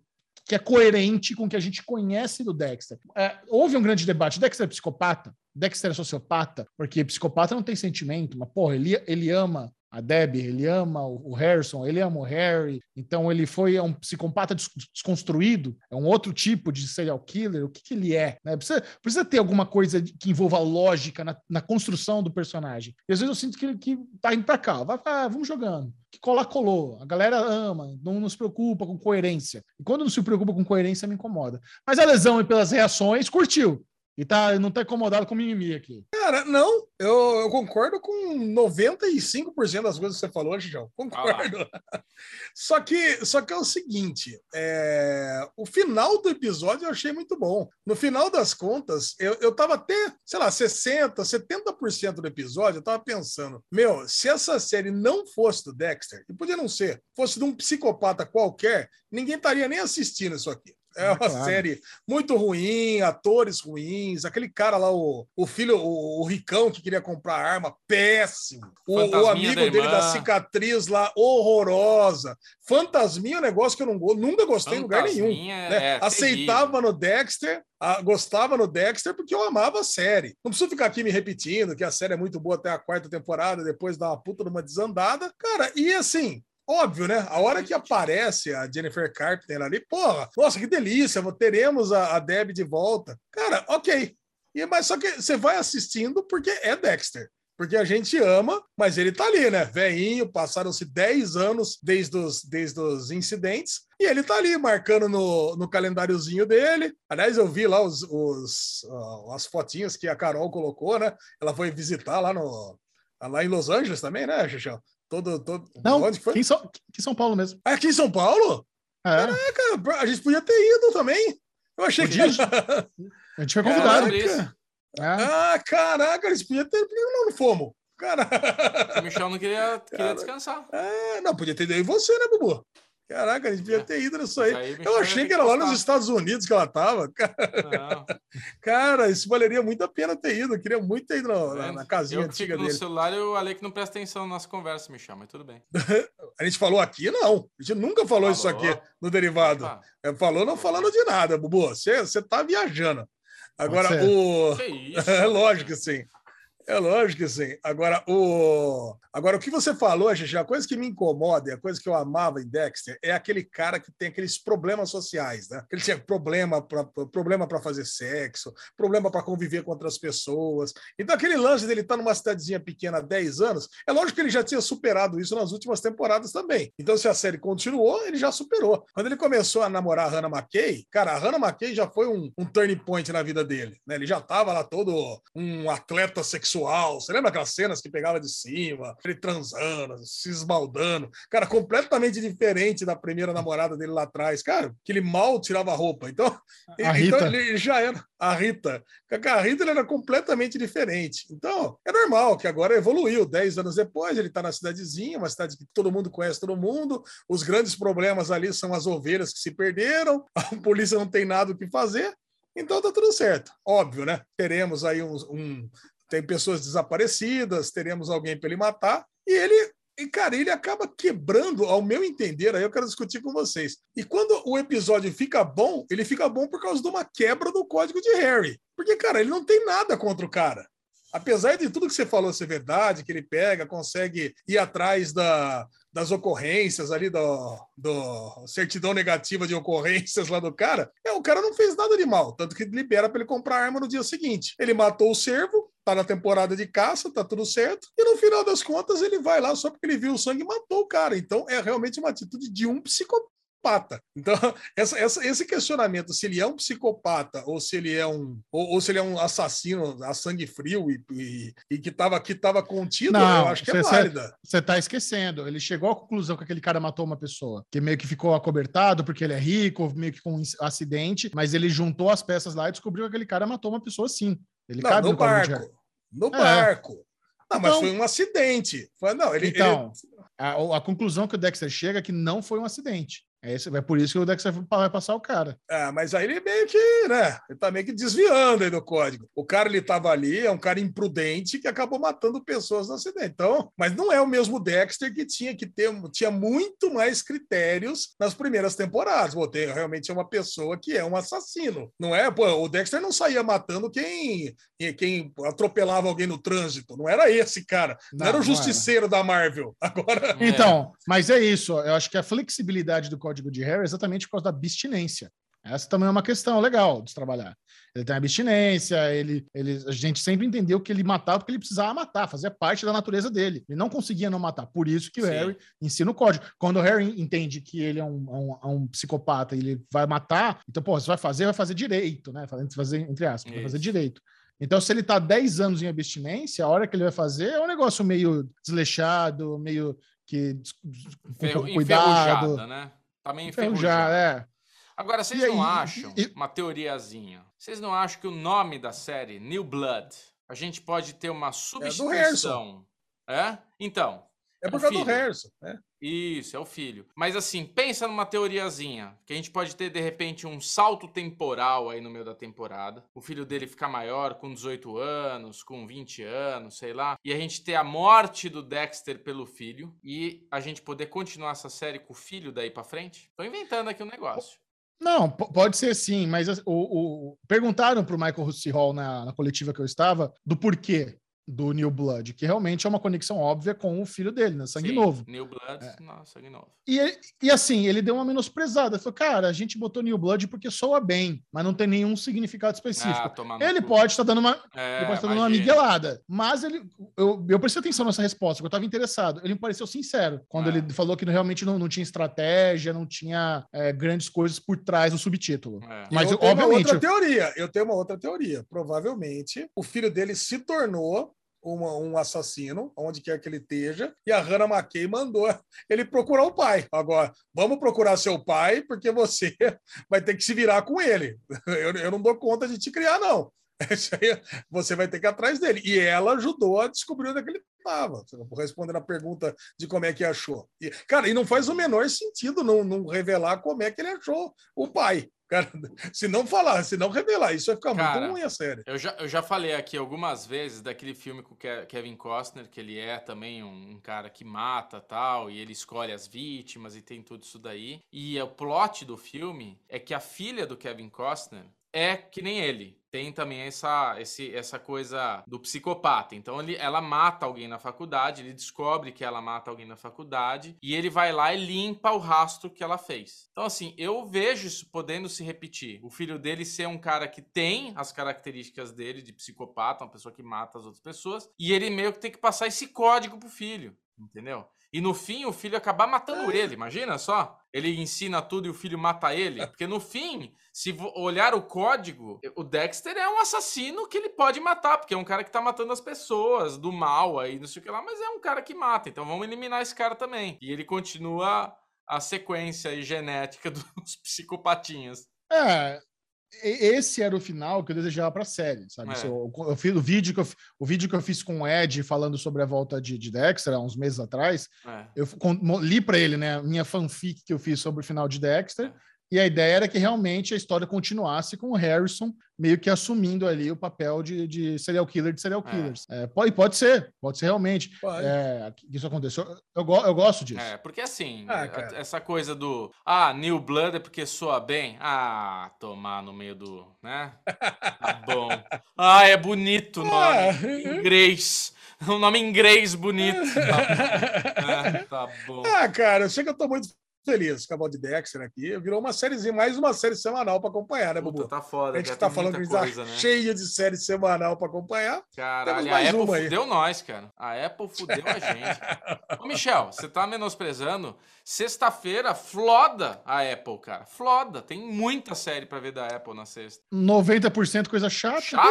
que é coerente com o que a gente conhece do Dexter. É, houve um grande debate. Dexter é psicopata? Dexter é sociopata, porque psicopata não tem sentimento, mas, porra, ele, ele ama a Debbie, ele ama o Harrison, ele ama o Harry, então ele foi um psicopata desconstruído, é um outro tipo de serial killer, o que, que ele é? Né? Precisa, precisa ter alguma coisa que envolva lógica na, na, construção do personagem. E às vezes eu sinto que que tá indo pra cá, vai, vai, vamos jogando. Que colar, colou. A galera ama, não, não se preocupa com coerência. E quando não se preocupa com coerência, me incomoda. Mas a lesão e pelas reações, curtiu. E tá, não tá incomodado com mimimi aqui.
Cara, não. Eu, eu concordo com 95% das coisas que você falou, João. Concordo. Ah. só, que, só que é o seguinte: é... o final do episódio eu achei muito bom. No final das contas, eu, eu tava até, sei lá, 60%, 70% do episódio, eu tava pensando: meu, se essa série não fosse do Dexter, e podia não ser, fosse de um psicopata qualquer, ninguém estaria nem assistindo isso aqui. É uma claro. série muito ruim, atores ruins, aquele cara lá, o, o filho, o, o ricão que queria comprar arma, péssimo. O, o amigo da dele da cicatriz lá, horrorosa. Fantasminha é um negócio que eu não, nunca gostei em lugar nenhum. Né? É Aceitava no Dexter, a, gostava no Dexter porque eu amava a série. Não preciso ficar aqui me repetindo que a série é muito boa até a quarta temporada, depois dá uma puta de uma desandada. Cara, e assim, Óbvio, né? A hora que aparece a Jennifer Carpenter ali, porra, nossa, que delícia, teremos a, a Deb de volta. Cara, ok. E, mas só que você vai assistindo porque é Dexter. Porque a gente ama, mas ele tá ali, né? Veinho, passaram-se 10 anos desde os, desde os incidentes, e ele tá ali marcando no, no calendáriozinho dele. Aliás, eu vi lá os, os uh, as fotinhas que a Carol colocou, né? Ela foi visitar lá no. Lá em Los Angeles também, né, Xuxão? Todo, todo...
Não, Onde foi? Aqui em, São, aqui em São Paulo mesmo.
Ah, aqui em São Paulo? É. Caraca, a gente podia ter ido também. Eu achei que.
a gente foi convidado.
Caraca. É. Ah, caraca, eles podiam ter. Por que não, não fomos? Cara...
O Michel não queria, queria descansar.
É, não, podia ter ido aí você, né, Bubu? Caraca, a gente devia é. ter ido nisso aí. aí eu achei que era lá nos Estados Unidos que ela tava. Cara, isso valeria muito a pena ter ido. Eu queria muito ter ido na, na, na casinha eu antiga dele.
no celular e o Ale que não presta atenção na nossa conversa, me chama, mas tudo bem.
a gente falou aqui? Não. A gente nunca falou, falou. isso aqui no derivado. É, falou não falando de nada, Bubu. Você, você tá viajando. Agora, o. Que isso? é lógico sim. É lógico que sim. Agora, o, Agora, o que você falou, gente, a coisa que me incomoda, a coisa que eu amava em Dexter, é aquele cara que tem aqueles problemas sociais, né? Ele tinha problema para problema fazer sexo, problema para conviver com outras pessoas. Então, aquele lance dele estar tá numa cidadezinha pequena há 10 anos, é lógico que ele já tinha superado isso nas últimas temporadas também. Então, se a série continuou, ele já superou. Quando ele começou a namorar a Hannah McKay, cara, a Hannah McKay já foi um, um turning point na vida dele, né? Ele já estava lá todo um atleta sexual. Você lembra aquelas cenas que pegava de cima? ele transando, se esbaldando. Cara, completamente diferente da primeira namorada dele lá atrás. Cara, que ele mal tirava a roupa. Então, a então Rita. ele já era. A Rita. A Rita ele era completamente diferente. Então, é normal que agora evoluiu. Dez anos depois, ele está na cidadezinha, uma cidade que todo mundo conhece todo mundo. Os grandes problemas ali são as ovelhas que se perderam. A polícia não tem nada o que fazer. Então tá tudo certo. Óbvio, né? Teremos aí um, um, tem pessoas desaparecidas, teremos alguém para ele matar, e ele, e cara, ele acaba quebrando, ao meu entender, aí eu quero discutir com vocês. E quando o episódio fica bom, ele fica bom por causa de uma quebra do código de Harry. Porque, cara, ele não tem nada contra o cara. Apesar de tudo que você falou ser verdade, que ele pega, consegue ir atrás da, das ocorrências ali, do, do certidão negativa de ocorrências lá do cara, é, o cara não fez nada de mal, tanto que libera para ele comprar arma no dia seguinte. Ele matou o servo, tá na temporada de caça, tá tudo certo, e no final das contas ele vai lá só porque ele viu o sangue e matou o cara. Então é realmente uma atitude de um psicopata. Então, essa, essa, esse questionamento, se ele é um psicopata ou se ele é um, ou, ou se ele é um assassino a sangue frio e, e, e que estava que tava contido, Não, eu acho que é válida.
Você está esquecendo. Ele chegou à conclusão que aquele cara matou uma pessoa, que meio que ficou acobertado porque ele é rico, meio que com um acidente, mas ele juntou as peças lá e descobriu que aquele cara matou uma pessoa sim. Ele
Não, no barco. No é. barco. Não, mas então, foi um acidente. Foi, não, ele,
então, ele... A, a, conclusão que o Dexter chega é que não foi um acidente. É, é por isso que o Dexter vai passar o cara.
É, mas aí ele meio que, né? Ele tá meio que desviando aí do código. O cara, ele tava ali, é um cara imprudente que acabou matando pessoas no acidente. Então, mas não é o mesmo Dexter que tinha que ter, tinha muito mais critérios nas primeiras temporadas. Pô, tem, realmente é uma pessoa que é um assassino. Não é? Pô, o Dexter não saía matando quem, quem atropelava alguém no trânsito. Não era esse cara. Não, não era o justiceiro da Marvel. Agora.
Então, mas é isso. Eu acho que a flexibilidade do código de Harry é exatamente por causa da abstinência. Essa também é uma questão legal de trabalhar. Ele tem abstinência, ele, ele, a gente sempre entendeu que ele matava porque ele precisava matar, fazia parte da natureza dele. Ele não conseguia não matar. Por isso que o Sim. Harry ensina o código. Quando o Harry entende que ele é um, um, um psicopata e ele vai matar, então, pô, você vai fazer, vai fazer direito, né? Fazer, entre aspas, vai fazer direito. Então, se ele está 10 anos em abstinência, a hora que ele vai fazer é um negócio meio desleixado, meio que
com cuidado. né? Tá meio enferrujado.
é.
Agora, vocês e não aí, acham, e... uma teoriazinha, vocês não acham que o nome da série, New Blood, a gente pode ter uma substituição? É, é? Então.
É por causa do Harrison, né?
Isso, é o filho. Mas assim, pensa numa teoriazinha, que a gente pode ter de repente um salto temporal aí no meio da temporada. O filho dele ficar maior com 18 anos, com 20 anos, sei lá, e a gente ter a morte do Dexter pelo filho e a gente poder continuar essa série com o filho daí para frente. Tô inventando aqui um negócio.
Não, pode ser sim, mas o, o perguntaram para o Michael Russi Hall na, na coletiva que eu estava do porquê do New Blood, que realmente é uma conexão óbvia com o filho dele, né? Sangue Sim, novo.
New Blood, é. não, sangue novo.
E, e assim, ele deu uma menosprezada. Ele falou, cara, a gente botou New Blood porque soa bem, mas não tem nenhum significado específico. Ah, ele pode estar tá dando uma, é, ele pode estar tá dando uma miguelada, mas ele, eu, eu prestei atenção nessa resposta, porque eu estava interessado. Ele me pareceu sincero quando é. ele falou que realmente não, não tinha estratégia, não tinha é, grandes coisas por trás do subtítulo. É. Mas,
eu
obviamente.
Uma outra teoria. Eu tenho uma outra teoria. Provavelmente o filho dele se tornou uma, um assassino, onde quer que ele esteja, e a Hannah McKay mandou ele procurar o pai. Agora, vamos procurar seu pai, porque você vai ter que se virar com ele. Eu, eu não dou conta de te criar, não. você vai ter que ir atrás dele. E ela ajudou a descobrir onde é que ele estava, respondendo a pergunta de como é que achou. E, cara, e não faz o menor sentido não, não revelar como é que ele achou o pai. Cara, se não falar, se não revelar, isso vai ficar Cara, muito ruim a série.
Eu já, eu já falei aqui algumas vezes daquele filme com o Kevin Costner, que ele é também um, um, cara que mata tal, e ele escolhe as vítimas e tem tudo isso daí. E o plot do filme é que a filha do Kevin Costner é que nem ele tem também essa, esse, essa coisa do psicopata. Então ele, ela mata alguém na faculdade, ele descobre que ela mata alguém na faculdade e ele vai lá e limpa o rastro que ela fez. Então, assim, eu vejo isso podendo se repetir. O filho dele ser um cara que tem as características dele de psicopata, uma pessoa que mata as outras pessoas, e ele meio que tem que passar esse código pro filho. Entendeu? E no fim o filho acabar matando é. ele, imagina só. Ele ensina tudo e o filho mata ele. Porque no fim, se olhar o código, o Dexter é um assassino que ele pode matar, porque é um cara que tá matando as pessoas, do mal aí, não sei o que lá, mas é um cara que mata. Então vamos eliminar esse cara também. E ele continua a sequência genética dos psicopatinhas.
É, esse era o final que eu desejava para a série, sabe? É. Eu, eu, fiz o vídeo que eu, o vídeo que eu fiz com o Ed falando sobre a volta de, de Dexter há uns meses atrás. É. Eu com, li para ele, né, minha fanfic que eu fiz sobre o final de Dexter. É. E a ideia era que realmente a história continuasse com o Harrison meio que assumindo ali o papel de, de serial killer de serial é. killers. É. É, pode, pode ser, pode ser realmente. Pode. É, isso aconteceu. Eu, eu gosto disso.
É, porque assim, ah, essa coisa do ah, New Blood é porque soa bem. Ah, tomar no meio do. né? Tá bom. Ah, é bonito o nome. Ah. Inglês. Um nome inglês bonito. Tá, é, tá bom.
Ah, cara, eu sei que eu tô muito feliz com a de Dexter aqui. Virou uma sériezinha, mais uma série semanal para acompanhar, né, Bubu?
Tá foda.
A gente tá falando que a gente tá né? cheio de série semanal para acompanhar.
Caralho, a Apple fudeu aí. nós, cara. A Apple fudeu a gente. Ô, Michel, você tá menosprezando? Sexta-feira, floda a Apple, cara. Floda. Tem muita série para ver da Apple na sexta.
90% coisa chata.
Chato?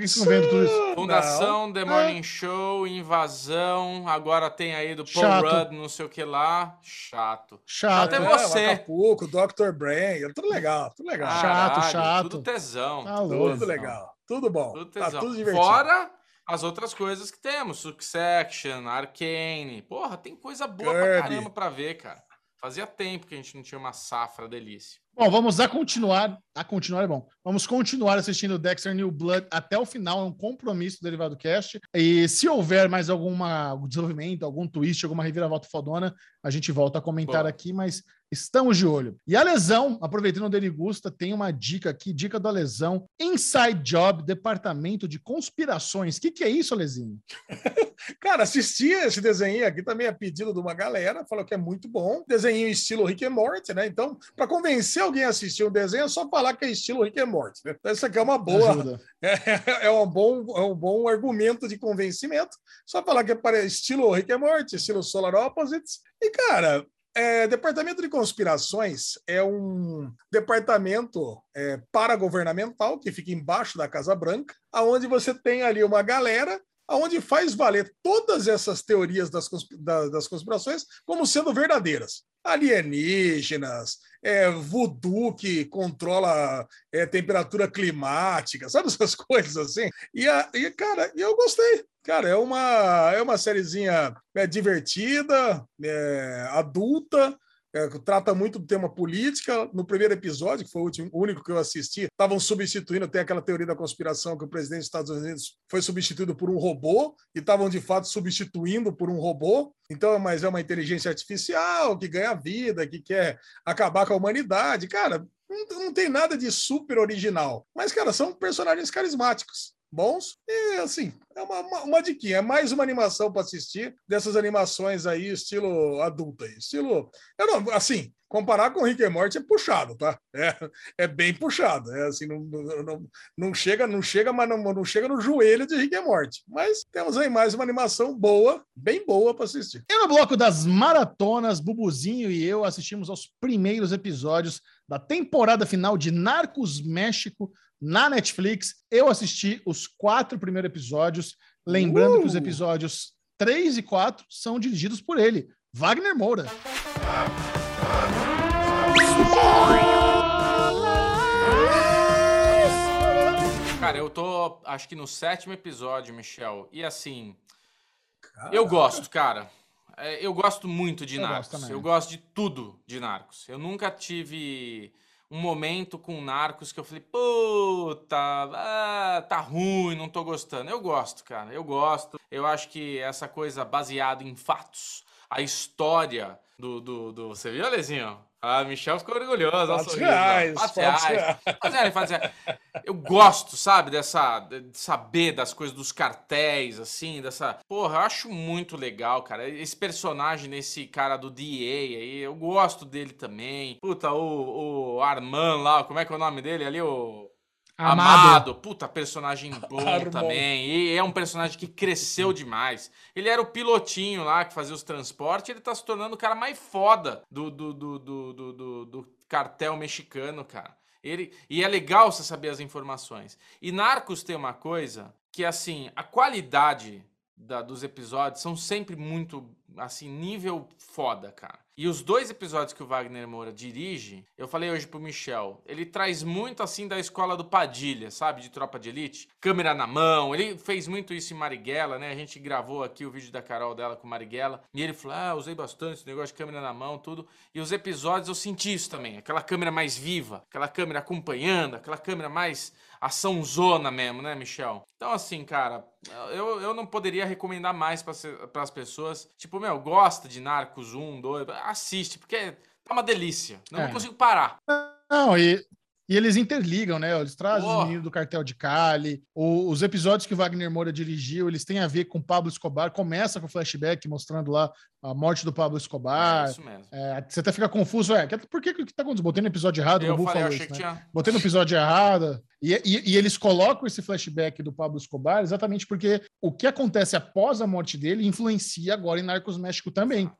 Isso, não vendo tudo isso.
Fundação, não. The Morning é. Show, Invasão. Agora tem aí do Paul Rudd, não sei o que lá. Chato.
Chato.
Até você. É,
Acapulco, Dr. Brain, tudo legal, tudo legal.
Caralho, chato, chato.
Tudo tesão.
Tá tudo legal. Tudo bom.
Tudo tesão. Tá tudo divertido. Fora as outras coisas que temos. Succession, Arcane. Porra, tem coisa boa Kirby. pra caramba pra ver, cara. Fazia tempo que a gente não tinha uma safra delícia.
Bom, vamos a continuar. A continuar é bom. Vamos continuar assistindo Dexter New Blood até o final. É um compromisso do Derivado Cast. E se houver mais alguma desenvolvimento, algum twist, alguma reviravolta fodona, a gente volta a comentar
Boa.
aqui, mas estamos de olho. E a lesão, aproveitando o Derigusta, tem uma dica aqui, dica da lesão. Inside Job, Departamento de Conspirações. O que, que é isso, Lezinho?
Cara, assisti esse desenho aqui também a pedido de uma galera, falou que é muito bom. Desenho estilo Rick and Morty, né? Então, para convencer alguém a assistir um desenho, é só falar que é estilo Rick and Morty. Né? Então, isso aqui é uma boa, é, é um bom, é um bom argumento de convencimento. Só falar que é para estilo Rick and Morty, estilo Solar Opposites. E, cara, é, Departamento de Conspirações é um departamento é, paragovernamental que fica embaixo da Casa Branca, aonde você tem ali uma galera aonde faz valer todas essas teorias das, das conspirações como sendo verdadeiras. Alienígenas, é, voodoo que controla é, temperatura climática, sabe essas coisas assim? E, a- e, cara, eu gostei. Cara, é uma, é uma sériezinha é, divertida, é, adulta, trata muito do tema política. No primeiro episódio, que foi o, último, o único que eu assisti, estavam substituindo, tem aquela teoria da conspiração que o presidente dos Estados Unidos foi substituído por um robô, e estavam de fato substituindo por um robô. Então, mas é uma inteligência artificial que ganha vida, que quer acabar com a humanidade. Cara, não, não tem nada de super original. Mas, cara, são personagens carismáticos bons. E, assim, é uma, uma, uma diquinha. É mais uma animação para assistir dessas animações aí, estilo adulta. Estilo. Eu não, assim, comparar com Rick and Morty é puxado, tá? É, é bem puxado. É assim, não, não, não, não chega, não chega, mas não, não chega no joelho de Rick and Morty. Mas temos aí mais uma animação boa, bem boa para assistir.
E no bloco das maratonas, Bubuzinho e eu assistimos aos primeiros episódios da temporada final de Narcos México na Netflix. Eu assisti os quatro primeiros episódios, lembrando
Uh!
que os episódios 3 e 4 são dirigidos por ele, Wagner Moura.
Cara, eu tô, acho que no sétimo episódio, Michel. E assim, eu gosto, cara. É, Eu gosto muito de
Eu gosto
Narcos.
também.
Eu gosto de tudo de Narcos. Eu nunca tive um momento com Narcos que eu falei, puta, ah, tá ruim, não tô gostando. Eu gosto, cara. Eu gosto. Eu acho que essa coisa baseada em fatos, a história do. do, do... Você viu, Alezinho? Ah, Michel ficou orgulhoso.
Fatos
sorriso,
reais,
Fatos reais. Fatos reais, fatos reais. Eu gosto, sabe, dessa. de saber das coisas dos cartéis, assim, dessa. Porra, eu acho muito legal, cara. Esse personagem nesse cara do DA aí, eu gosto dele também. Puta, o, o Arman lá, como é que é o nome dele ali? O. Amado. Puta, personagem bom também. E é um personagem que cresceu demais. Ele era o pilotinho lá que fazia os transportes, ele tá se tornando o cara mais foda do, do, do, do, do, do- do cartel mexicano, cara. Ele, e é legal você saber as informações. E Narcos tem uma coisa que, assim, a qualidade da- dos episódios são sempre muito, assim, nível foda, cara. E os dois episódios que o Wagner Moura dirige, eu falei hoje pro Michel, ele traz muito, assim, da escola do Padilha, sabe? De Tropa de Elite. Câmera na mão, ele fez muito isso em Marighella, né? A gente gravou aqui o vídeo da Carol dela com Marighella. E ele falou, ah, usei bastante esse negócio de câmera na mão, tudo. E os episódios eu senti isso também. Aquela câmera mais viva, aquela câmera acompanhando, aquela câmera mais açãozona mesmo, né, Michel? Então, assim, cara, eu, eu não poderia recomendar mais para as pessoas. Tipo, meu, gosta de Narcos 1, 2, assiste, porque tá uma delícia. Não
É.
consigo parar.
Não, e, e eles interligam, né? Eles trazem os
Porra.
meninos do cartel de Cali. O- os episódios que o Wagner Moura dirigiu, eles têm a ver com Pablo Escobar. Começa com o flashback mostrando lá a morte do Pablo Escobar.
É isso mesmo.
É, você até fica confuso, é, por que que tá acontecendo? Botei no episódio errado,
Eu falei, eu
falou isso, né?
tinha.
Botei no episódio errado. E, e- e eles colocam esse flashback do Pablo Escobar exatamente porque o que acontece após a morte dele influencia agora em Narcos México também. E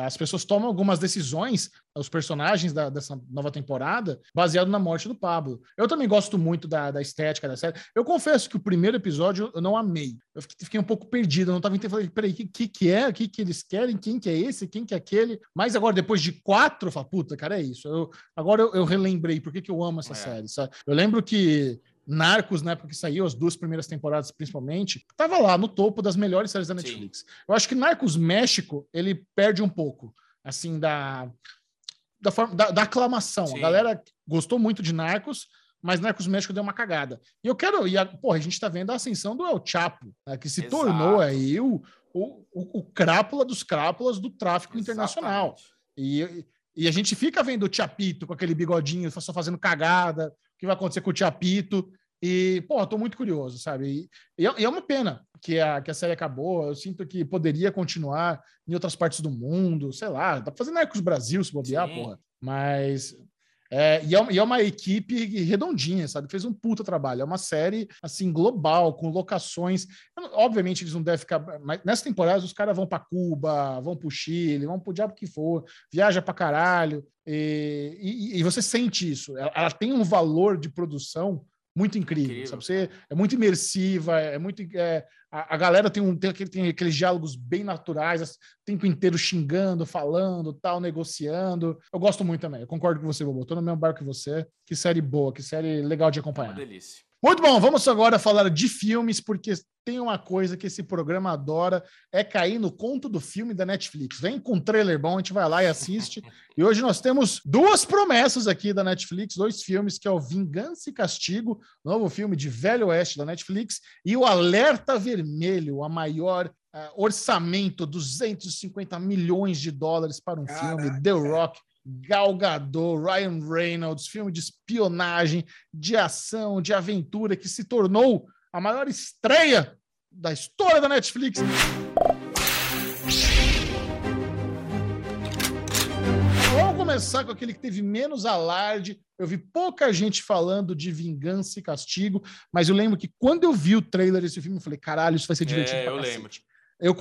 as pessoas tomam algumas decisões, os personagens da- dessa nova temporada, baseado na morte do Pablo. Eu também gosto muito da, da estética da série. Eu confesso que o primeiro episódio eu não amei. Eu fiquei, um pouco perdido, eu não estava entendendo. Falei, peraí, o que, que, que é? O que, que eles querem? Quem que é esse? Quem que é aquele? Mas agora, depois de quatro, eu falo, puta, cara, é isso. Eu, agora eu, eu relembrei por que, que eu amo essa
É.
série, sabe? Eu lembro que Narcos, na época que saiu, as duas primeiras temporadas principalmente, tava lá no topo das melhores séries da
Sim.
Netflix. Eu acho que Narcos México, ele perde um pouco, assim, da da, forma, da, da aclamação.
Sim.
A galera gostou muito de Narcos, mas Narcos México deu uma cagada. E eu quero. E a, porra, a gente tá vendo a ascensão do El Chapo, né, que se
Exato.
tornou aí o, o, o, o crápula dos crápulas do tráfico internacional.
Exatamente.
E, e a gente fica vendo o Tiapito com aquele bigodinho, só fazendo cagada, que vai acontecer com o Tiapito. E, pô, tô muito curioso, sabe? E, e é, e é uma pena que a, que a série acabou. Eu sinto que poderia continuar em outras partes do mundo, sei lá, dá pra fazer Narcos Brasil se bobear,
Sim.
porra. Mas. É, e, é, uma- e é uma equipe redondinha, sabe? Fez um puta trabalho. É uma série, assim, global, com locações. Obviamente, eles não devem ficar. Mas nessa temporada, os caras vão para Cuba, vão pro Chile, vão pro diabo que for, viaja pra caralho. E, e- e você sente isso. Ela, ela tem um valor de produção muito incrível,
Incrível.
sabe? Você é muito imersiva, é muito. é, a, a galera tem, um, tem, aquele- tem aqueles diálogos bem naturais, o tempo inteiro xingando, falando, tal, negociando. Eu gosto muito também. Eu concordo com você, Bobo. Tô no mesmo barco que você. Que série boa, que série legal de
Uma
acompanhar.
delícia.
Muito bom, vamos agora falar de filmes, porque tem uma coisa que esse programa adora, é cair no conto do filme da Netflix. Vem com um trailer bom, a gente vai lá e assiste. E hoje nós temos duas promessas aqui da Netflix, dois filmes, que é o Vingança e Castigo, novo filme de Velho Oeste da Netflix, e o Alerta Vermelho, a maior ah, orçamento, 250 milhões de dólares para um
Caraca.
filme, The Rock, Gal Gadot, Ryan Reynolds, filme de espionagem, de ação, de aventura, que se tornou a maior estreia da história da Netflix. Vamos começar com aquele que teve menos alarde. Eu vi pouca gente falando de vingança e castigo, mas eu lembro que quando eu vi o trailer desse filme, eu falei: caralho, isso vai ser divertido.
É, eu
cacete."
lembro.
Eu,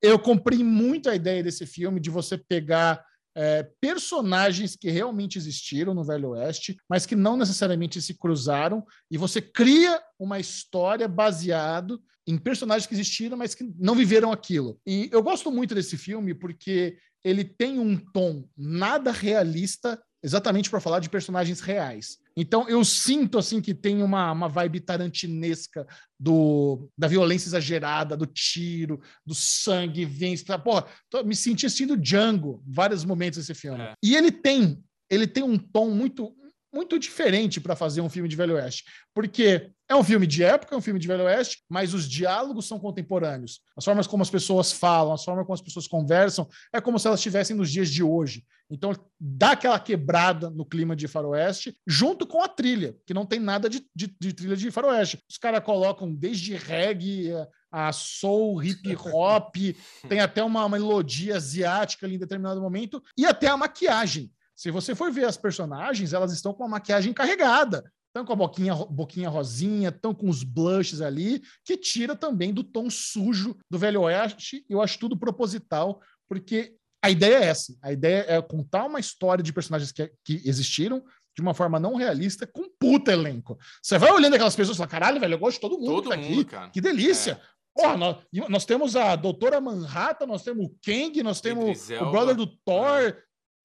eu comprei muito a ideia desse filme de você pegar é, personagens que realmente existiram no Velho Oeste, mas que não necessariamente se cruzaram, e você cria uma história baseado em personagens que existiram, mas que não viveram aquilo. E eu gosto muito desse filme porque ele tem um tom nada realista, exatamente para falar de personagens reais. Então eu sinto assim que tem uma, uma vibe tarantinesca do, da violência exagerada, do tiro, do sangue vence. Porra, tô- me senti assistindo Django em vários momentos desse filme.
É.
E ele tem, ele tem um tom muito muito diferente para fazer um filme de Velho Oeste, porque é um filme de época, é um filme de Velho Oeste, mas os diálogos são contemporâneos. As formas como as pessoas falam, as formas como as pessoas conversam, é como se elas estivessem nos dias de hoje. Então, dá aquela quebrada no clima de faroeste, junto com a trilha, que não tem nada de, de- de trilha de faroeste. Os caras colocam desde reggae, a, a soul, hip hop, tem até uma, uma melodia asiática ali em determinado momento, e até a maquiagem. Se você for ver as personagens, elas estão com a maquiagem carregada. Estão com a boquinha, boquinha rosinha, estão com os blushes ali, que tira também do tom sujo do Velho Oeste. Eu acho tudo proposital, porque a ideia é essa. A ideia é contar uma história de personagens que, que existiram de uma forma não realista, com um puta elenco. Você vai olhando aquelas pessoas e fala, caralho, velho, eu gosto de todo mundo
Todo
que tá
mundo,
aqui.
cara.
Que delícia.
É.
Porra, nós, nós temos a Doutora Manhattan, nós temos o Kang, nós temos o brother do Thor.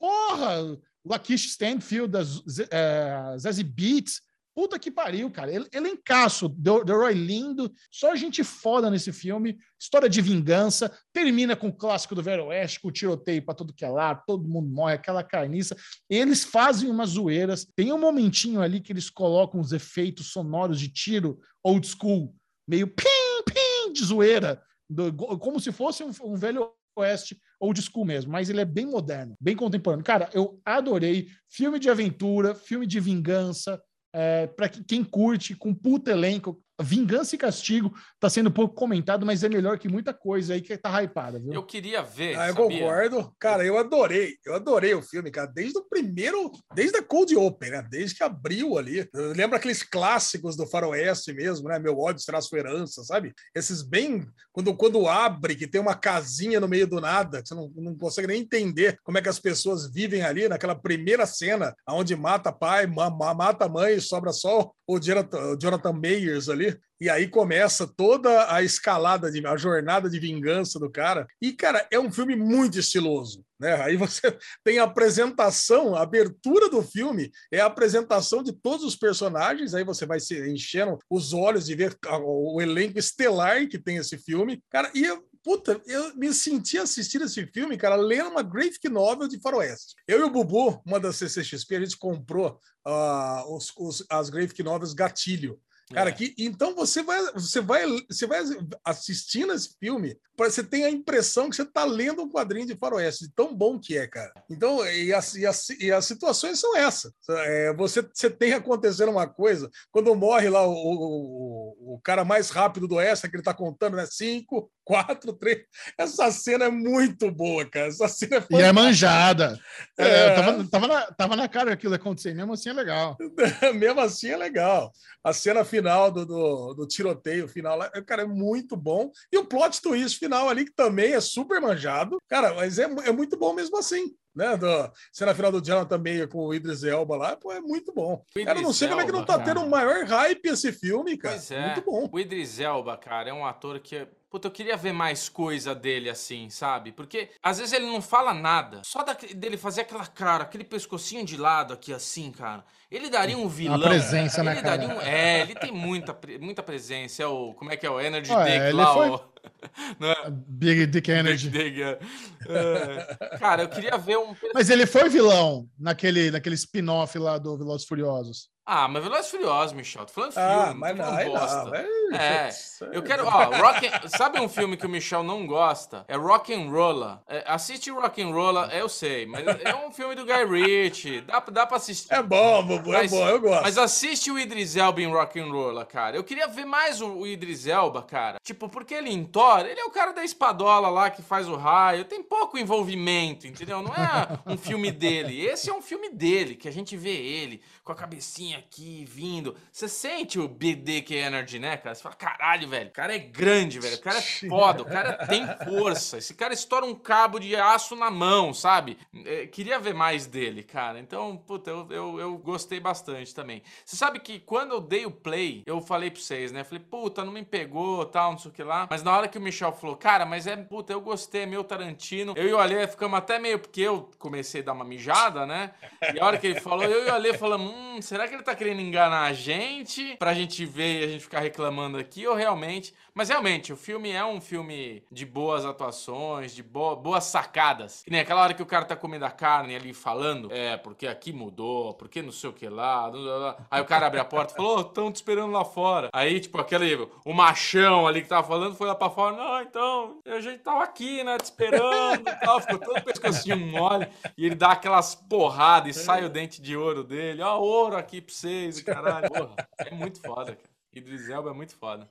Porra, Lakeith Stanfield, da Z- é, Zazie Beats. Puta que pariu, cara. Ele, elencaço, The, The Roy lindo, só gente foda nesse filme. História de vingança. Termina com o clássico do Velho Oeste, com o tiroteio pra tudo que é lá, todo mundo morre, aquela carniça. Eles fazem umas zoeiras. Tem um momentinho ali que eles colocam os efeitos sonoros de tiro old school, meio pim, pim, de zoeira, do- como se fosse um, um Velho Oeste old school mesmo, mas ele é bem moderno, bem contemporâneo. Cara, eu adorei. Filme de aventura, filme de vingança, é, para quem curte, com puta elenco. Vingança e Castigo tá sendo pouco comentado, mas é melhor que muita coisa aí que tá hypada, viu?
Eu queria ver.
Ah, eu
sabia?
concordo. Cara, eu adorei. Eu adorei o filme, cara. Desde o primeiro, desde a Cold Open, né? Desde que abriu ali. Eu lembro aqueles clássicos do Faroeste mesmo, né? Meu ódio será sua herança, sabe? Esses bem. Quando, quando abre, que tem uma casinha no meio do nada, que você não, não consegue nem entender como é que as pessoas vivem ali, naquela primeira cena, onde mata pai, ma- ma- mata mãe, sobra só o Jonathan, o Jonathan Mayers ali. E aí começa toda a escalada, de, a jornada de vingança do cara. E, cara, é um filme muito estiloso. Né? Aí você tem a apresentação, a abertura do filme é a apresentação de todos os personagens. Aí você vai se enchendo os olhos de ver o elenco estelar que tem esse filme. Cara, e eu- puta, eu me senti assistindo esse filme, cara, lendo uma graphic novel de faroeste. Eu e o Bubu, uma das CCXP, a gente comprou uh, os, os, as graphic novels Gatilho. Cara,
É.
que, então você vai, você vai, você vai assistindo esse filme, você ter a impressão que você está lendo um quadrinho de faroeste, tão bom que é, cara. Então, e as, e as, e as situações são essas. É, você, você tem acontecendo uma coisa, quando morre lá o, o, o cara mais rápido do Oeste, que ele está contando, né? Cinco, quatro, três. Essa cena é muito boa, cara. Essa cena é
E é manjada. É,
É.
tava, tava, na, tava na cara aquilo acontecer, mesmo assim é legal.
Mesmo assim é legal. A cena final do, do, do tiroteio final, lá, cara, é muito bom. E o plot twist final ali, que também é super manjado. Cara, mas é, é muito bom mesmo assim. Né? Do, cena final do Jonathan Meyer com o Idris Elba lá, pô, é muito bom.
O
Cara, eu não sei como é que não tá
Elba,
tendo
cara.
o maior hype esse filme, cara.
Pois é.
Muito bom.
O Idris Elba, cara, é um ator que. Puta, eu queria ver mais coisa dele assim, sabe? Porque às vezes ele não fala nada. Só da- dele fazer aquela cara, aquele pescocinho de lado aqui assim, cara. Ele daria um vilão.
presença, né,
ele
cara?
daria um- É, ele tem muita, muita presença. É o. Como é que é? O Energy
Ah, é,
Dick
ele
lá,
foi-
o. É?
Big Dick Energy.
Big Dick, é. É. Cara, eu queria ver um.
Mas ele foi vilão naquele, naquele spin-off lá do Velozes Furiosos.
Ah, mas Velozes Furiosos, Michel. Tô falando.
Ah, mas não,
bosta.
não. É,
É, Eu quero, ó, rock and- sabe um filme que o Michel não gosta? É Rock and Roller. É, assiste Rock and Roller, eu sei, mas é um filme do Guy Ritchie, dá, dá pra assistir.
É bom, Bubu, é
Mas-
bom, eu gosto.
Mas assiste o Idris Elba em Rock and Roller, cara. Eu queria ver mais o, o Idris Elba, cara. Tipo, porque ele em Thor, ele é o cara da espadola lá que faz o raio. Tem pouco envolvimento, entendeu? Não é um filme dele. Esse é um filme dele, que a gente vê ele com a cabecinha aqui, vindo. Você sente o Dick Energy, né, cara? Você fala, caralho, velho. O cara é grande, velho. O cara é foda. O cara tem força. Esse cara estoura um cabo de aço na mão, sabe? É, queria ver mais dele, cara. Então, puta, eu, eu, eu gostei bastante também. Você sabe que quando eu dei o play, eu falei pra vocês, né? Falei, puta, não me pegou, tal, não sei o que lá. Mas na hora que o Michel falou, cara, mas é, puta, eu gostei, é meu Tarantino. Eu e o Alê ficamos até meio, porque eu comecei a dar uma mijada, né? E a hora que ele falou, eu e o Alê falamos, hum, será que ele tá querendo enganar a gente? Pra gente ver e a gente ficar reclamando aqui, ou realmente... Mas realmente, o filme é um filme de boas atuações, de bo- boas sacadas. Que nem aquela hora que o cara tá comendo a carne ali falando, é, porque aqui mudou, porque não sei o que lá, blá, blá, blá. aí o cara abre a porta e falou, oh, tão te esperando lá fora. Aí, tipo, aquele, o machão ali que tava falando foi lá pra fora, não, então, a gente tava aqui, né, te esperando e tal, ficou todo pescocinho mole, e ele dá aquelas porradas e sai o dente de ouro dele, ó, ouro aqui pra vocês, e caralho, porra, é muito foda, cara. Idris Elba é muito foda.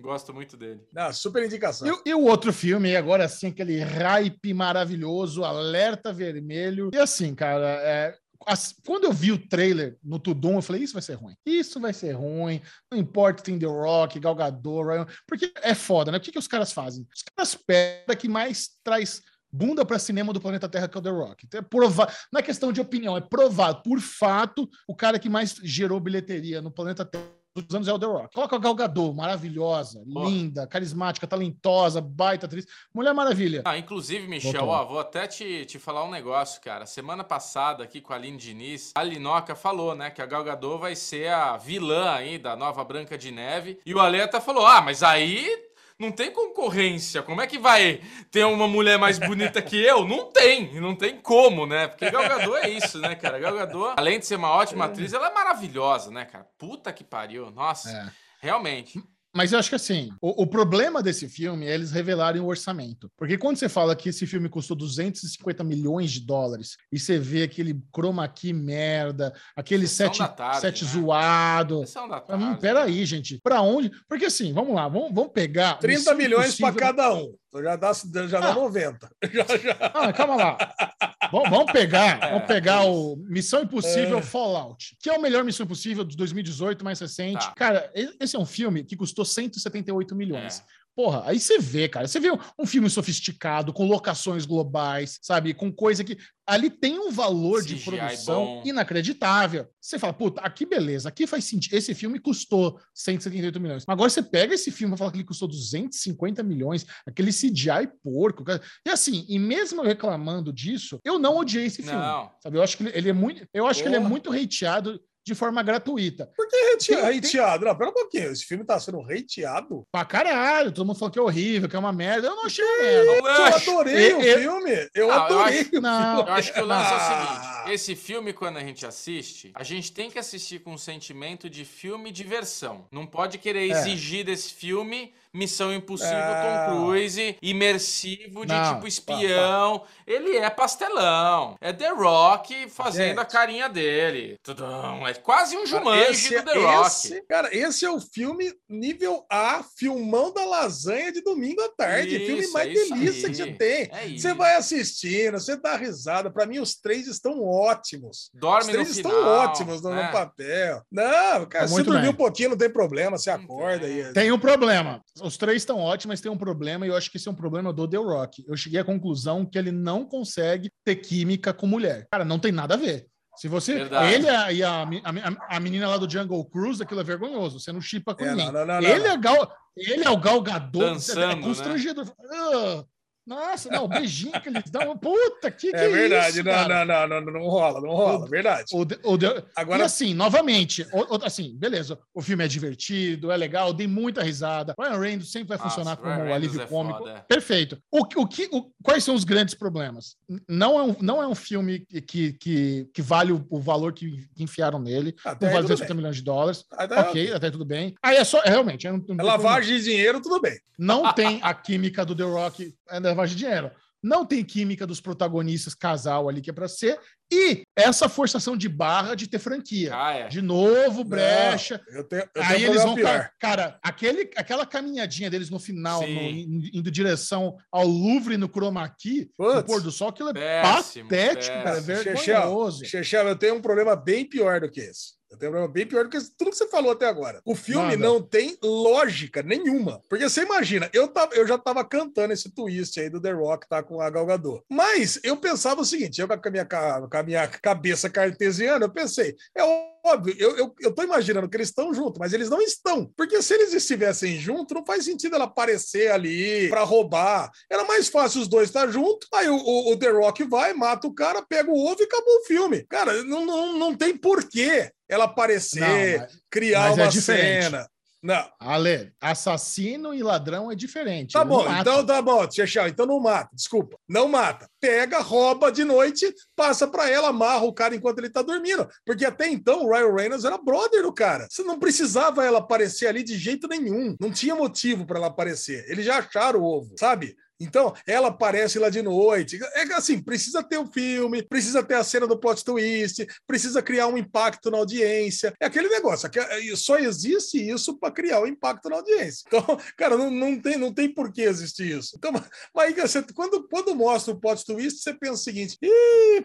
Gosto muito dele.
Não, super indicação.
E, o- e o outro filme, agora sim, aquele hype maravilhoso, alerta vermelho. E assim, cara, é, as- quando eu vi o trailer no Tudum, eu falei, isso vai ser ruim. Isso vai ser ruim. Não importa tem The Rock, Gal Gadot, Ryan, porque é foda, né? O que, que os caras fazem? Os caras pedem que mais traz bunda para cinema do planeta Terra que é o The Rock. Então, é prova... Não é questão de opinião, é provado. Por fato, o cara que mais gerou bilheteria no planeta Terra dos anos é o The Rock. Coloca a Gal Gadot, maravilhosa,
Porra.
linda, carismática, talentosa, baita atriz. Mulher Maravilha.
Ah, inclusive, Michel, ó, vou até te, te falar um negócio, cara. Semana passada, aqui com a Aline Diniz, a Linoca falou, né, que a Gal Gadot vai ser a vilã aí da nova Branca de Neve. E o Aleta falou, ah, mas aí não tem concorrência. Como é que vai ter uma mulher mais bonita que eu? Não tem, não tem como, né? Porque Gal Gadot é isso, né, cara? Gal Gadot, além de ser uma ótima atriz, ela é maravilhosa, né, cara? Puta que pariu. Nossa,
É.
realmente.
Mas eu acho que assim, o, o problema desse filme é eles revelarem o orçamento. Porque quando você fala que esse filme custou 250 milhões de dólares e você vê aquele chroma key merda, aquele set,
tarde,
set
né?
zoado.
Da
Hum,
tarde.
peraí, gente. Pra onde? Porque assim, vamos lá, vamos, vamos pegar.
30
Missão
milhões para cada um. Então Já dá, já dá
Ah.
90. Já, já.
Ah, calma lá. vamos, pegar,
É,
vamos pegar o Missão Impossível
É.
Fallout, que é o melhor Missão Impossível de 2018, mais recente.
Tá.
Cara, esse é um filme que custou 178 milhões. Porra, aí você vê, cara. Você vê um, filme sofisticado, com locações globais, sabe? Com coisa que. Ali tem um valor de
CGI
produção
bom.
inacreditável. Você fala, puta, aqui beleza, aqui faz sentido. Esse filme custou 178 milhões. Mas agora você pega esse filme e fala que ele custou 250 milhões, aquele CGI porco. cara. E assim, e mesmo eu reclamando disso, eu não odiei esse filme.
Não.
Sabe? Eu acho que ele, é muito. Eu acho que ele é
Porra.
muito hateado de forma gratuita.
Por que hate-
Tem-
hateado? Não, pera um pouquinho. Esse filme tá sendo hateado?
Pra caralho, todo mundo falou que é horrível, que é uma merda. Eu não achei uma merda.
Eu adorei
Eu-
o
eu-
filme. Eu
Não, eu
adorei
acho-
o
Não,
Eu acho que o lance é o
Ah.
seguinte: esse filme, quando a gente assiste, a gente tem que assistir com um sentimento de filme e diversão. Não pode querer exigir desse filme Missão Impossível
Não.
Tom Cruise, imersivo de
Não.
tipo espião. Ele é pastelão. É The Rock fazendo a
Gente.
carinha dele. Tudum. É quase um Jumanji
Esse,
do The Rock.
esse- cara, esse é o filme nível A, filmão da lasanha de domingo à tarde.
Isso,
filme mais
é
delícia
aí.
que você tem.
É
Você vai assistindo, você dá risada. Pra mim, os três estão ótimos. Os
Dorme no
três
final.
estão ótimos no, no
né?
papel. Não, cara,
Tá
se dormir
bem.
um pouquinho, não tem problema, você
Não
acorda e.
Tem um problema. Os três estão ótimos, mas tem um problema, e eu acho que esse é um problema do The Rock. Eu cheguei à conclusão que ele não consegue ter química com mulher. Cara, não tem nada a ver. Se você.
Verdade.
Ele a- e a, a, a menina lá do Jungle Cruise, aquilo é vergonhoso. Você não chipa com
É,
ninguém.
não, não, não, não,
ele,
não.
É gal, ele é o galgador.
Dançando,
é
né?
constrangedor. Nossa, não, o beijinho que eles dão. Puta, que, que
É verdade,
isso,
não, não, não, não, não rola, não rola, verdade.
O, The- o The-
Agora,
e assim, novamente, o- o- assim, beleza, o filme é divertido, é legal, dei muita risada. Ryan Reynolds sempre vai
Nossa,
funcionar
Ryan
como
Reynolds
alívio
é
cômico.
foda.
Perfeito. O, o que, o- quais são os grandes problemas? Não é um, não é um filme que, que, que, vale o, o valor que, que enfiaram nele.
até
vale
tudo
250
bem.
milhões de dólares.
Até-
Ok, até tudo bem. Aí é só, é, realmente, é, um- um-
É lavagem de dinheiro, tudo bem.
não tem a química do The Rock, é lavagem de dinheiro. Não tem química dos protagonistas, casal ali que é pra ser. E essa forçação de barra de ter franquia.
Ah, é.
De novo, brecha.
Não, eu tenho, eu
Aí eles vão.
pior.
Cara, aquele, aquela caminhadinha deles no final, no- in- indo direção ao Louvre no Chroma Key, no
Putz.
pôr do sol, aquilo é
Péssimo,
patético, cara. É
péssimo.
vergonhoso.
Chechel, eu tenho um problema bem pior do que esse. Eu tenho um problema bem pior do que tudo que você falou até agora. O filme
Manda.
não tem lógica nenhuma. Porque você imagina, eu, tava, eu já tava cantando esse twist aí do The Rock, tá? Com a Gal Gadot. Mas eu pensava o seguinte, eu com a minha, com a minha cabeça cartesiana, eu pensei, é óbvio, eu, eu, eu tô imaginando que eles estão juntos, mas eles não estão. Porque se eles estivessem juntos, não faz sentido ela aparecer ali pra roubar. Era mais fácil os dois estar juntos, aí o, o- o The Rock vai, mata o cara, pega o ovo e acabou o filme. Cara, não, não, não tem porquê ela aparecer,
Não, mas-
criar
mas é
uma
diferente.
cena. Não.
Ale, assassino e ladrão é diferente.
Tá bom,
mata.
então tá bom, Chechel, então não mata, desculpa. Não mata. Pega, rouba de noite, passa pra ela, amarra o cara enquanto ele tá dormindo. Porque até então o Ryan Reynolds era brother do cara. Você não precisava ela aparecer ali de jeito nenhum. Não tinha motivo pra ela aparecer. Eles já acharam o ovo, sabe? Então, ela aparece lá de noite. É assim, precisa ter o filme, precisa ter a cena do plot twist, precisa criar um impacto na audiência. É aquele negócio, aque- só existe isso para criar o impacto na audiência. Então, cara, não, não, tem, não tem por que existir isso. Então, mas aí, quando, quando mostra o plot twist, você pensa o seguinte: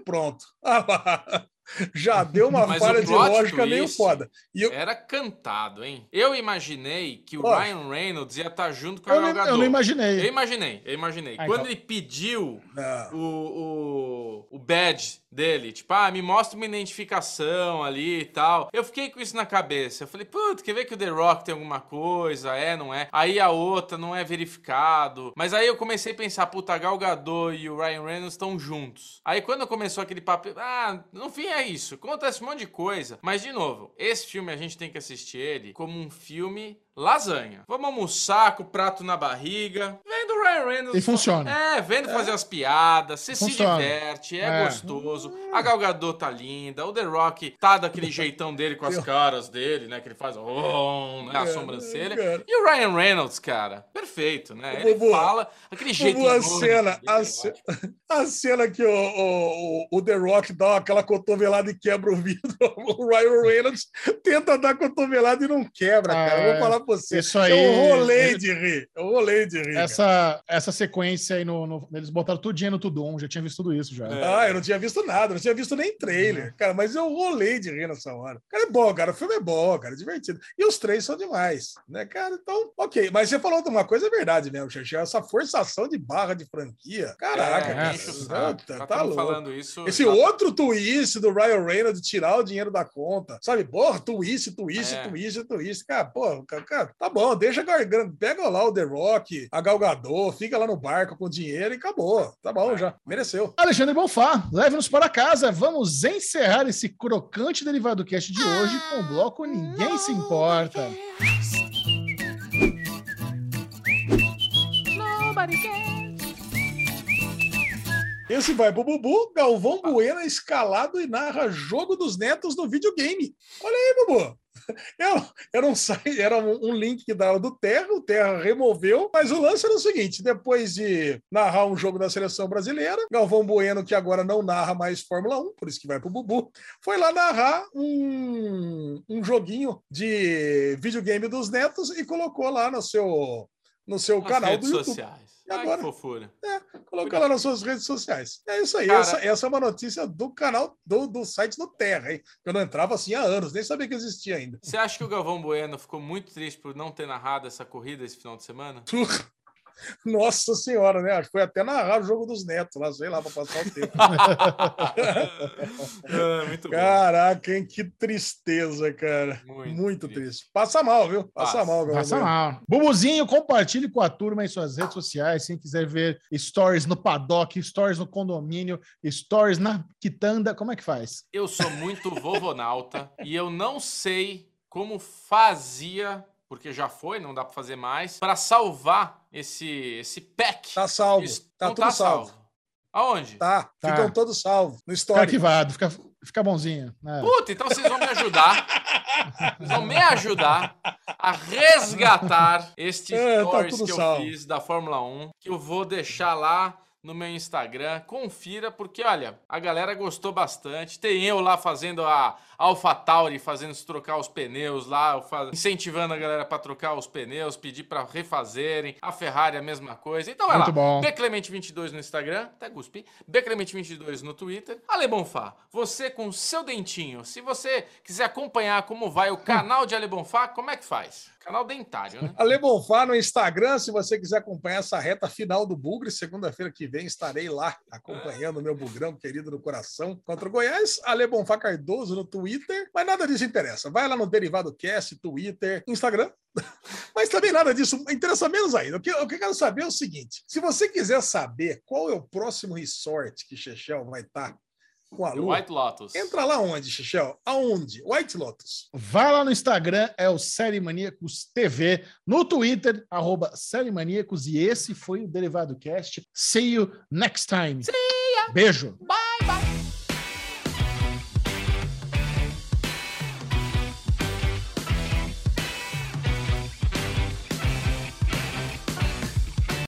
pronto. Ah lá. Já deu uma
Mas
falha de lógica meio foda. E eu,
Era cantado, hein? Eu imaginei que o. Ryan Reynolds ia estar junto com a
Eu,
Gal
não-
Gadot.
eu não
Eu
imaginei.
imaginei, eu imaginei.
Ah,
Quando
então.
ele pediu
não.
o, o, o badge dele, tipo, ah, me mostra uma identificação ali e tal. Eu fiquei com isso na cabeça. Eu falei, putz, quer ver que o The Rock tem alguma coisa? É, não é? Aí a outra não é verificado. Mas aí eu comecei a pensar, puta, a Gal Gadot e o Ryan Reynolds estão juntos. Aí quando começou aquele papo, ah, no fim é isso. Acontece um monte de coisa. Mas, de novo, esse filme a gente tem que assistir ele como um filme lasanha. Vamos almoçar com o prato na barriga, vendo o Ryan Reynolds...
E funciona.
É, vendo fazer as piadas, você se
Funciona.
diverte, é,
É.
gostoso. A Gal Gadot tá linda, o The Rock tá daquele jeitão dele com as caras dele, né? Que ele faz oh, né, a sobrancelha. E o Ryan Reynolds, cara, perfeito, né? Ele fala aquele jeito
a cena,
dele,
a
é
ce-. A cena que o, o, o- The Rock dá aquela cotovelada e quebra o vidro, o Ryan Reynolds tenta dar cotovelada e não quebra, cara. Eu
É,
vou falar você.
isso aí-
Eu rolei de rir. Eu rolei de rir. cara.
Essa, essa sequência aí, no, no- eles botaram tudinho no Tudum, já tinha visto tudo isso já.
É.
Ah, eu não tinha visto nada, não tinha visto nem trailer, cara, mas eu rolei de rir nessa hora. Cara, é bom, cara, o filme é bom, cara, é divertido. E os três são demais, né, cara? Então, ok. Mas você falou de uma coisa, é verdade mesmo, Xexé, essa forçação de barra de franquia. Caraca,
É,
cara,
enche o saco.
puta,
Já
tá
tamo
louco.
falando isso.
Esse
já-
outro twist do Ryan Reynolds de tirar o dinheiro da conta, sabe? Porra, twist, twist,
É.
twist, twist. Cara, pô, cara, cara, tá bom, deixa garganta. Pega lá o The Rock, a Gal Gadot, Acabou, fica lá no barco com dinheiro e acabou. Tá bom já, mereceu.
Alexandre Bonfá, leve-nos para casa. Vamos encerrar esse crocante derivado cast de hoje com o bloco Ninguém Se Importa.
Nobody cares.
Esse vai pro Bubu, Galvão Bueno escalado e narra jogo dos netos no videogame. Olha aí, Bubu. Era, era, um, site- era um, um link que dava do Terra, o Terra removeu, mas o lance era o seguinte: depois de narrar um jogo da seleção brasileira, Galvão Bueno, que agora não narra mais Fórmula 1, por isso que vai pro Bubu, foi lá narrar um, um joguinho de videogame dos netos e colocou lá no seu, no seu canal
redes
do YouTube.
sociais.
E
Ai,
agora?
fofura.
Coloca lá nas suas redes sociais. É isso aí.
Cara-
Essa, essa é uma notícia do canal do, do site do Terra, hein? Eu não entrava assim há anos, nem sabia que existia ainda.
Você acha que o Galvão Bueno ficou muito triste por não ter narrado essa corrida esse final de semana?
Nossa senhora, né? Acho que foi até narrar o jogo dos netos lá, sei lá, para passar o tempo.
Muito bom.
Caraca, hein? Que tristeza, cara.
Muito
Muito,
triste.
triste. Passa mal, viu? Passa,
Passa.
mal, Galvão
Passa mal. Bubuzinho, compartilhe com a turma em suas redes sociais. Quem quiser ver stories no paddock, stories no condomínio, stories na quitanda, como é que faz?
Eu sou muito vovonauta e eu não sei como fazia, porque já foi, não dá pra fazer mais, pra salvar esse esse pack.
Tá salvo.
Isso
Tá
não
tudo salvo.
Aonde?
Tá,
Tá.
ficam todos salvos no
Fica
histórico.
arquivado, fica, fica bonzinho. né?
Puta, então vocês vão me ajudar. Vocês vão me ajudar a resgatar estes
É, tá
stories
tudo
que eu
salvo.
fiz da Fórmula 1, que eu vou deixar lá no meu Instagram. Confira, porque olha, a galera gostou bastante. Tem eu lá fazendo a AlphaTauri, fazendo se trocar os pneus lá, incentivando a galera para trocar os pneus, pedir para refazerem. A Ferrari a mesma coisa. Então vai
Muito
lá.
bom.
Beclemente22 no Instagram, até cuspi. Beclemente22 no Twitter. Ale Bonfá, você com seu dentinho, se você quiser acompanhar como vai o canal de Ale Bonfá, como é que faz? Canal dentário, né?
Ale Bonfá no Instagram, se você quiser acompanhar essa reta final do Bugre, segunda-feira que vem estarei lá acompanhando o meu bugrão querido do coração contra o Goiás. Ale Bonfá Cardoso no Twitter, mas nada disso interessa. Vai lá no Derivado Cast, Twitter, Instagram. Mas também nada disso interessa menos ainda. O que, o que eu quero saber é o seguinte: se você quiser saber qual é o próximo resort que Chechel vai estar com a Lu,
White Lotus.
entra lá onde, Chechel? Aonde? White Lotus.
Vai lá no Instagram, é o Série Maníacos TV. No Twitter, arroba Série Maníacos. E esse foi o Derivado Cast. See you next time. Beijo.
Bye, bye.